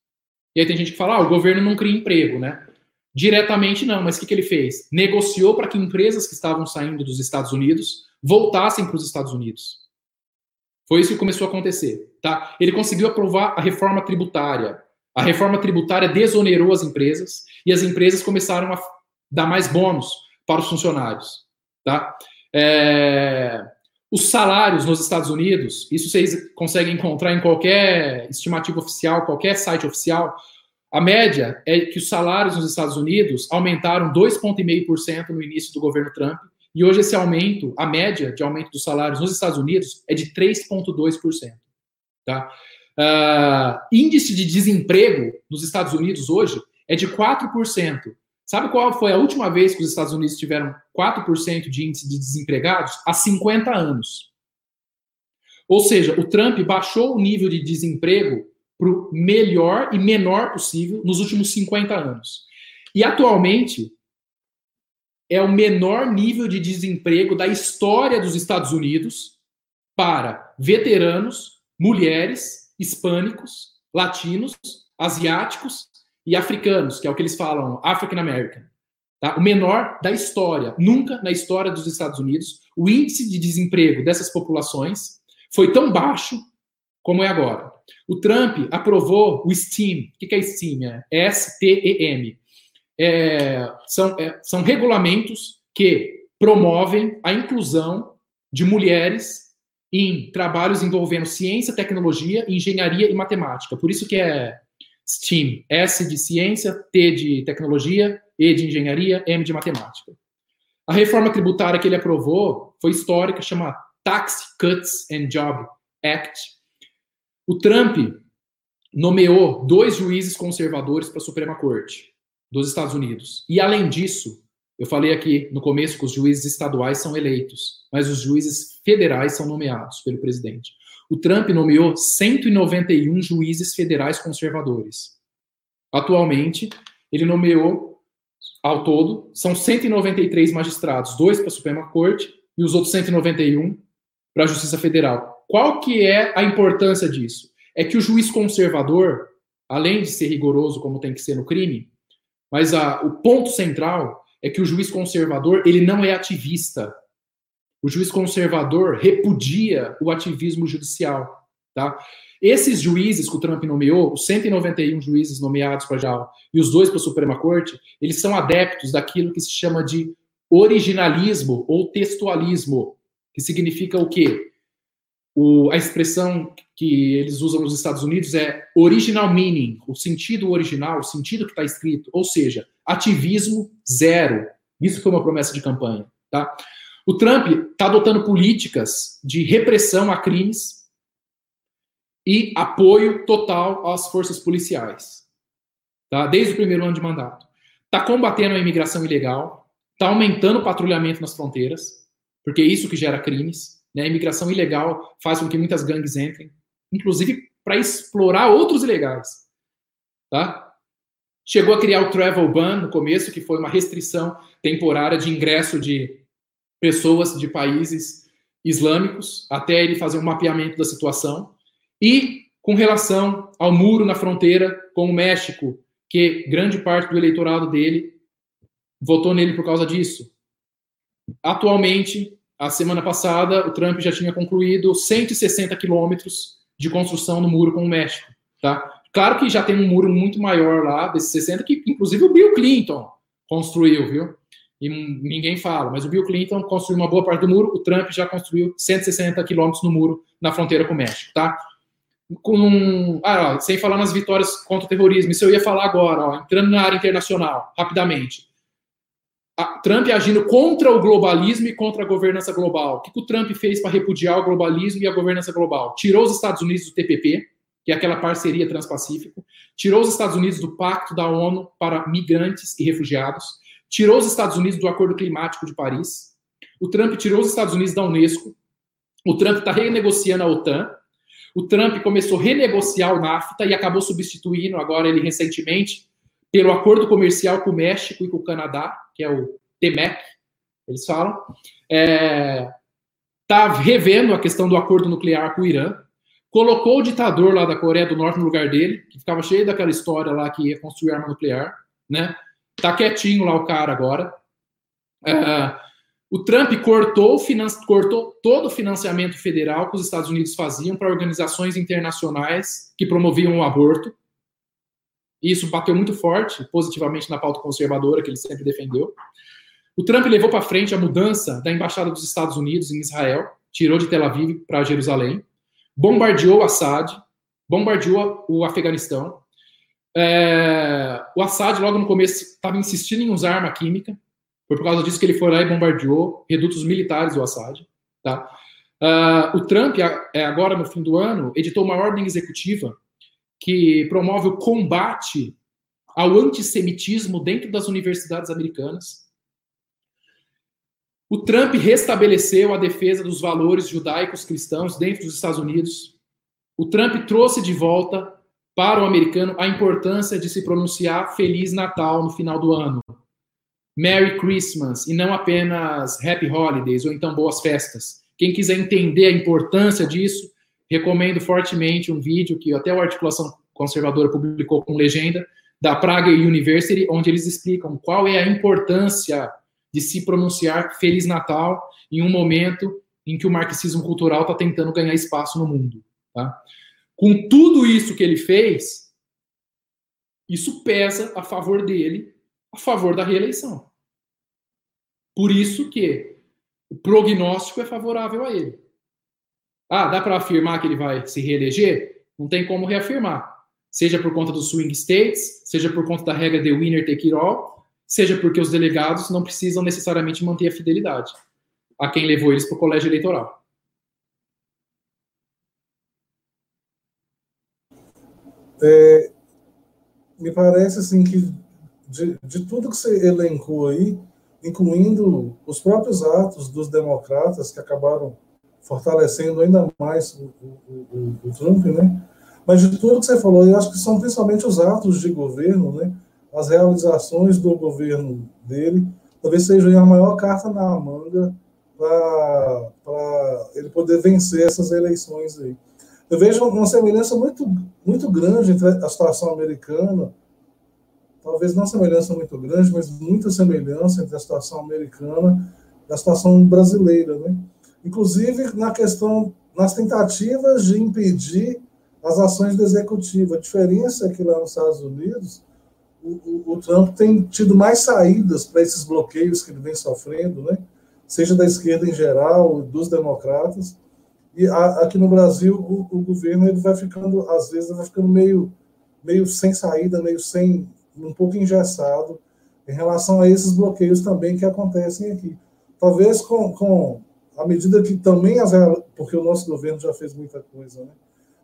E aí tem gente que fala, ah, o governo não cria emprego, né? Diretamente não, mas o que, que ele fez? Negociou para que empresas que estavam saindo dos Estados Unidos voltassem para os Estados Unidos. Foi isso que começou a acontecer, tá? Ele conseguiu aprovar a reforma tributária. A reforma tributária desonerou as empresas e as empresas começaram a dar mais bônus para os funcionários, tá? É... Os salários nos Estados Unidos, isso vocês conseguem encontrar em qualquer estimativa oficial, qualquer site oficial. A média é que os salários nos Estados Unidos aumentaram 2,5% no início do governo Trump, e hoje esse aumento, a média de aumento dos salários nos Estados Unidos é de 3,2%. Tá? Uh, índice de desemprego nos Estados Unidos hoje é de 4%. Sabe qual foi a última vez que os Estados Unidos tiveram 4% de índice de desempregados? Há 50 anos. Ou seja, o Trump baixou o nível de desemprego para o melhor e menor possível nos últimos 50 anos. E atualmente é o menor nível de desemprego da história dos Estados Unidos para veteranos, mulheres, hispânicos, latinos, asiáticos e africanos, que é o que eles falam, African American. Tá? O menor da história. Nunca na história dos Estados Unidos o índice de desemprego dessas populações foi tão baixo como é agora. O Trump aprovou o STEAM. O que é STEAM? É S-T-E-M. É, são, é, são regulamentos que promovem a inclusão de mulheres em trabalhos envolvendo ciência, tecnologia, engenharia e matemática. Por isso que é STEAM. S de ciência, T de tecnologia, E de engenharia, M de matemática. A reforma tributária que ele aprovou foi histórica, chama Tax Cuts and Job Act. O Trump nomeou dois juízes conservadores para a Suprema Corte dos Estados Unidos. E além disso, eu falei aqui no começo que os juízes estaduais são eleitos, mas os juízes federais são nomeados pelo presidente. O Trump nomeou 191 juízes federais conservadores. Atualmente, ele nomeou, ao todo, são 193 magistrados, dois para a Suprema Corte e os outros 191 para a Justiça Federal. Qual que é a importância disso? É que o juiz conservador, além de ser rigoroso como tem que ser no crime, mas a, o ponto central é que o juiz conservador ele não é ativista. O juiz conservador repudia o ativismo judicial, tá? Esses juízes que o Trump nomeou, os 191 juízes nomeados para já e os dois para a Suprema Corte, eles são adeptos daquilo que se chama de originalismo ou textualismo, que significa o quê? O, a expressão que eles usam nos Estados Unidos é original meaning, o sentido original, o sentido que está escrito, ou seja, ativismo zero. Isso foi uma promessa de campanha. Tá? O Trump está adotando políticas de repressão a crimes e apoio total às forças policiais, tá? desde o primeiro ano de mandato. Está combatendo a imigração ilegal, está aumentando o patrulhamento nas fronteiras, porque é isso que gera crimes. Né? A imigração ilegal faz com que muitas gangues entrem, inclusive para explorar outros ilegais. Tá? Chegou a criar o travel ban no começo, que foi uma restrição temporária de ingresso de pessoas de países islâmicos, até ele fazer um mapeamento da situação. E com relação ao muro na fronteira com o México, que grande parte do eleitorado dele votou nele por causa disso. Atualmente, a semana passada, o Trump já tinha concluído 160 quilômetros de construção no muro com o México. Tá? Claro que já tem um muro muito maior lá, desses 60, que inclusive o Bill Clinton construiu, viu? E ninguém fala, mas o Bill Clinton construiu uma boa parte do muro, o Trump já construiu 160 quilômetros no muro na fronteira com o México, tá? Com, ah, ó, sem falar nas vitórias contra o terrorismo, isso eu ia falar agora, ó, entrando na área internacional, rapidamente. Trump agindo contra o globalismo e contra a governança global. O que, que o Trump fez para repudiar o globalismo e a governança global? Tirou os Estados Unidos do TPP, que é aquela parceria transpacífico, tirou os Estados Unidos do Pacto da ONU para migrantes e refugiados, tirou os Estados Unidos do Acordo Climático de Paris, o Trump tirou os Estados Unidos da Unesco, o Trump está renegociando a OTAN, o Trump começou a renegociar o NAFTA e acabou substituindo agora ele recentemente pelo acordo comercial com o México e com o Canadá, que é o TMEC, eles falam, está é, tá revendo a questão do acordo nuclear com o Irã, colocou o ditador lá da Coreia do Norte no lugar dele, que ficava cheio daquela história lá que ia construir arma nuclear, né? Tá quietinho lá o cara agora. É, o Trump cortou, cortou todo o financiamento federal que os Estados Unidos faziam para organizações internacionais que promoviam o aborto. E isso bateu muito forte, positivamente, na pauta conservadora que ele sempre defendeu. O Trump levou para frente a mudança da embaixada dos Estados Unidos em Israel, tirou de Tel Aviv para Jerusalém, bombardeou Assad, bombardeou o Afeganistão. É, o Assad, logo no começo, estava insistindo em usar arma química, foi por causa disso que ele foi lá e bombardeou redutos militares do Assad. Tá? Uh, o Trump, é, agora no fim do ano, editou uma ordem executiva que promove o combate ao antissemitismo dentro das universidades americanas. O Trump restabeleceu a defesa dos valores judaicos cristãos dentro dos Estados Unidos. O Trump trouxe de volta para o americano a importância de se pronunciar Feliz Natal no final do ano. Merry Christmas e não apenas Happy Holidays ou então Boas Festas. Quem quiser entender a importância disso, recomendo fortemente um vídeo que até a Articulação Conservadora publicou com legenda, da Praga University, onde eles explicam qual é a importância de se pronunciar Feliz Natal em um momento em que o marxismo cultural está tentando ganhar espaço no mundo. Tá? Com tudo isso que ele fez, isso pesa a favor dele, a favor da reeleição. Por isso que o prognóstico é favorável a ele. Ah, dá para afirmar que ele vai se reeleger? Não tem como reafirmar. seja por conta dos swing states, seja por conta da regra de winner take it all, seja porque os delegados não precisam necessariamente manter a fidelidade a quem levou eles para o colégio eleitoral. É, me parece assim que de, de tudo que você elencou aí, incluindo os próprios atos dos democratas que acabaram fortalecendo ainda mais o, o, o, o Trump, né? Mas de tudo que você falou, eu acho que são principalmente os atos de governo, né? As realizações do governo dele, talvez seja a maior carta na manga para ele poder vencer essas eleições aí. Eu vejo uma semelhança muito, muito grande entre a situação americana, talvez não semelhança muito grande, mas muita semelhança entre a situação americana e a situação brasileira, né? Inclusive na questão, nas tentativas de impedir as ações do executivo. A diferença é que lá nos Estados Unidos, o, o, o Trump tem tido mais saídas para esses bloqueios que ele vem sofrendo, né? seja da esquerda em geral, dos democratas. E a, aqui no Brasil, o, o, governo ele vai ficando, às vezes, vai ficando meio, meio sem saída, meio sem, um pouco engessado em relação a esses bloqueios também que acontecem aqui. Talvez com, com à medida que também as porque o nosso governo já fez muita coisa, né?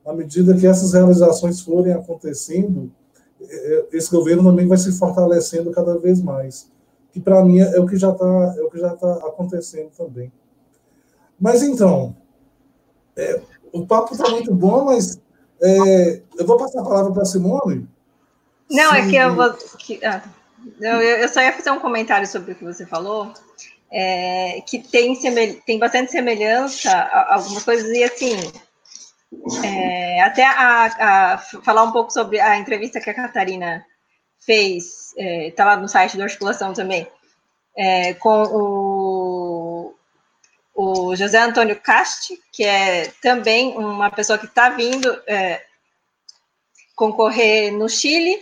À medida que essas realizações forem acontecendo, é, é, esse governo também vai se fortalecendo cada vez mais que para mim é o que já está é o que já tá acontecendo também. Mas então, é, o papo está muito bom, mas é, eu vou passar a palavra para a Simone. Não, Se... é que eu vou. Que, ah, eu, eu só ia fazer um comentário sobre o que você falou. É, que tem, tem bastante semelhança, algumas coisas, e assim, é, até a, a, falar um pouco sobre a entrevista que a Catarina fez, está é, lá no site da articulação também, é, com o, o José Antônio Casti, que é também uma pessoa que está vindo é, concorrer no Chile,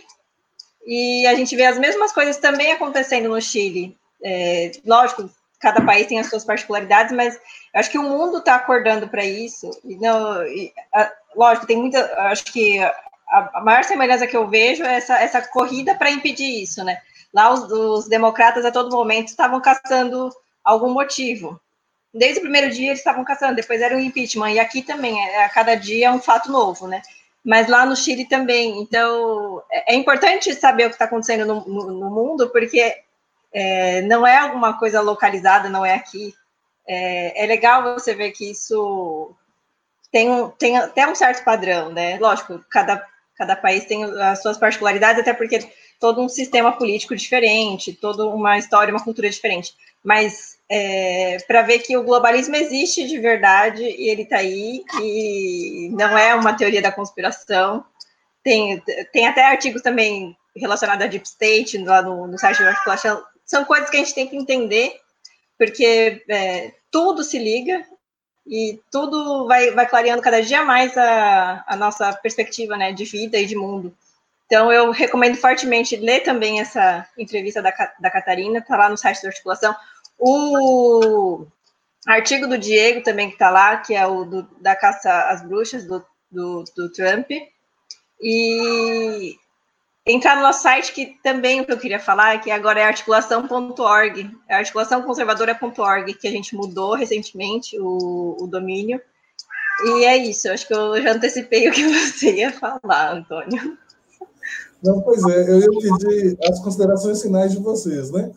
e a gente vê as mesmas coisas também acontecendo no Chile. É, lógico, cada país tem as suas particularidades, mas acho que o mundo está acordando para isso. E não, e, a, lógico, tem muita. Acho que a, maior semelhança que eu vejo é essa, essa corrida para impedir isso, né? Lá os, os, democratas a todo momento estavam caçando algum motivo. Desde o primeiro dia eles estavam caçando, depois era o impeachment, e aqui também, é, a cada dia é um fato novo, né? Mas lá no Chile também. Então, é, é importante saber o que está acontecendo no, no, no, mundo, porque é, não é alguma coisa localizada, não é aqui. É, é legal você ver que isso tem, tem até um certo padrão, né? Lógico, cada cada país tem as suas particularidades, até porque todo um sistema político diferente, toda uma história, uma cultura diferente. Mas é, para ver que o globalismo existe de verdade e ele está aí e não é uma teoria da conspiração. Tem, tem até artigos também relacionados à Deep State lá no, no site do Articulação. São coisas que a gente tem que entender, porque é, tudo se liga e tudo vai, vai clareando cada dia mais a, a nossa perspectiva né, de vida e de mundo. Então, eu recomendo fortemente ler também essa entrevista da, da Catarina, está lá no site da articulação. O artigo do Diego também que está lá, que é o do, da caça às bruxas do, do, do Trump. E entrar no nosso site, que também o que eu queria falar, que agora é articulação.org, é articulaçãoconservadora.org, que a gente mudou recentemente o, o domínio. E é isso, acho que eu já antecipei o que você ia falar, Antônio. Não, pois é, eu ia pedir as considerações finais de vocês, né?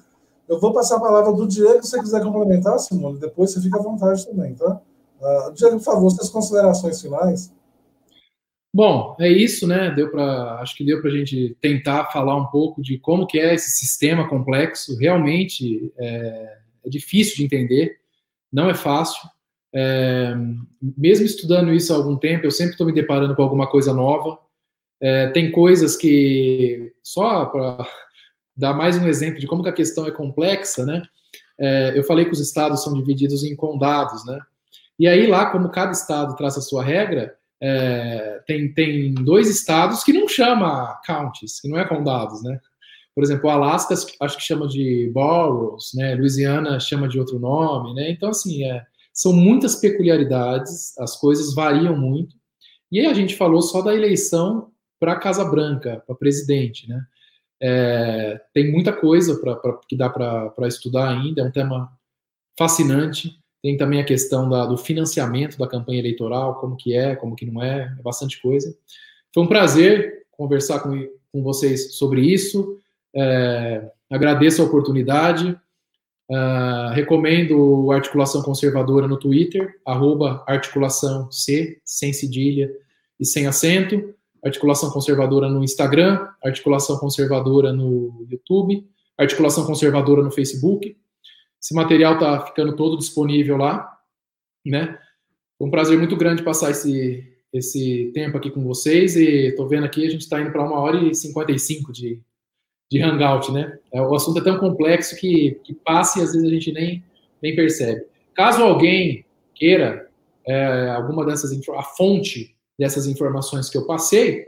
Eu vou passar a palavra do Diego, se você quiser complementar, Simone, depois você fica à vontade também, tá? Uh, Diego, por favor, suas considerações finais. Bom, é isso, né? Deu para, acho que deu para a gente tentar falar um pouco de como que é esse sistema complexo. Realmente é, é difícil de entender, não é fácil. É, mesmo estudando isso há algum tempo, eu sempre estou me deparando com alguma coisa nova. É, tem coisas que só para dar mais um exemplo de como que a questão é complexa, né? É, eu falei que os estados são divididos em condados, né? E aí lá, como cada estado traça a sua regra, é, tem, tem dois estados que não chama counties, que não é condados, né? Por exemplo, o Alasca acho que chama de boroughs, né? Louisiana chama de outro nome, né? Então, assim, é, são muitas peculiaridades, as coisas variam muito. E aí a gente falou só da eleição para Casa Branca, para presidente, né? É, tem muita coisa pra, pra que dá para estudar ainda, é um tema fascinante. Tem também a questão da, do financiamento da campanha eleitoral, como que é, como que não é, é bastante coisa. Foi um prazer conversar com, com vocês sobre isso. É, agradeço a oportunidade. Uh, recomendo Articulação Conservadora no Twitter, arroba articulação C, sem cedilha e sem acento. Articulação Conservadora no Instagram, Articulação Conservadora no YouTube, Articulação Conservadora no Facebook. Esse material está ficando todo disponível lá, né? Foi um prazer muito grande passar esse, esse tempo aqui com vocês e estou vendo aqui, a gente está indo para uma hora e 55 de, de hangout, né? É, o assunto é tão complexo que, que passa e às vezes a gente nem, nem percebe. Caso alguém queira é, alguma dessas a fonte dessas informações que eu passei,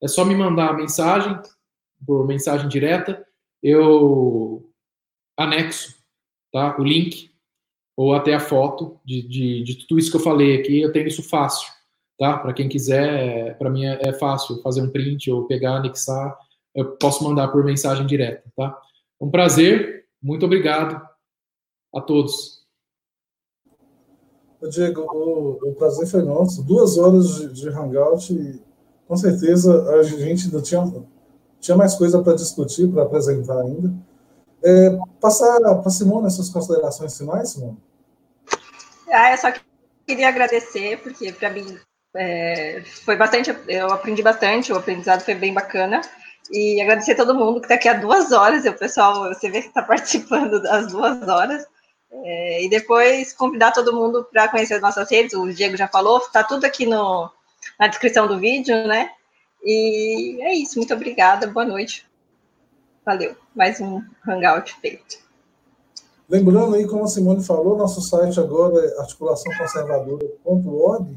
é só me mandar a mensagem por mensagem direta, eu anexo tá? o link ou até a foto de, de, de tudo isso que eu falei aqui, eu tenho isso fácil, tá? Para quem quiser, para mim é, é, fácil fazer um print ou pegar, anexar, eu posso mandar por mensagem direta, tá? Um prazer, muito obrigado a todos. Diego, o, o prazer foi nosso. Duas horas de, de hangout e com certeza a gente ainda tinha, tinha mais coisa para discutir, para apresentar ainda. É, passar para Simone essas considerações finais, Simone? Ah, eu só queria agradecer, porque para mim é, foi bastante, eu aprendi bastante, o aprendizado foi bem bacana. E agradecer a todo mundo que está aqui há duas horas, e o pessoal, você vê que está participando das duas horas. É, e depois convidar todo mundo para conhecer as nossas redes, o Diego já falou, está tudo aqui no, na descrição do vídeo, né? E é isso, muito obrigada, boa noite. Valeu, mais um hangout feito. Lembrando aí, como a Simone falou, nosso site agora é articulaçãoconservadora.org,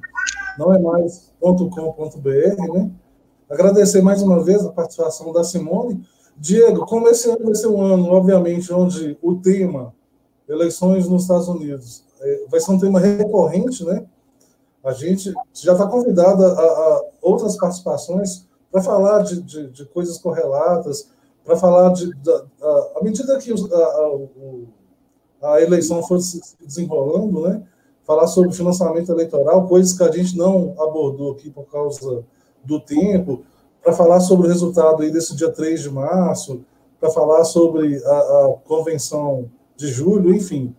não é mais .com.br, né? Agradecer mais uma vez a participação da Simone. Diego, como esse ano vai ser um ano, obviamente, onde o tema eleições nos Estados Unidos é, vai ser um tema recorrente, né? A gente já está convidado a, a, outras participações para falar de, de, de coisas correlatas, para falar de, à medida que a, a, eleição for se desenrolando, né, falar sobre financiamento eleitoral, coisas que a gente não abordou aqui por causa do tempo, para falar sobre o resultado aí desse dia 3 de março, para falar sobre a, a, convenção de julho, enfim.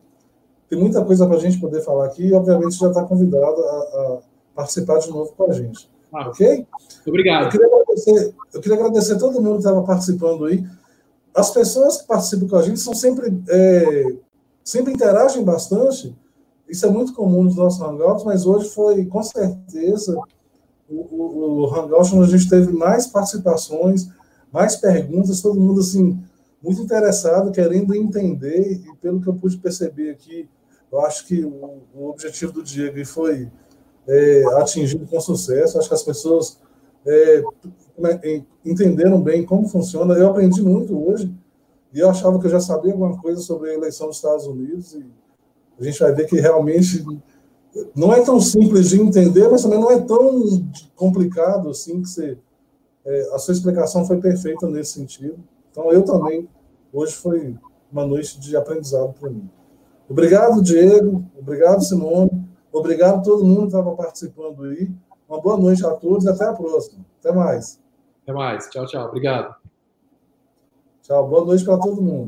Tem muita coisa para a gente poder falar aqui e, obviamente, já está convidado a, a participar de novo com a gente. Ah, ok? Obrigado. Eu queria, agradecer, eu queria agradecer a todo mundo que estava participando aí. As pessoas que participam com a gente são sempre, é, sempre interagem bastante. Isso é muito comum nos nossos hangouts, mas hoje foi, com certeza, o, o, o hangout onde a gente teve mais participações, mais perguntas, todo mundo assim muito interessado, querendo entender, e pelo que eu pude perceber aqui, eu acho que o, o objetivo do Diego foi é, atingido com sucesso. Acho que as pessoas é, entenderam bem como funciona. Eu aprendi muito hoje e eu achava que eu já sabia alguma coisa sobre a eleição dos Estados Unidos e a gente vai ver que realmente não é tão simples de entender, mas também não é tão complicado assim que você, é, a sua explicação foi perfeita nesse sentido. Então eu também hoje foi uma noite de aprendizado para mim. Obrigado, Diego. Obrigado, Simone. Obrigado a todo mundo que estava participando aí. Uma boa noite a todos e até a próxima. Até mais. Até mais. Tchau, tchau. Obrigado. Tchau. Boa noite para todo mundo.